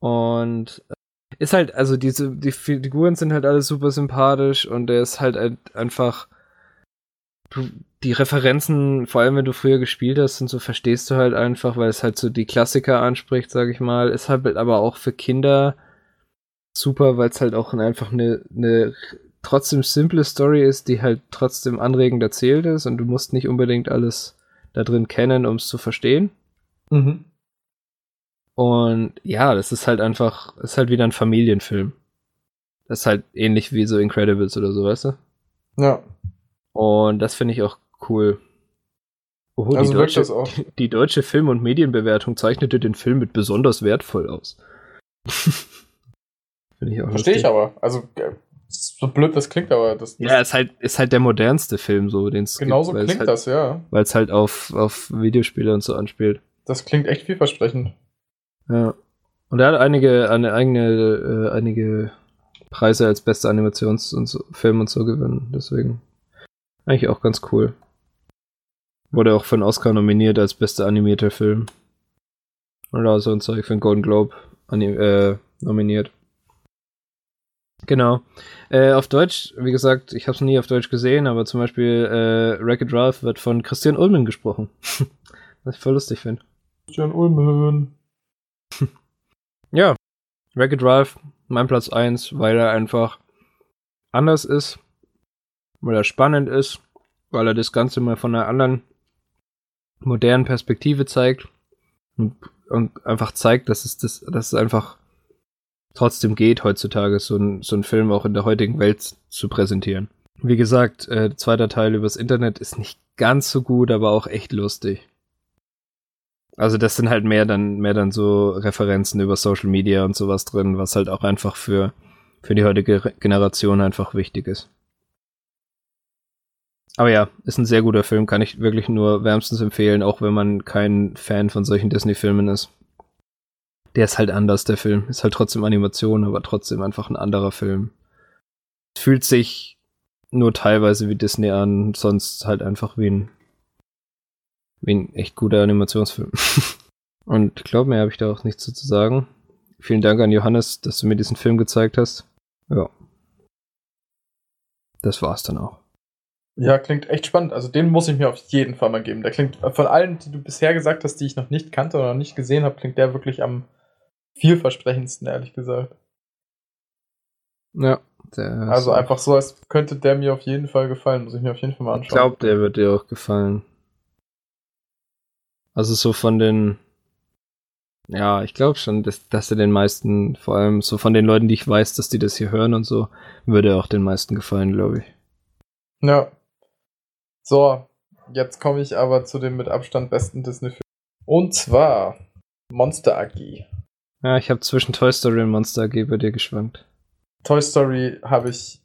Und äh, ist halt, also diese, die Figuren sind halt alle super sympathisch und der ist halt ein- einfach, du, die Referenzen, vor allem wenn du früher gespielt hast und so, verstehst du halt einfach, weil es halt so die Klassiker anspricht, sag ich mal. Ist halt aber auch für Kinder super, weil es halt auch einfach eine, eine trotzdem simple Story ist, die halt trotzdem anregend erzählt ist und du musst nicht unbedingt alles da drin kennen, um es zu verstehen. Mhm. Und ja, das ist halt einfach, ist halt wieder ein Familienfilm. Das ist halt ähnlich wie so Incredibles oder so, weißt du? Ja. Und das finde ich auch cool. Oh, Also die, deutsche, auch. <laughs> Die, deutsche Film- und Medienbewertung zeichnete den Film mit besonders wertvoll aus. <laughs> finde ich auch Verstehe ich aber. Also, äh, so blöd das klingt, aber das, das Ja, ist halt, ist halt der modernste Film, so, den es genauso gibt, klingt halt, das, ja. Weil es halt auf, auf Videospiele und so anspielt. Das klingt echt vielversprechend. Ja. Und er hat einige, eine eigene, äh, einige Preise als bester Animations- und so, Film und so gewonnen. Deswegen eigentlich auch ganz cool. Wurde auch für einen Oscar nominiert als bester animierter Film. Oder so ein Zeug für einen Golden Globe äh, nominiert. Genau. Äh, auf Deutsch, wie gesagt, ich habe es nie auf Deutsch gesehen, aber zum Beispiel äh, Wreck-It Ralph wird von Christian Ulmen gesprochen. <laughs> Was ich voll lustig finde. Christian Ulmen. <laughs> ja, Wreck-It Ralph, mein Platz 1, weil er einfach anders ist, weil er spannend ist, weil er das Ganze mal von einer anderen modernen Perspektive zeigt und, und einfach zeigt, dass es das, dass es einfach trotzdem geht, heutzutage so ein, so ein Film auch in der heutigen Welt zu präsentieren. Wie gesagt, äh, zweiter Teil übers Internet ist nicht ganz so gut, aber auch echt lustig. Also das sind halt mehr dann, mehr dann so Referenzen über Social Media und sowas drin, was halt auch einfach für, für die heutige Generation einfach wichtig ist. Aber ja, ist ein sehr guter Film, kann ich wirklich nur wärmstens empfehlen, auch wenn man kein Fan von solchen Disney-Filmen ist der ist halt anders, der Film. Ist halt trotzdem Animation, aber trotzdem einfach ein anderer Film. Fühlt sich nur teilweise wie Disney an, sonst halt einfach wie ein, wie ein echt guter Animationsfilm. <laughs> Und glaub mir, habe ich da auch nichts zu sagen. Vielen Dank an Johannes, dass du mir diesen Film gezeigt hast. Ja. Das war's dann auch. Ja, klingt echt spannend. Also den muss ich mir auf jeden Fall mal geben. Der klingt von allen, die du bisher gesagt hast, die ich noch nicht kannte oder noch nicht gesehen habe, klingt der wirklich am vielversprechendsten, ehrlich gesagt. Ja. also einfach so, als könnte der mir auf jeden Fall gefallen. Muss ich mir auf jeden Fall mal anschauen. Ich glaube, der wird dir auch gefallen. Also so von den. Ja, ich glaube schon, dass, dass er den meisten, vor allem so von den Leuten, die ich weiß, dass die das hier hören und so, würde er auch den meisten gefallen, glaube ich. Ja. So, jetzt komme ich aber zu dem mit Abstand besten Disney-Film. Und zwar Monster AG. Ja, ich habe zwischen Toy Story und Monster AG bei dir geschwankt. Toy Story habe ich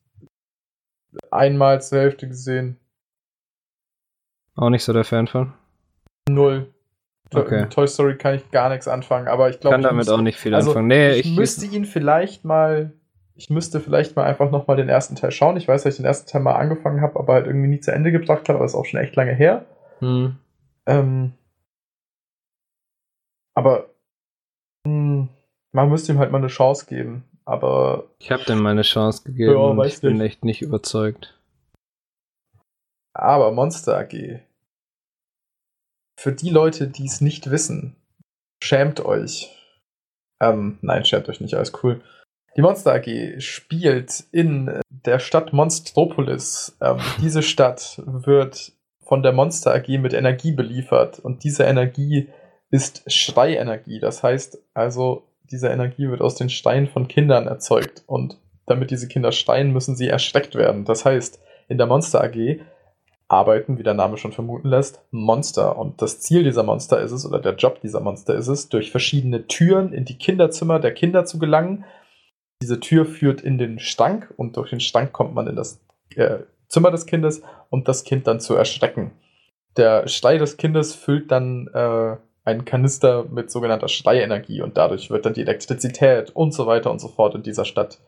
einmal zur Hälfte gesehen. Auch nicht so der Fan von? Null. Okay. Toy Story kann ich gar nichts anfangen, aber ich glaube. Kann damit müsste, auch nicht viel also anfangen. Nee, ich, ich müsste ihn vielleicht mal. Ich müsste vielleicht mal einfach nochmal den ersten Teil schauen. Ich weiß, dass ich den ersten Teil mal angefangen habe, aber halt irgendwie nie zu Ende gebracht habe, aber ist auch schon echt lange her. Hm. Ähm, aber hm, man müsste ihm halt mal eine Chance geben, aber. Ich habe dem mal eine Chance gegeben Ja, und ich bin nicht. echt nicht überzeugt. Aber Monster AG. Für die Leute, die es nicht wissen, schämt euch. Ähm, nein, schämt euch nicht, alles cool. Die Monster AG spielt in der Stadt Monstropolis. Ähm, <laughs> diese Stadt wird von der Monster AG mit Energie beliefert und diese Energie ist Schreienergie. Das heißt also, diese Energie wird aus den Steinen von Kindern erzeugt und damit diese Kinder schreien, müssen sie erschreckt werden. Das heißt, in der Monster AG arbeiten, wie der Name schon vermuten lässt, Monster. Und das Ziel dieser Monster ist es, oder der Job dieser Monster ist es, durch verschiedene Türen in die Kinderzimmer der Kinder zu gelangen. Diese Tür führt in den Stank und durch den Stank kommt man in das äh, Zimmer des Kindes, um das Kind dann zu erschrecken. Der Schrei des Kindes füllt dann äh, einen Kanister mit sogenannter Schreienergie und dadurch wird dann die Elektrizität und so weiter und so fort in dieser Stadt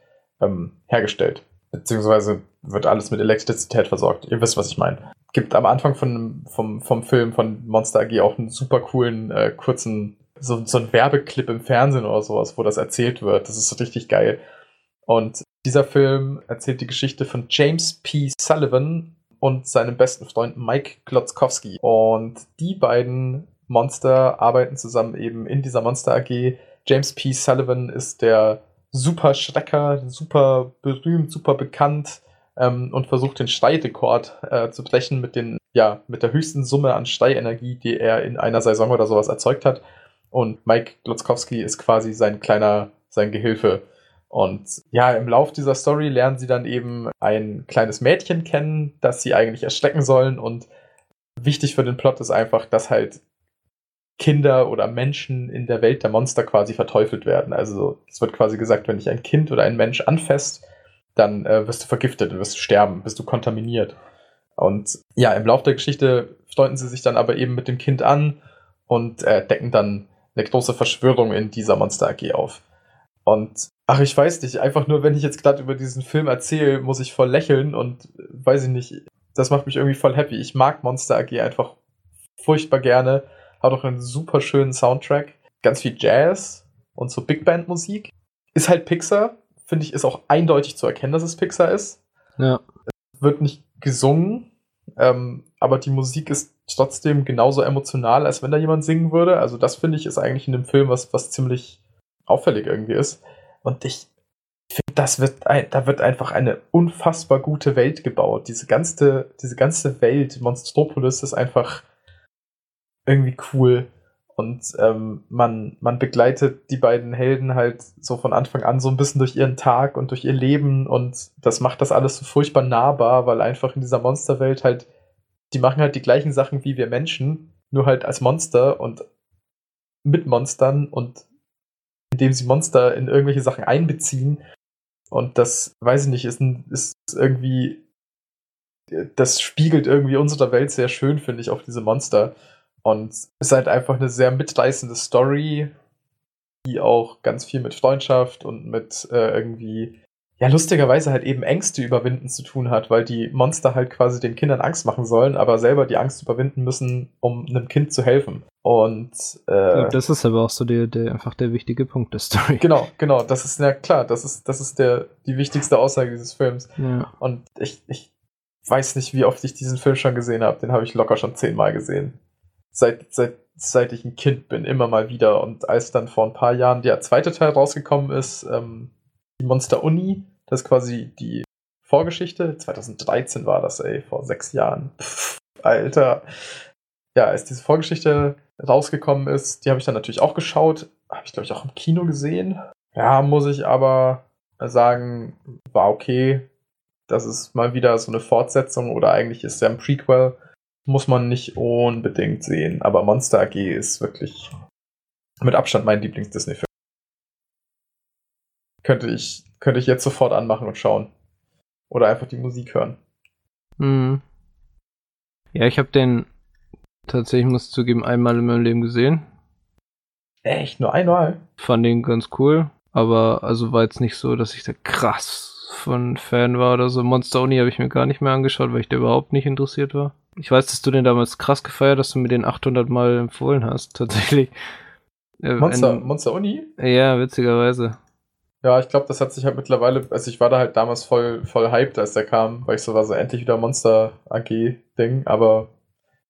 ähm, hergestellt. Beziehungsweise wird alles mit Elektrizität versorgt. Ihr wisst, was ich meine. Gibt am Anfang von, vom, vom Film von Monster AG auch einen super coolen, äh, kurzen, so, so einen Werbeclip im Fernsehen oder sowas, wo das erzählt wird. Das ist richtig geil. Und dieser Film erzählt die Geschichte von James P. Sullivan und seinem besten Freund Mike Klotzkowski. Und die beiden Monster arbeiten zusammen eben in dieser Monster AG. James P. Sullivan ist der super Schrecker, super berühmt, super bekannt ähm, und versucht den Steirekord äh, zu brechen mit den, ja, mit der höchsten Summe an Steienergie, die er in einer Saison oder sowas erzeugt hat. Und Mike Glotzkowski ist quasi sein kleiner, sein Gehilfe. Und ja, im Lauf dieser Story lernen sie dann eben ein kleines Mädchen kennen, das sie eigentlich erschrecken sollen. Und wichtig für den Plot ist einfach, dass halt Kinder oder Menschen in der Welt der Monster quasi verteufelt werden. Also es wird quasi gesagt, wenn dich ein Kind oder ein Mensch anfasst, dann äh, wirst du vergiftet, dann wirst du sterben, bist du kontaminiert. Und ja, im Laufe der Geschichte freunden sie sich dann aber eben mit dem Kind an und äh, decken dann eine große Verschwörung in dieser Monster AG auf. Und ach, ich weiß nicht, einfach nur, wenn ich jetzt gerade über diesen Film erzähle, muss ich voll lächeln und äh, weiß ich nicht, das macht mich irgendwie voll happy. Ich mag Monster AG einfach furchtbar gerne hat auch einen super schönen Soundtrack, ganz viel Jazz und so Big Band Musik. Ist halt Pixar, finde ich, ist auch eindeutig zu erkennen, dass es Pixar ist. Ja. Wird nicht gesungen, ähm, aber die Musik ist trotzdem genauso emotional, als wenn da jemand singen würde. Also das finde ich ist eigentlich in dem Film was, was ziemlich auffällig irgendwie ist. Und ich finde, das wird ein, da wird einfach eine unfassbar gute Welt gebaut. Diese ganze, diese ganze Welt, Monstropolis ist einfach irgendwie cool. Und ähm, man, man begleitet die beiden Helden halt so von Anfang an so ein bisschen durch ihren Tag und durch ihr Leben und das macht das alles so furchtbar nahbar, weil einfach in dieser Monsterwelt halt, die machen halt die gleichen Sachen wie wir Menschen, nur halt als Monster und mit Monstern und indem sie Monster in irgendwelche Sachen einbeziehen. Und das, weiß ich nicht, ist, ein, ist irgendwie, das spiegelt irgendwie unsere Welt sehr schön, finde ich, auf diese Monster. Und ist halt einfach eine sehr mitreißende Story, die auch ganz viel mit Freundschaft und mit äh, irgendwie, ja, lustigerweise halt eben Ängste überwinden zu tun hat, weil die Monster halt quasi den Kindern Angst machen sollen, aber selber die Angst überwinden müssen, um einem Kind zu helfen. Und äh, das ist aber auch so der, der einfach der wichtige Punkt der Story. Genau, genau, das ist ja klar, das ist, das ist der, die wichtigste Aussage dieses Films. Ja. Und ich, ich weiß nicht, wie oft ich diesen Film schon gesehen habe. Den habe ich locker schon zehnmal gesehen seit, seit, seit ich ein Kind bin, immer mal wieder. Und als dann vor ein paar Jahren der zweite Teil rausgekommen ist, ähm, die Monster Uni, das ist quasi die Vorgeschichte. 2013 war das, ey, vor sechs Jahren. Pff, Alter. Ja, als diese Vorgeschichte rausgekommen ist, die habe ich dann natürlich auch geschaut. Habe ich, glaube ich, auch im Kino gesehen. Ja, muss ich aber sagen, war okay. Das ist mal wieder so eine Fortsetzung oder eigentlich ist ja ein Prequel muss man nicht unbedingt sehen. Aber Monster AG ist wirklich mit Abstand mein Lieblings-Disney-Film. Könnte ich, könnte ich jetzt sofort anmachen und schauen. Oder einfach die Musik hören. Mhm. Ja, ich habe den tatsächlich, muss ich zugeben, einmal in meinem Leben gesehen. Echt? Nur einmal? Fand den ganz cool. Aber also war jetzt nicht so, dass ich da krass von Fan war oder so. Monster Uni habe ich mir gar nicht mehr angeschaut, weil ich da überhaupt nicht interessiert war. Ich weiß, dass du den damals krass gefeiert, dass du mir den 800 Mal empfohlen hast, <laughs> tatsächlich. Äh, Monster, ein, Monster Uni? Ja, witzigerweise. Ja, ich glaube, das hat sich halt mittlerweile, also ich war da halt damals voll, voll hyped, als der kam, weil ich so war, so endlich wieder Monster AG-Ding, aber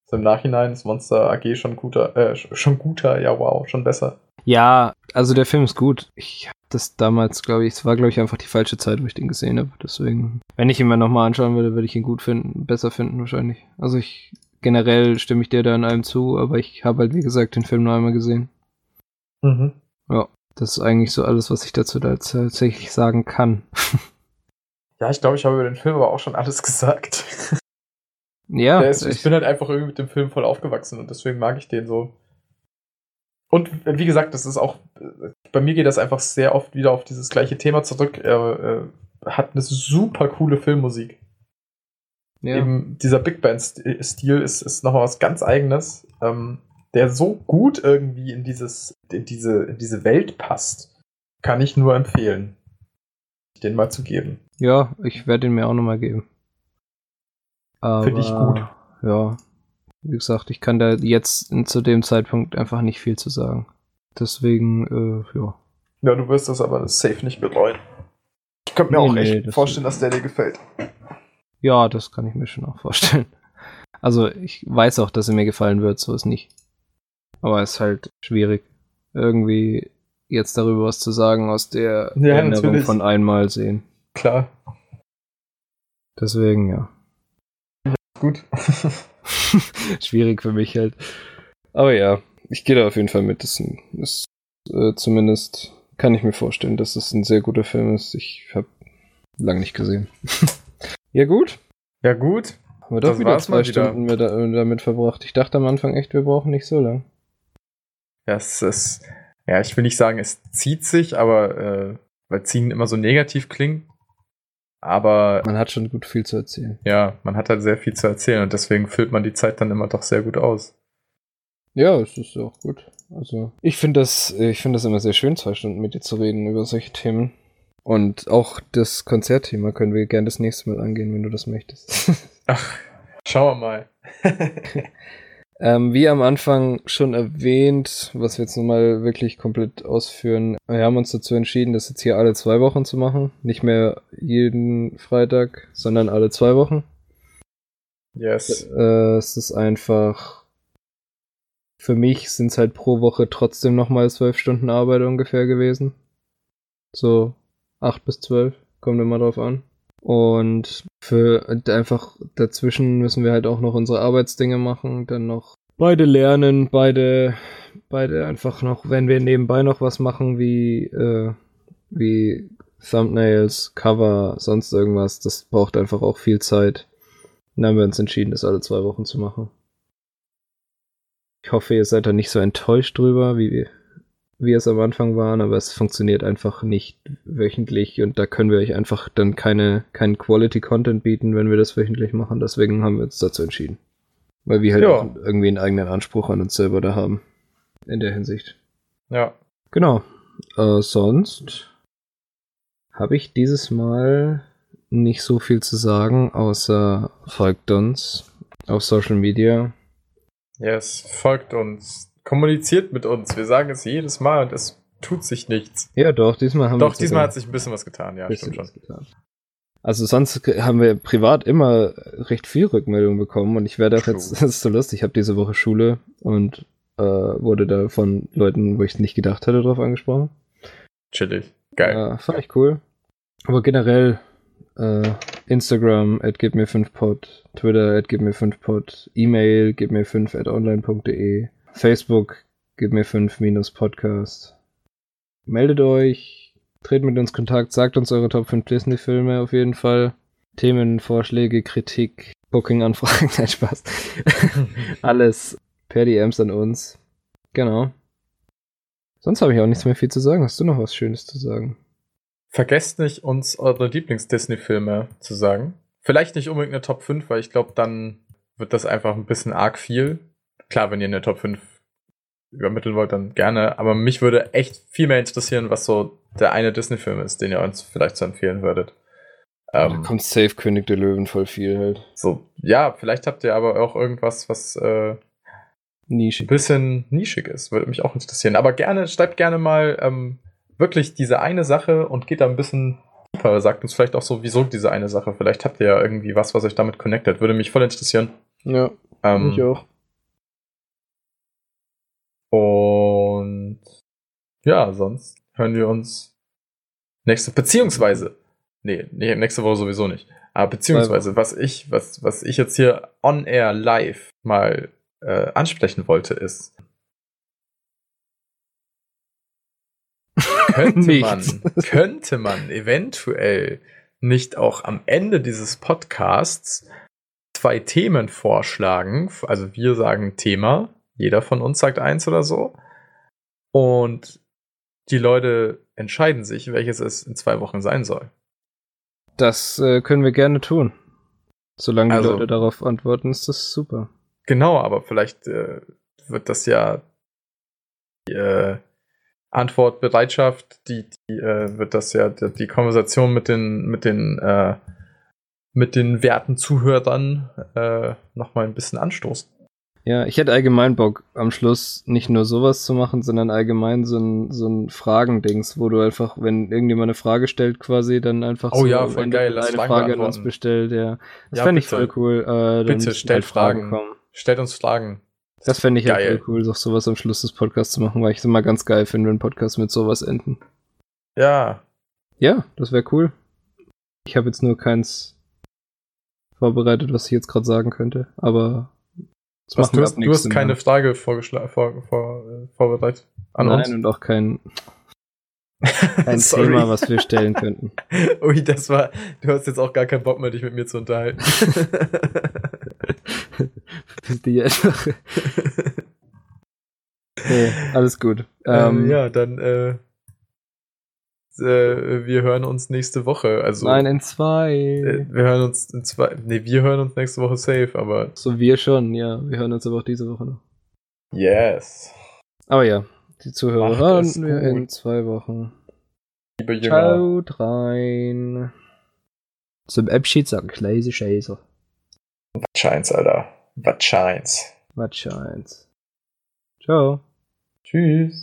so im Nachhinein ist Monster AG schon guter, äh, schon guter, ja wow, schon besser. Ja, also der Film ist gut. Ich habe das damals, glaube ich, es war, glaube ich, einfach die falsche Zeit, wo ich den gesehen habe. Deswegen, wenn ich ihn mir nochmal anschauen würde, würde ich ihn gut finden, besser finden wahrscheinlich. Also ich, generell stimme ich dir da in allem zu, aber ich habe halt, wie gesagt, den Film nur einmal gesehen. Mhm. Ja, das ist eigentlich so alles, was ich dazu da tatsächlich sagen kann. <laughs> ja, ich glaube, ich habe über den Film aber auch schon alles <laughs> gesagt. Ja. Ist, ich bin halt einfach irgendwie mit dem Film voll aufgewachsen und deswegen mag ich den so. Und wie gesagt, das ist auch, bei mir geht das einfach sehr oft wieder auf dieses gleiche Thema zurück. Er äh, hat eine super coole Filmmusik. Ja. Eben dieser Big Band-Stil ist, ist nochmal was ganz eigenes, ähm, der so gut irgendwie in, dieses, in, diese, in diese Welt passt. Kann ich nur empfehlen, den mal zu geben. Ja, ich werde ihn mir auch nochmal geben. Finde ich gut. Ja, wie gesagt, ich kann da jetzt zu dem Zeitpunkt einfach nicht viel zu sagen. Deswegen, äh, ja. Ja, du wirst das aber safe nicht bereuen. Ich könnte mir nee, auch echt nee, vorstellen, dass der dir gefällt. Ja, das kann ich mir schon auch vorstellen. <laughs> Also, ich weiß auch, dass er mir gefallen wird, so ist nicht. Aber es ist halt schwierig, irgendwie jetzt darüber was zu sagen aus der ja, Erinnerung natürlich. von einmal sehen. Klar. Deswegen, ja. ja gut. <laughs> <laughs> schwierig für mich halt. Aber ja, ich gehe da auf jeden Fall mit. Das ist äh, zumindest kann ich mir vorstellen, dass es ein sehr guter Film ist. Ich habe lang nicht gesehen. <laughs> ja gut. Ja gut. Haben wir doch wieder zwei Stunden wieder. damit verbracht. Ich dachte am Anfang echt, wir brauchen nicht so lang. Ja, es ist, ja, ich will nicht sagen, es zieht sich, aber äh, weil ziehen immer so negativ klingt. Aber. Man hat schon gut viel zu erzählen. Ja, man hat halt sehr viel zu erzählen und deswegen füllt man die Zeit dann immer doch sehr gut aus. Ja, es ist auch gut. Also, ich finde das, ich finde das immer sehr schön, zwei Stunden mit dir zu reden über solche Themen. Und auch das Konzertthema können wir gerne das nächste Mal angehen, wenn du das möchtest. <laughs> Ach, schauen wir mal. <laughs> Ähm, wie am Anfang schon erwähnt, was wir jetzt nochmal wirklich komplett ausführen, wir haben uns dazu entschieden, das jetzt hier alle zwei Wochen zu machen. Nicht mehr jeden Freitag, sondern alle zwei Wochen. Yes. Äh, es ist einfach, für mich sind es halt pro Woche trotzdem nochmal zwölf Stunden Arbeit ungefähr gewesen. So acht bis zwölf, kommt immer drauf an. Und für einfach dazwischen müssen wir halt auch noch unsere Arbeitsdinge machen, dann noch beide lernen, beide, beide einfach noch, wenn wir nebenbei noch was machen, wie, äh, wie Thumbnails, Cover, sonst irgendwas, das braucht einfach auch viel Zeit. Dann haben wir uns entschieden, das alle zwei Wochen zu machen. Ich hoffe, ihr seid da nicht so enttäuscht drüber, wie wir es am Anfang waren, aber es funktioniert einfach nicht wöchentlich und da können wir euch einfach dann keine, keinen Quality-Content bieten, wenn wir das wöchentlich machen. Deswegen haben wir uns dazu entschieden. Weil wir halt Ja. irgendwie einen eigenen Anspruch an uns selber da haben. In der Hinsicht. Ja. Genau. Äh, sonst habe ich dieses Mal nicht so viel zu sagen, außer folgt uns auf Social Media. Yes. Folgt uns. Kommuniziert mit uns. Wir sagen es jedes Mal und es tut sich nichts. Ja, doch, diesmal haben wir Doch, diesmal hat sich ein bisschen was getan. Ja, stimmt schon. was getan. Also sonst haben wir privat immer recht viel Rückmeldung bekommen und ich werde auch True. jetzt, <laughs> das ist so lustig, ich habe diese Woche Schule und äh, wurde da von Leuten, wo ich nicht gedacht hätte, drauf angesprochen. Chillig. Geil. Ja, fand ich cool. Aber generell äh, Instagram at gibmir 5pod, Twitter at gibmir 5pod, E-Mail gibmir 5 at online.de, Facebook gibmir 5 minus Podcast. Meldet euch, tretet mit uns Kontakt, sagt uns eure Top 5 Disney-Filme auf jeden Fall. Themen, Vorschläge, Kritik, Booking-Anfragen, <laughs> nein, Spaß. <laughs> Alles per DMs an uns. Genau. Sonst habe ich auch nichts mehr viel zu sagen. Hast du noch was Schönes zu sagen? Vergesst nicht, uns eure Lieblings-Disney-Filme zu sagen. Vielleicht nicht unbedingt eine Top 5, weil ich glaube, dann wird das einfach ein bisschen arg viel. Klar, wenn ihr eine Top 5 übermitteln wollt, dann gerne. Aber mich würde echt viel mehr interessieren, was so der eine Disney-Film ist, den ihr uns vielleicht so empfehlen würdet. Da Ähm, kommt Safe König der Löwen voll viel halt. so, ja, vielleicht habt ihr aber auch irgendwas, was äh, ein Nischig. bisschen nischig ist. Würde mich auch interessieren. Aber gerne, schreibt gerne mal ähm, wirklich diese eine Sache und geht da ein bisschen tiefer. Sagt uns vielleicht auch so, wieso diese eine Sache. Vielleicht habt ihr ja irgendwie was, was euch damit connectet. Würde mich voll interessieren. Ja, Ähm, mich auch. Und ja, sonst hören wir uns nächste, beziehungsweise, nee, nee, nächste Woche sowieso nicht. Aber beziehungsweise, was ich, was, was ich jetzt hier on air live mal äh, ansprechen wollte, ist, <laughs> könnte man, könnte man eventuell nicht auch am Ende dieses Podcasts zwei Themen vorschlagen. Also wir sagen Thema, jeder von uns sagt eins oder so. Und die Leute entscheiden sich, welches es in zwei Wochen sein soll. Das äh, können wir gerne tun. Solange die Also- Leute darauf antworten, ist das super. Genau, aber vielleicht äh, wird das ja die äh, Antwortbereitschaft, die, die äh, wird das ja die, die Konversation mit den mit den äh, mit den werten Zuhörern äh, noch mal ein bisschen anstoßen. Ja, ich hätte allgemein Bock, am Schluss nicht nur sowas zu machen, sondern allgemein so ein, so ein Fragendings, wo du einfach, wenn irgendjemand eine Frage stellt, quasi dann einfach Oh so ja, voll geil, eine Frage an uns bestellt, ja. Das Ja, fände ich voll cool. Äh, dann Bitte, stellt halt Fragen Fragen. kommen. Stellt uns Fragen. Das fände ich halt Geil. voll cool, doch sowas am Schluss des Podcasts zu machen, weil ich es immer ganz geil finde, wenn Podcasts mit sowas enden. Ja, Ja, das wäre cool. Ich habe jetzt nur keins vorbereitet, was ich jetzt gerade sagen könnte, aber was, du, hast, du hast keine Mal. Frage vorgeschlagen, vor, vor, äh, vorbereitet an Nein, uns. und auch kein, <laughs> kein. Thema, was wir stellen könnten. <laughs> Ui, das war. Du hast jetzt auch gar keinen Bock mehr, dich mit mir zu unterhalten. <laughs> Dich einfach. Nee, alles gut. ähm, Ähm, ja, dann. Äh, äh, wir hören uns nächste Woche. Also. Nein, in zwei. äh, wir hören uns in zwei. Nee, wir hören uns nächste Woche safe, aber. so wir schon, ja. Wir hören uns aber auch diese Woche noch. Yes. Aber ja, die Zuhörer Macht hören wir in gut. zwei Wochen. Liebe Jünger. Ciao, rein. Zum Abschied sagen, leise Scheiße. Was scheint's, Alter. Was scheint's. Was scheint's. Ciao. Tschüss.